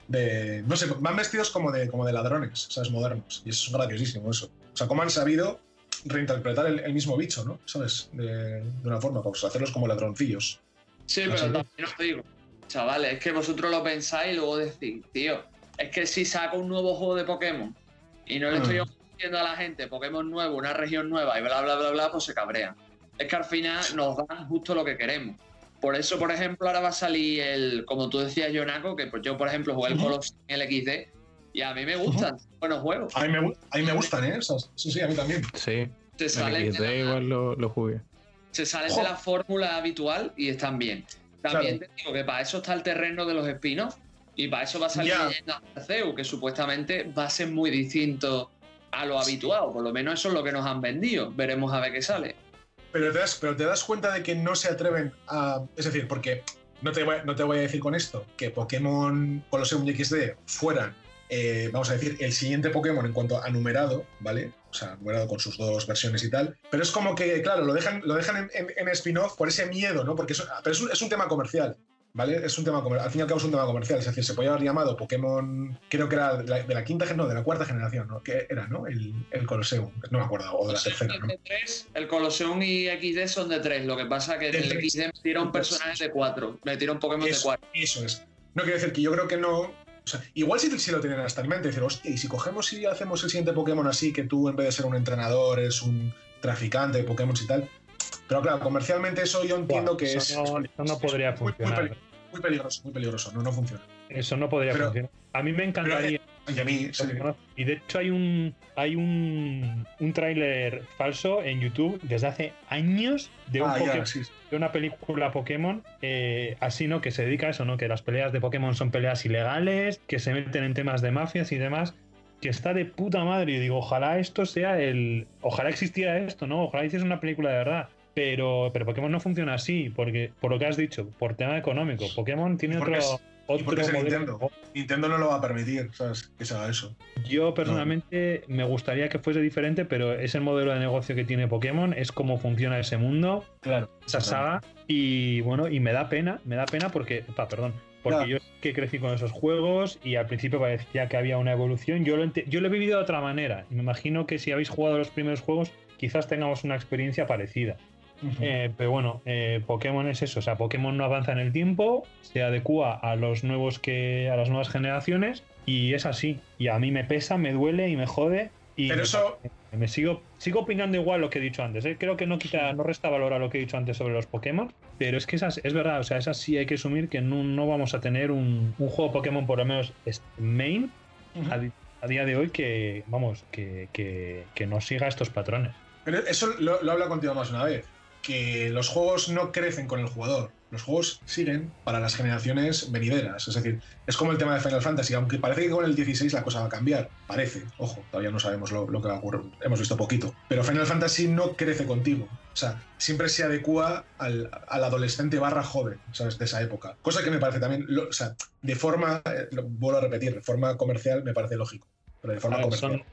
de no sé, van vestidos como de, como de ladrones, ¿sabes? Modernos. Y eso es graciosísimo eso. O sea, cómo han sabido reinterpretar el, mismo bicho, ¿no? ¿Sabes? De, una forma, pues hacerlos como ladroncillos. Sí, pero también os digo, chavales, es que vosotros lo pensáis y luego decís, tío, es que si saco un nuevo juego de Pokémon y no le estoy mm a la gente Pokémon nuevo, una región nueva y bla, bla, bla, bla, pues se cabrean. Es que al final nos dan justo lo que queremos. Por eso, por ejemplo, ahora va a salir el, como tú decías, Jonaco, que pues yo, por ejemplo, jugué el Colossus en el XD Y a mí me gustan, buenos juegos. A mí me, a mí me gustan, ¿eh? sí, sí, a mí también. Sí. Se salen, de la, igual lo, lo jugué. Se salen de la fórmula habitual y están bien. También te digo que para eso está el terreno de los espinos y para eso va a salir Leyenda Arceu, que supuestamente va a ser muy distinto a lo habitual. Por lo menos eso es lo que nos han vendido. Veremos a ver qué sale. Pero te das, pero te das cuenta de que no se atreven a. Es decir, porque no te, voy, no te voy a decir con esto que Pokémon Colosseum XD fueran, eh, vamos a decir, el siguiente Pokémon en cuanto a numerado, ¿vale? O sea, numerado con sus dos versiones y tal. Pero es como que, claro, lo dejan, lo dejan en, spin-off por ese miedo, ¿no? Porque pero es un tema comercial. ¿vale? Es un tema comercial, al fin y al cabo es un tema comercial, es decir, se podía haber llamado Pokémon, creo que era de la, de la quinta, no, de la cuarta generación, ¿no? Que era, ¿no? El, el Colosseum, no me acuerdo, o de la tercera, ¿no? el Colosseum y XD son de tres, lo que pasa que en el XD metieron personajes de cuatro, metieron Pokémon de cuatro. Eso es. No quiero decir que yo creo que no, sea, igual si, si, lo tienen hasta en mente, decir, hostia, y si cogemos y hacemos el siguiente Pokémon así, que tú en vez de ser un entrenador eres un traficante de Pokémon y tal. Pero claro, comercialmente eso yo entiendo que es, no, no podría funcionar muy peligroso, muy peligroso, no, no funciona. Eso no podría funcionar. A mí me encantaría. Y a mí, Y de hecho hay un hay un, un tráiler falso en YouTube desde hace años de, un ah, de una película Pokémon, eh, así, ¿no? Que se dedica a eso, ¿no? Que las peleas de Pokémon son peleas ilegales, que se meten en temas de mafias y demás que está de puta madre. Y digo, ojalá esto sea el. Ojalá existiera esto, ¿no? Ojalá hiciese una película de verdad. Pero, pero Pokémon no funciona así, porque por lo que has dicho, por tema económico. Pokémon tiene otro, otro modelo. Nintendo. Nintendo no lo va a permitir, ¿sabes? Que se haga eso. Yo personalmente me gustaría que fuese diferente, pero es el modelo de negocio que tiene Pokémon, es cómo funciona ese mundo, claro, esa saga. Y bueno, y me da pena, me da pena porque, pa, perdón, porque yo que crecí con esos juegos y al principio parecía que había una evolución. Yo lo, yo lo he vivido de otra manera. Y me imagino que si habéis jugado los primeros juegos, quizás tengamos una experiencia parecida. Eh, pero bueno, eh, Pokémon es eso, o sea, Pokémon no avanza en el tiempo, se adecua a los nuevos que a las nuevas generaciones y es así. Y a mí me pesa, me duele y me jode. Y pero eso me, sigo sigo opinando igual lo que he dicho antes. ¿eh? Creo que no quita, no resta valor a lo que he dicho antes sobre los Pokémon, pero es que esas, es verdad, o sea, esas sí hay que asumir que no, vamos a tener un, juego Pokémon por lo menos main a, día de hoy que vamos que, que, que no siga estos patrones. Pero eso lo, lo habla contigo más una vez que los juegos no crecen con el jugador. Los juegos siguen para las generaciones venideras. Es decir, es como el tema de Final Fantasy, aunque parece que con el 16 la cosa va a cambiar. Parece, ojo, todavía no sabemos lo, que va a ocurrir. Hemos visto poquito. Pero Final Fantasy no crece contigo. O sea, siempre se adecua al, adolescente barra joven, ¿sabes? De esa época. Cosa que me parece también, o sea, de forma, eh, vuelvo a repetir, de forma comercial me parece lógico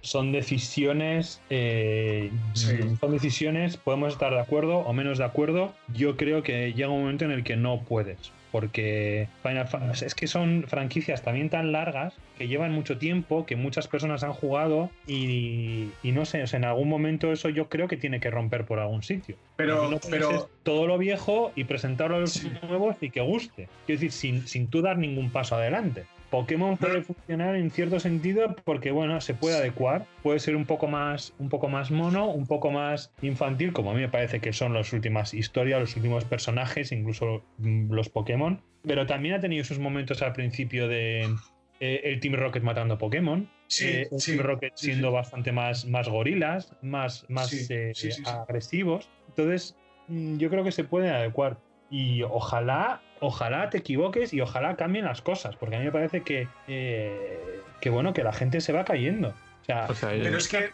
son, decisiones, eh, son decisiones, podemos estar de acuerdo o menos de acuerdo. Yo creo que llega un momento en el que no puedes, porque Final es que son franquicias también tan largas que llevan mucho tiempo, que muchas personas han jugado y, no sé, en algún momento eso yo creo que tiene que romper por algún sitio. Pero, pero... todo lo viejo y presentarlo a los nuevos y que guste. Quiero decir, sin, sin tú dar ningún paso adelante. Pokémon puede funcionar en cierto sentido porque bueno, se puede adecuar, puede ser un poco más un poco más mono, un poco más infantil, como a mí me parece que son las últimas historias, los últimos personajes, incluso mm, los Pokémon, pero también ha tenido sus momentos al principio de eh, el Team Rocket matando a Pokémon, sí, eh, el Team Rocket siendo bastante más más gorilas, más más eh, agresivos. Entonces, mm, yo creo que se puede adecuar. Y ojalá ojalá te equivoques y ojalá cambien las cosas, porque a mí me parece que, eh, que bueno, que la gente se va cayendo. O sea, pero es que,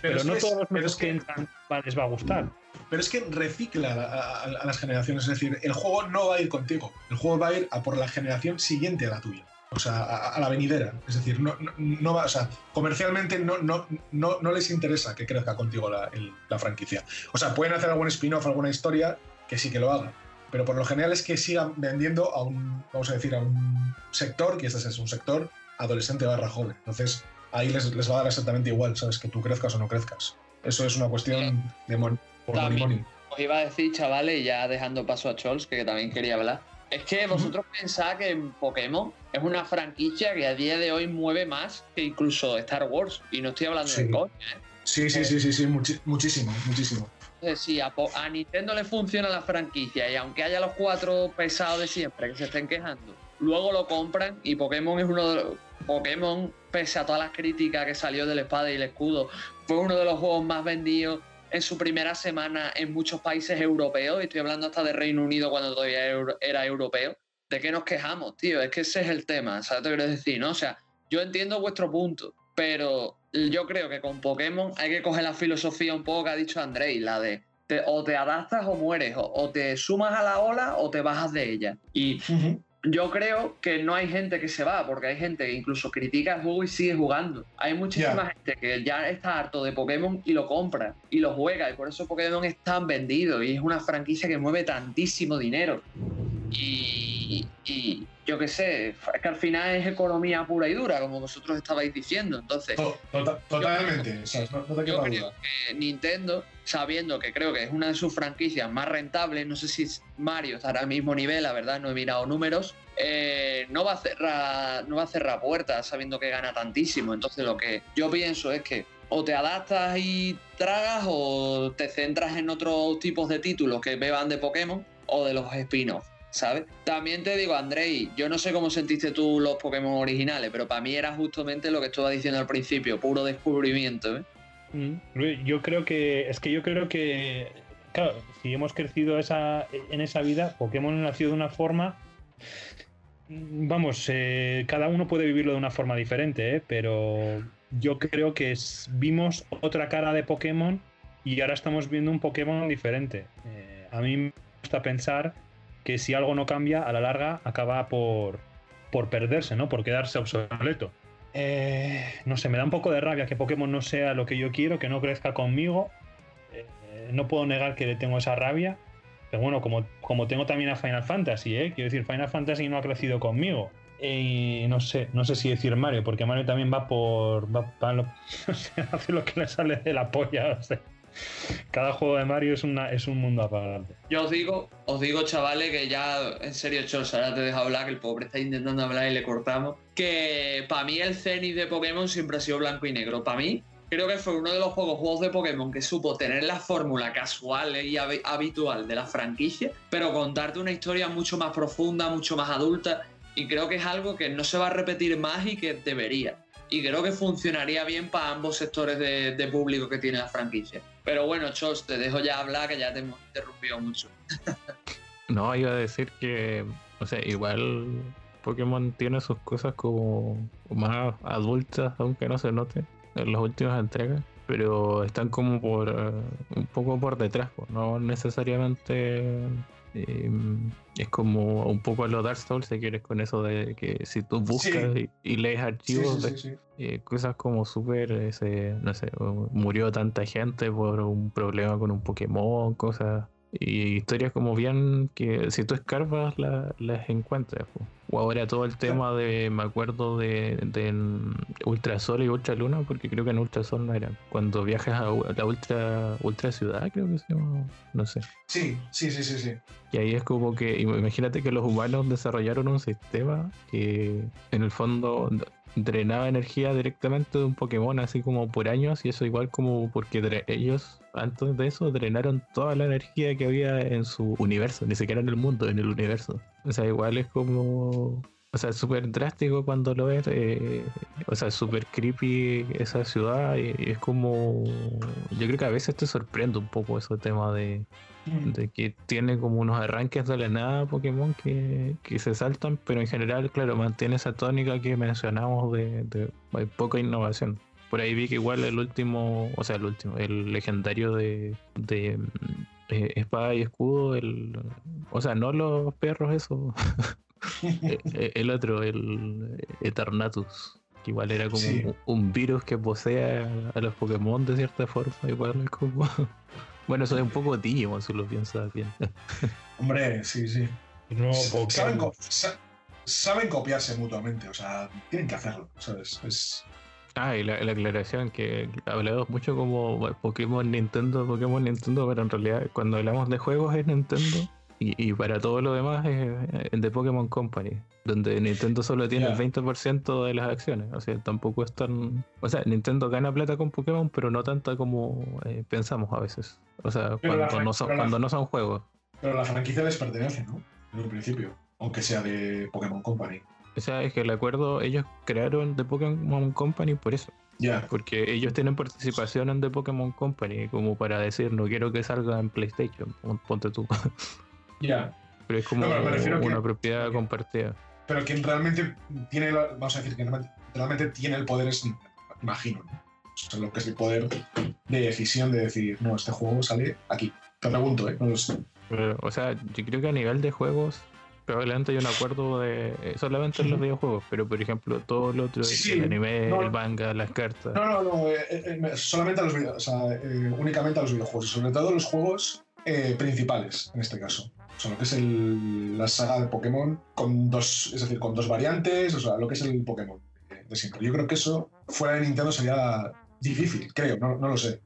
pero, no todos los nuevos que, entran les va a gustar. Pero es que recicla a, las generaciones, es decir, el juego no va a ir contigo, el juego va a ir a por la generación siguiente a la tuya. O sea, a, la venidera. Es decir, no, no, va, o sea, comercialmente no, no, no, no les interesa que crezca contigo la, la franquicia. O sea, pueden hacer algún spin-off, alguna historia que sí que lo hagan pero por lo general es que sigan vendiendo a un, vamos a decir, a un sector, que este es un sector adolescente barra joven. Entonces, ahí les, les va a dar exactamente igual, ¿sabes? Que tú crezcas o no crezcas. Eso es una cuestión de mon Os iba a decir, chavales, ya dejando paso a Chols, que también quería hablar. Es que vosotros pensáis que Pokémon es una franquicia que a día de hoy mueve más que incluso Star Wars. Y no estoy hablando de coña, ¿eh? Sí, sí, sí, sí, sí, muchísimo, muchísimo. Sí, a, Nintendo le funciona la franquicia y aunque haya los cuatro pesados de siempre que se estén quejando, luego lo compran y Pokémon es uno de los... Pokémon, pese a todas las críticas que salió del espada y el escudo, fue uno de los juegos más vendidos en su primera semana en muchos países europeos. Estoy hablando hasta de Reino Unido cuando todavía era europeo. ¿De qué nos quejamos, tío? Es que ese es el tema, ¿sabes que quiero decir? ¿no? O sea, yo entiendo vuestro punto, pero yo creo que con Pokémon hay que coger la filosofía un poco que ha dicho Andrei, la de o te adaptas o mueres, o, te sumas a la ola o te bajas de ella. Y yo creo que no hay gente que se va, porque hay gente que incluso critica el juego y sigue jugando. Hay muchísima gente que ya está harto de Pokémon y lo compra y lo juega, y por eso Pokémon es tan vendido y es una franquicia que mueve tantísimo dinero. Y, yo qué sé, es que al final es economía pura y dura, como vosotros estabais diciendo. Entonces, totalmente. Yo creo, que Nintendo, sabiendo que creo que es una de sus franquicias más rentables, no sé si Mario estará al mismo nivel, la verdad, no he mirado números, eh, no, va a cerrar, no va a cerrar puertas sabiendo que gana tantísimo. Entonces, lo que yo pienso es que o te adaptas y tragas o te centras en otros tipos de títulos que beban de Pokémon o de los spin-offs. También te digo, Andrei, yo no sé cómo sentiste tú los Pokémon originales, pero para mí era justamente lo que estaba diciendo al principio, puro descubrimiento. ¿eh? Mm. Yo creo que, es que yo creo que, claro, si hemos crecido en esa vida, Pokémon nació de una forma, vamos, eh, cada uno puede vivirlo de una forma diferente, ¿eh? pero yo creo que vimos otra cara de Pokémon y ahora estamos viendo un Pokémon diferente. Eh, a mí me gusta pensar que si algo no cambia, a la larga acaba por, por perderse, ¿no? Por quedarse obsoleto. Eh, no sé, me da un poco de rabia que Pokémon no sea lo que yo quiero, que no crezca conmigo. Eh, no puedo negar que le tengo esa rabia. Pero bueno, como, como tengo también a Final Fantasy, ¿eh? Quiero decir, Final Fantasy no ha crecido conmigo. Y no sé, no sé si decir Mario, porque Mario también va por. Va, hace lo que le sale de la polla. Cada juego de Mario es, una, un mundo aparte. Yo os digo, os digo, chavales, que ya, en serio, Chos, ahora te dejo hablar, que el pobre está intentando hablar y le cortamos. Que para mí el cenit de Pokémon siempre ha sido blanco y negro. Para mí, creo que fue uno de los juegos, juegos de Pokémon que supo tener la fórmula casual y habitual de la franquicia, pero contarte una historia mucho más profunda, mucho más adulta. Y creo que es algo que no se va a repetir más y que debería y creo que funcionaría bien para ambos sectores de, público que tiene la franquicia. Pero bueno, Chos, te dejo ya hablar que ya te hemos interrumpido mucho. no, iba a decir que, o sea, igual Pokémon tiene sus cosas como más adultas, aunque no se note en las últimas entregas, pero están como por eh, un poco por detrás, no necesariamente Em, es como un poco a lo Dark Souls, si quieres, con eso de que si tú buscas y, lees archivos, eh, cosas como súper, no sé, murió tanta gente por un problema con un Pokémon, cosas y historias como bien que si tú escarbas las encuentras. O ahora todo el tema de, me acuerdo de, de Ultrasol y Ultraluna, porque creo que en Ultrasol no eran. Cuando viajas a la Ultra, ultra Ciudad, creo que se llama, no sé. Sí, sí, sí, sí, sí. Y ahí es como que, imagínate que los humanos desarrollaron un sistema que en el fondo drenaba energía directamente de un Pokémon así como por años y eso igual como porque ellos antes de eso drenaron toda la energía que había en su universo, ni siquiera en el mundo, en el universo. O sea, igual es como... O sea, es súper drástico cuando lo ves. Eh, o sea, es súper creepy esa ciudad. Y, es como. Yo creo que a veces te sorprende un poco ese tema de. De que tiene como unos arranques de la nada Pokémon que, que, se saltan, pero en general, claro, mantiene esa tónica que mencionamos de, de poca innovación. Por ahí vi que igual el último, o sea, el último, el legendario de, de eh, espada y escudo, el, o sea, no los perros, eso. Eh, eh, el otro, el Eternatus, que igual era como un, virus que posee a, los Pokémon de cierta forma, igual es como. bueno, eso es un poco Digimon si lo piensas bien. Hombre, sí, sí. saben, copiarse mutuamente, o sea, tienen que hacerlo, ¿sabes? Es, Ah, y la, aclaración que hablamos mucho como Pokémon Nintendo, Pokémon Nintendo, pero en realidad cuando hablamos de juegos es Nintendo y, para todo lo demás es de Pokémon Company, donde Nintendo solo tiene el 20% de las acciones. O sea, tampoco es tan. O sea, Nintendo gana plata con Pokémon, pero no tanta como eh, pensamos a veces. O sea, cuando, no son, cuando no son juegos. Pero la franquicia les pertenece, ¿no? En un principio. aunque sea de Pokémon Company. O sea, es que el acuerdo, ellos crearon The Pokémon Company por eso. Ya. Porque ellos tienen participación en The Pokémon Company, como para decir, no quiero que salga en PlayStation, ponte tú. Ya. Pero es como No, pero una que- propiedad compartida. Pero quien realmente tiene, la- vamos a decir, que realmente- realmente tiene el poder es imagino. ¿no? O sea, lo que es el poder de decisión de decir, no, este juego sale aquí. Te pregunto, ¿eh? No lo sé. Pero, o sea, yo creo que a nivel de juegos, probablemente hay un acuerdo de eh, solamente en los videojuegos, pero por ejemplo, todo lo otro, Sí, el anime, no. el manga, las cartas. No, no, no, eh, eh, solamente a los videojuegos, o sea, eh, únicamente a los videojuegos, sobre todo los juegos eh, principales, en este caso. O sea, lo que es el- la saga de Pokémon con dos, es decir, con dos variantes, o sea, lo que es el Pokémon de, siempre. Yo creo que eso fuera de Nintendo sería difícil, creo, no, lo sé.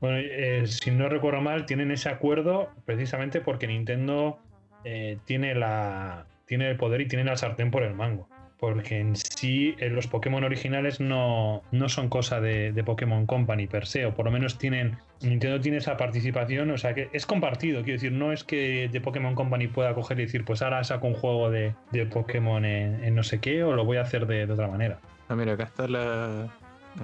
Bueno, eh, si no recuerdo mal, tienen ese acuerdo precisamente porque Nintendo eh, tiene, la, tiene el poder y tiene la sartén por el mango. Porque en sí eh, los Pokémon originales no, no son cosa de, Pokémon Company per se, o por lo menos tienen. Nintendo tiene esa participación, o sea que es compartido, quiero decir, no es que de Pokémon Company pueda coger y decir, pues ahora saco un juego de, de Pokémon en, no sé qué, o lo voy a hacer de, otra manera. Ah, mira, acá está la,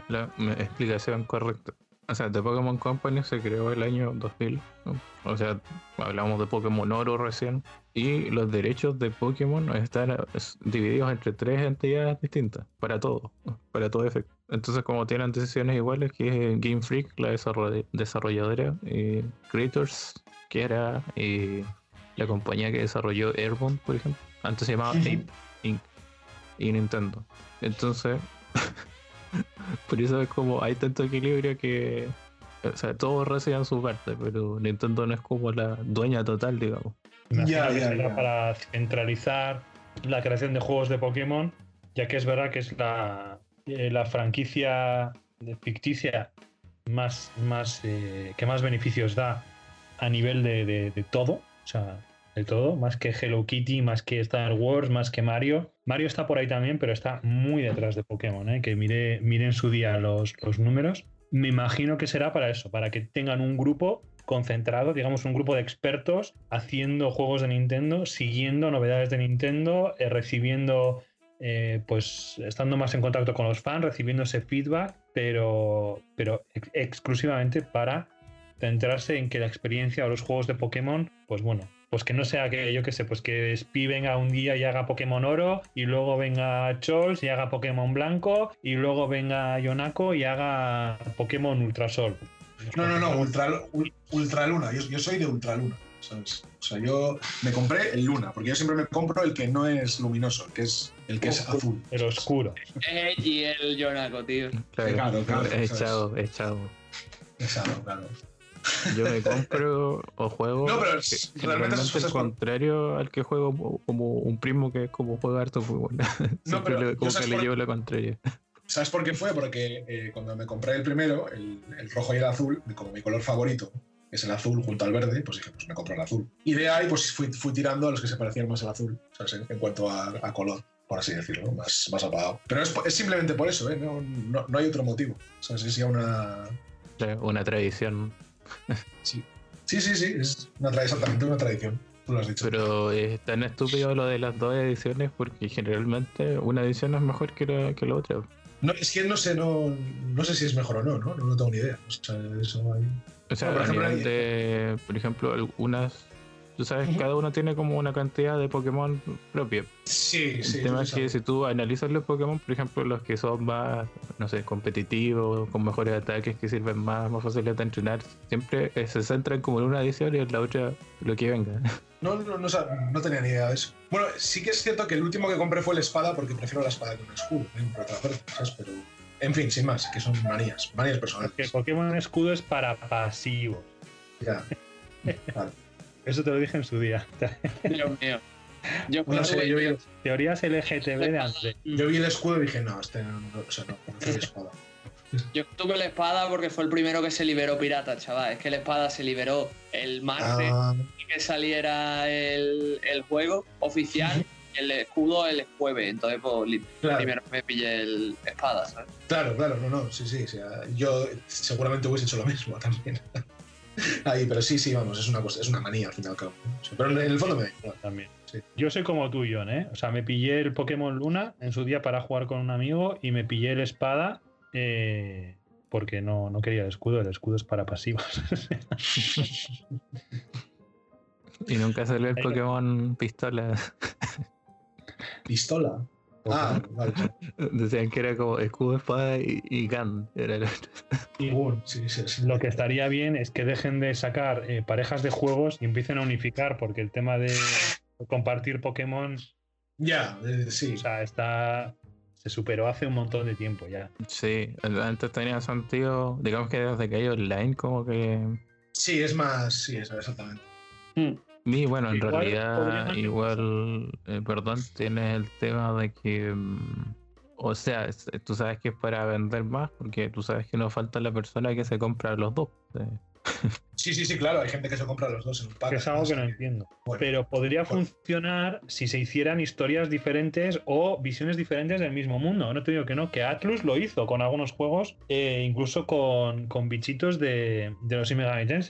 la explicación correcta. O sea, The Pokémon Company se creó el año 2000. ¿no? O sea, hablamos de Pokémon Oro recién. Y los derechos de Pokémon están eh, divididos entre tres entidades distintas. Para todo. Para todo efecto. Entonces, como tienen decisiones iguales, que es Game Freak, la desarroll- desarrolladora, y Creators, que era eh, la compañía que desarrolló Airborne, por ejemplo. Antes se llamaba. Ape Inc. Y Nintendo. Entonces, por eso es como hay tanto equilibrio que. O sea, todos reciben su parte, pero Nintendo no es como la dueña total, digamos. Ya, que ya, será ya. para centralizar la creación de juegos de Pokémon, ya que es verdad que es la, eh, la franquicia de- ficticia más, más eh, que más beneficios da a nivel de, de- de todo, o sea, de todo, más que Hello Kitty, más que Star Wars, más que Mario. Mario está por ahí también, pero está muy detrás de Pokémon, ¿eh? que mire, mire su día los, los números. Me imagino que será para eso, para que tengan un grupo concentrado, digamos, un grupo de expertos haciendo juegos de Nintendo, siguiendo novedades de Nintendo, eh, recibiendo, eh, pues, estando más en contacto con los fans, recibiendo ese feedback, pero, pero ex- exclusivamente para centrarse en que la experiencia o los juegos de Pokémon, pues bueno, pues que no sea que, yo qué sé, pues que Spi venga un día y haga Pokémon Oro, y luego venga Chols y haga Pokémon Blanco, y luego venga Yonako y haga Pokémon Ultrasol. no, no, no, Ultra, Ul- Ultraluna. Yo, yo soy de Ultraluna, ¿sabes? O sea, yo me compré el Luna, porque yo siempre me compro el que no es luminoso, el que es, el que es azul. El oscuro. y el Yonako, tío. Claro, claro, He ¿sabes? echado, he echado. Exacto, claro. Yo me compro o juego. No, pero que es- realmente es por- contrario al que juego como- un primo que como juega harto fútbol. Siempre pero le, como sabes que le por- llevo la contraria. ¿Sabes por qué fue? Porque eh, cuando me compré el primero, el, el rojo y el azul, como mi color favorito es el azul junto al verde, pues dije, pues me compro el azul. Y de ahí pues fui, fui tirando a los que se parecían más al azul, ¿sabes? En, cuanto a, a color, por así decirlo, más, más apagado. Pero es, es simplemente por eso, ¿eh? No, no, no hay otro motivo. ¿Sabes? Es ya una... Claro, Una tradición. Sí, sí, sí, sí es una exactamente una tradición. Tú lo has dicho. Pero es tan estúpido lo de las dos ediciones porque generalmente una edición es mejor que la, que la otra. No, es que no sé, no, no sé si es mejor o no, ¿no? No, no tengo ni idea. O sea, eso hay... O sea, por a ejemplo, nivel hay- de, por ejemplo, algunas, tú sabes, cada uno tiene como una cantidad de Pokémon propia. Sí, El sí. tema es que si tú analizas los Pokémon, por ejemplo, los que son más, no sé, competitivos, con mejores ataques, que sirven más, más fáciles de entrenar, siempre se centran como en una edición y en la otra lo que venga. No, no, no, no tenía ni idea de eso. Bueno, sí que es cierto que el último que compré fue la espada porque prefiero la espada que un escudo, ¿eh? por otra parte, ¿sabes? Pero, en fin, sin más, que son manías, manías personales. Que Pokémon Escudo es para pasivos. Ya. Vale. Eso te lo dije en su día. Dios mío. Yo No sé, yo vi, Teorías LGTB de André. yo vi el escudo y dije, no, este no, no, o sea, no, no espada. Yo tuve la espada porque fue el primero que se liberó pirata, chaval. Es que la espada se liberó el martes Ah, que saliera el, el juego oficial. y El escudo el jueves, entonces pues Claro. primero me pillé el espada, ¿sabes? claro, claro, no, no, sí, sí, o sea, yo seguramente hubiese hecho lo mismo también. Ahí, pero sí, sí, vamos, es una cosa, es una manía al fin y al cabo. pero en el fondo me también. Yo soy como tú, John, ¿eh? O sea, me pillé el Pokémon Luna en su día para jugar con un amigo y me pillé el espada eh, porque no, no quería el escudo. El escudo es para pasivos. y nunca salió el Pokémon Pistola. ¿Pistola? Ah, vale. Decían que era como escudo, espada y, y gun. Era el Lo que estaría bien es que dejen de sacar eh, parejas de juegos y empiecen a unificar, porque el tema de compartir Pokémon. Ya, eh, sí. O sea, está. Se superó hace un montón de tiempo ya. Sí, antes tenía sentido. Digamos que desde que hay online, como que. Sí, es más. Sí, exactamente. Hmm. Y bueno, en realidad, igual, eh, perdón, tienes el tema de que. Mm, o sea, tú sabes que es para vender más, porque tú sabes que no falta la persona que se compra los dos. Eh. Sí, sí, sí, claro, hay gente que se compra los dos en un pack. es algo que no entiendo. Pero podría funcionar si se hicieran historias diferentes o visiones diferentes del mismo mundo. No te digo que no, que Atlus lo hizo con algunos juegos, eh, incluso con, bichitos de, los Shin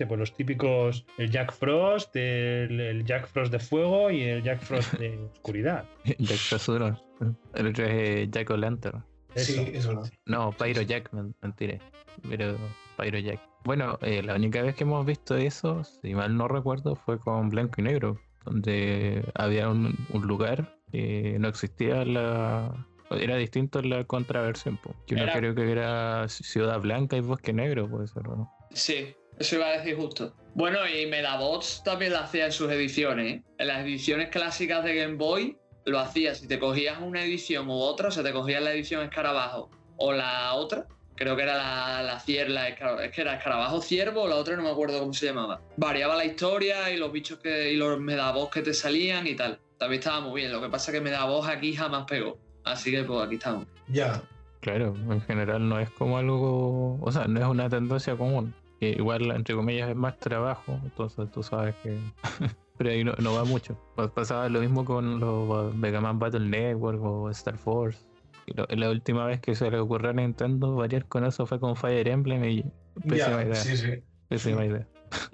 pues los típicos, el Jack Frost, el, Jack Frost de fuego y el Jack Frost de oscuridad. Jack Frost El otro es eh, Jack O'Lantern. Sí, eso no. No, Pyro Jack, mentiré. Pero Pyro Jack. Bueno, eh, la única vez que hemos visto eso, si mal no recuerdo, fue con Blanco y Negro, donde había un, lugar que no existía la. Era distinto la contraversión, que uno creo que era Ciudad Blanca y Bosque Negro, puede ser, ¿no? Sí, eso iba a decir justo. Bueno, y Medabots también lo hacía en sus ediciones. ¿eh? En las ediciones clásicas de Game Boy lo hacía. Si te cogías una edición u otra, o sea, te cogías la edición Escarabajo o la otra, creo que era la, la cierva, es que era escarabajo ciervo, la otra no me acuerdo cómo se llamaba. Variaba la historia y los bichos que, y los medabos que te salían y tal. También estaba muy bien. Lo que pasa es que medabos aquí jamás pegó. Así que pues aquí estamos. Ya. Claro, en general no es como algo, o sea, no es una tendencia común. igual, entre comillas, es más trabajo, entonces tú sabes que... Pero ahí no, no, va mucho. Pasaba lo mismo con los Mega Man Battle Network o Star Force la última vez que se le ocurrió a Nintendo variar con eso fue con Fire Emblem y pésima idea. Sí, sí. Pésima idea.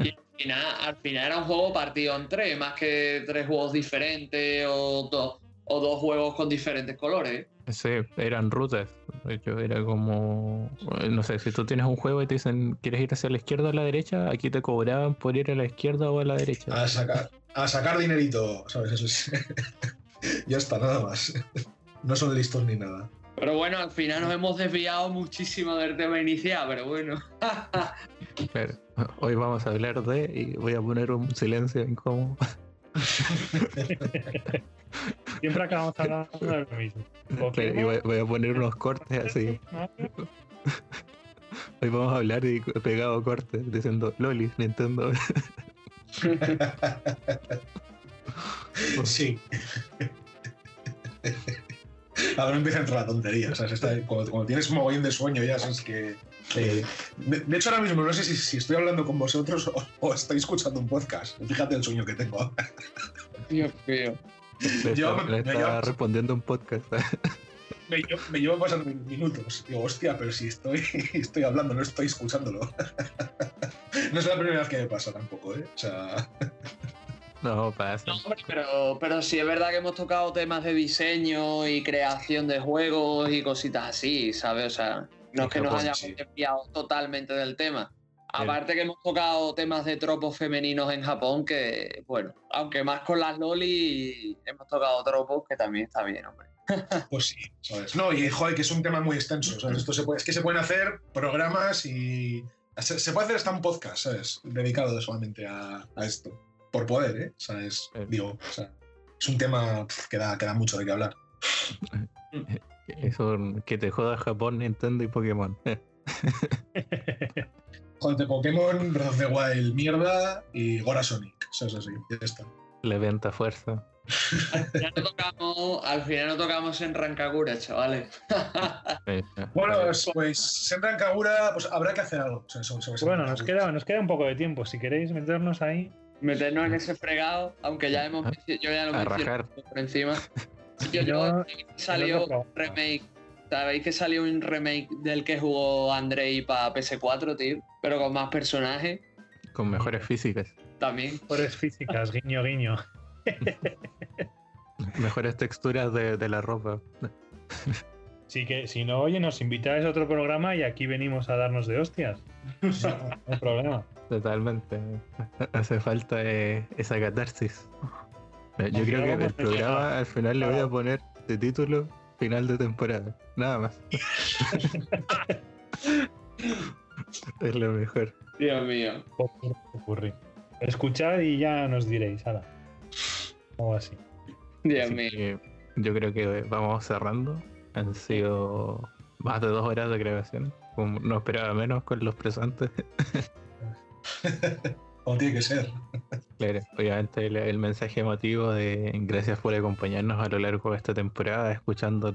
Y al final, era un juego partido en tres, más que tres juegos diferentes o dos, o dos juegos con diferentes colores. Sí, eran rutas. De hecho, era como. No sé, si tú tienes un juego y te dicen, ¿quieres ir hacia la izquierda o a la derecha? Aquí te cobraban por ir a la izquierda o a la derecha. A sacar, a sacar dinerito, ¿sabes? Eso es. ya está, nada más no son listos ni nada. Pero bueno, al final nos hemos desviado muchísimo del tema inicial, pero bueno. hoy vamos a hablar de, y voy a poner un silencio incómodo. Siempre acabamos hablando de lo mismo. y voy, a poner unos cortes así. Hoy vamos a hablar y pegado cortes diciendo Loli, Nintendo. sí. Ahora empieza a entrar la tontería. cuando, tienes un mogollón de sueño ya sabes que. Eh, de, hecho, ahora mismo no sé si, estoy hablando con vosotros o, estoy escuchando un podcast. Fíjate el sueño que tengo. Dios mío. Yo me, estaba respondiendo un podcast. Me, me, llevo pasando minutos. Digo, hostia, pero si estoy, estoy hablando, no estoy escuchándolo. No es la primera vez que me pasa tampoco, ¿eh? O sea. No, pasa. pero, pero sí es verdad que hemos tocado temas de diseño y creación de juegos y cositas así, ¿sabes? O sea, no es que nos hayamos desviado totalmente del tema. Aparte que hemos tocado temas de tropos femeninos en Japón, que, bueno, aunque más con las loli, hemos tocado tropos que también está bien, hombre. Pues sí, ¿sabes? No, y joder, que es un tema muy extenso, ¿sabes? Esto se puede, es que se pueden hacer programas y... Se, puede hacer hasta un podcast, ¿sabes? Dedicado solamente a esto por poder, ¿eh? O sea, es, digo, o sea, es un tema que da, que da mucho de qué hablar. Eso que te joda Japón, Nintendo y Pokémon. Joder, Pokémon, Breath of the Wild, mierda y Gora Sonic. Eso es así, ya está. Le venta fuerza. Al final no tocamos, al final no tocamos en Rancagura, chavales. bueno, pues en Rancagura pues, habrá que hacer algo. bueno, nos queda, nos queda un poco de tiempo. Si queréis meternos ahí meternos en ese fregado, aunque ya hemos yo ya lo mencioné por encima. Yo, yo salió un remake. Sabéis que salió un remake del que jugó Andrei para PS4, tío, pero con más personajes. Con mejores físicas. También. Mejores físicas, guiño, guiño. Mejores texturas de, de la ropa. Sí que si no, oye, nos invitáis a otro programa y aquí venimos a darnos de hostias. No, no hay problema. Totalmente. Hace falta eh, esa catarsis. Yo creo que a programa al final le voy a poner de título final de temporada. Nada más. es lo mejor. Dios mío. Escuchad y ya nos diréis, ahora. O así. Dios Así mío. que yo creo que vamos cerrando. Han sido más de dos horas de grabación. Como no esperaba menos con los presentes. Como tiene que ser. Claro, obviamente el, el mensaje emotivo de gracias por acompañarnos a lo largo de esta temporada, escuchando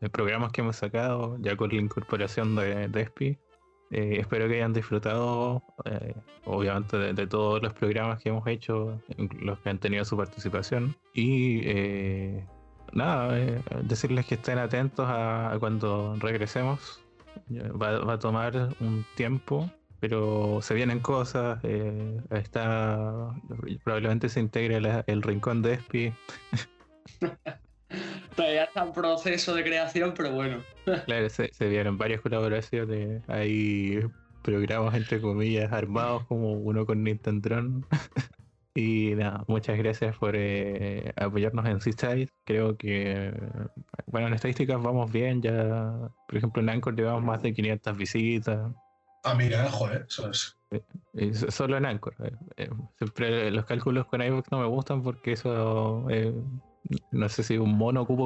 los, programas que hemos sacado, ya con la incorporación de, de ESPI. Eh, espero que hayan disfrutado, eh, obviamente, de, de todos los programas que hemos hecho, los que han tenido su participación. Y eh, nada, eh, decirles que estén atentos a, a cuando regresemos. Va, va a tomar un tiempo, pero se vienen cosas. eh, está probablemente se integre la- el rincón de Espi. Todavía está en proceso de creación, pero bueno. Claro, se, se vienen varias colaboraciones. Hay programas entre comillas armados como uno con Nintendo. Y nada, muchas gracias por eh, apoyarnos en Seaside. Creo que, bueno, en estadísticas vamos bien. Ya, por ejemplo, en Anchor llevamos más de 500 visitas. Ah, mira, joder, eso es. Y so- Solo en Anchor. eh, eh, Siempre los cálculos con iVoox no me gustan porque eso. eh, no sé si un mono ocupa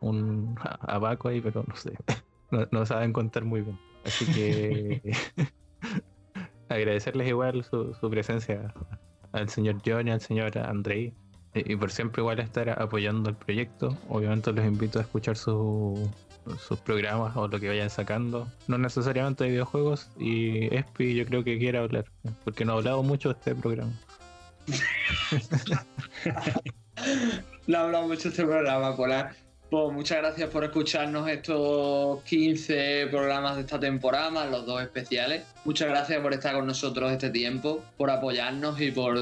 un abaco ahí, pero no sé. No, saben contar muy bien. Así que. agradecerles igual su, presencia al señor Johnny, al señor Andrei. Y, y por siempre igual estar apoyando el proyecto. Obviamente los invito a escuchar su- sus programas o lo que vayan sacando. No necesariamente de videojuegos. Y Espi yo creo que quiere hablar. Porque no ha hablado mucho de este programa. No ha hablado mucho este programa, Polar. Pues muchas gracias por escucharnos estos 15 programas de esta temporada, los dos especiales. Muchas gracias por estar con nosotros este tiempo, por apoyarnos y por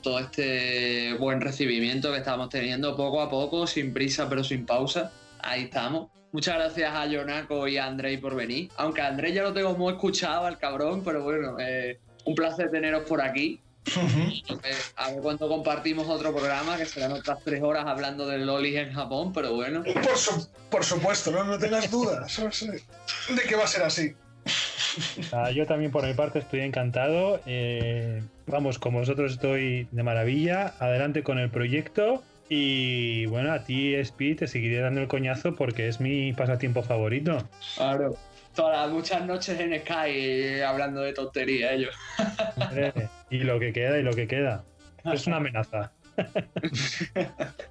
todo este buen recibimiento que estamos teniendo poco a poco, sin prisa pero sin pausa. Ahí estamos. Muchas gracias a Jonaco y a Andrei por venir. Aunque a Andrei ya lo tengo muy escuchado al cabrón, pero bueno, eh, un placer teneros por aquí. Eh, a ver cuándo compartimos otro programa, que serán otras tres horas hablando de lolis en Japón, pero bueno. Por, su- por supuesto, no, no tengas dudas. no sé De que va a ser así. Ah, yo también por mi parte estoy encantado. Eh, vamos, como vosotros estoy de maravilla. Adelante con el proyecto. Y bueno, a ti, Speed, te seguiré dando el coñazo porque es mi pasatiempo favorito. Claro. Todas las muchas noches en Sky eh, hablando de tonterías ellos. Y lo que queda, y lo que queda. Es una amenaza.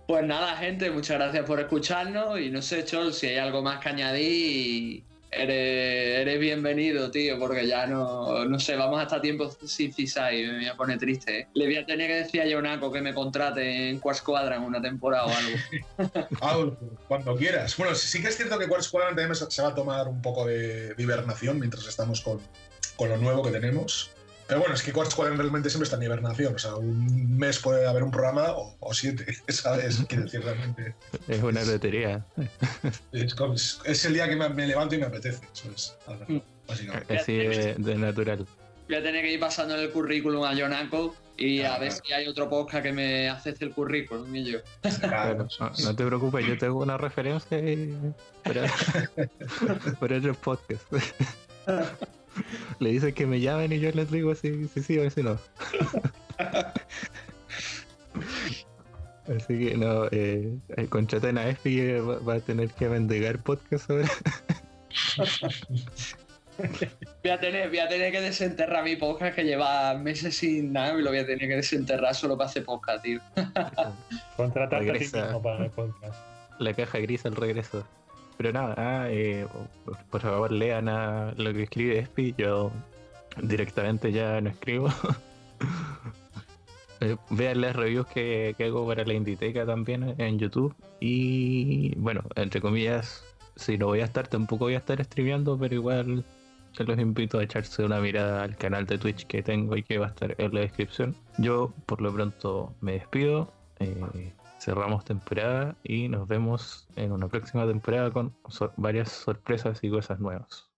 Pues nada, gente, muchas gracias por escucharnos. Y no sé, Chol, si hay algo más que añadir, eres, bienvenido, tío, porque ya no, no sé, vamos hasta tiempo sin Cisai, me voy a poner triste. ¿eh? Le voy a tener que decir a Yonaco que me contrate en Quartz Quadrant una temporada o algo. Ah, cuando quieras. Bueno, sí que es cierto que Quartz también se va a tomar un poco de, de hibernación mientras estamos con, con lo nuevo que tenemos. Pero bueno, es que Quartz Quadrant realmente siempre está en hibernación. O sea, un mes puede haber un programa o, o siete, ¿sabes? Quiero decir, realmente. Es una lotería. Es, como- es- es el día que me, me levanto y me apetece. Eso es, Mm. básicamente. Así de, de natural. Voy a tener que ir pasando el currículum a Yonaco y a Claro. ver si hay otro podcast que me acepte el currículum y yo. Claro, no te preocupes, yo tengo una referencia y- para, para otros podcasts. Le dicen que me llamen y yo les digo si si sí o si no. Así que no, eh, contraten a Espi que va, va a tener que mendigar podcast ahora. Voy a, tener, voy a tener que desenterrar mi podcast que lleva meses sin nada y lo voy a tener que desenterrar solo para hacer podcast, tío. Contratarte a ti Regresa. mismo para el podcast. La caja gris al regreso. Pero nada, eh, por, favor lean a lo que escribe Espi. Yo directamente ya no escribo. Eh, vean las reviews que, que hago para la Inditeca también en YouTube. Y bueno, entre comillas, si no voy a estar, tampoco voy a estar streameando, pero igual se los invito a echarse una mirada al canal de Twitch que tengo y que va a estar en la descripción. Yo por lo pronto me despido. Eh, cerramos temporada y nos vemos en una próxima temporada con varias sorpresas y cosas nuevas.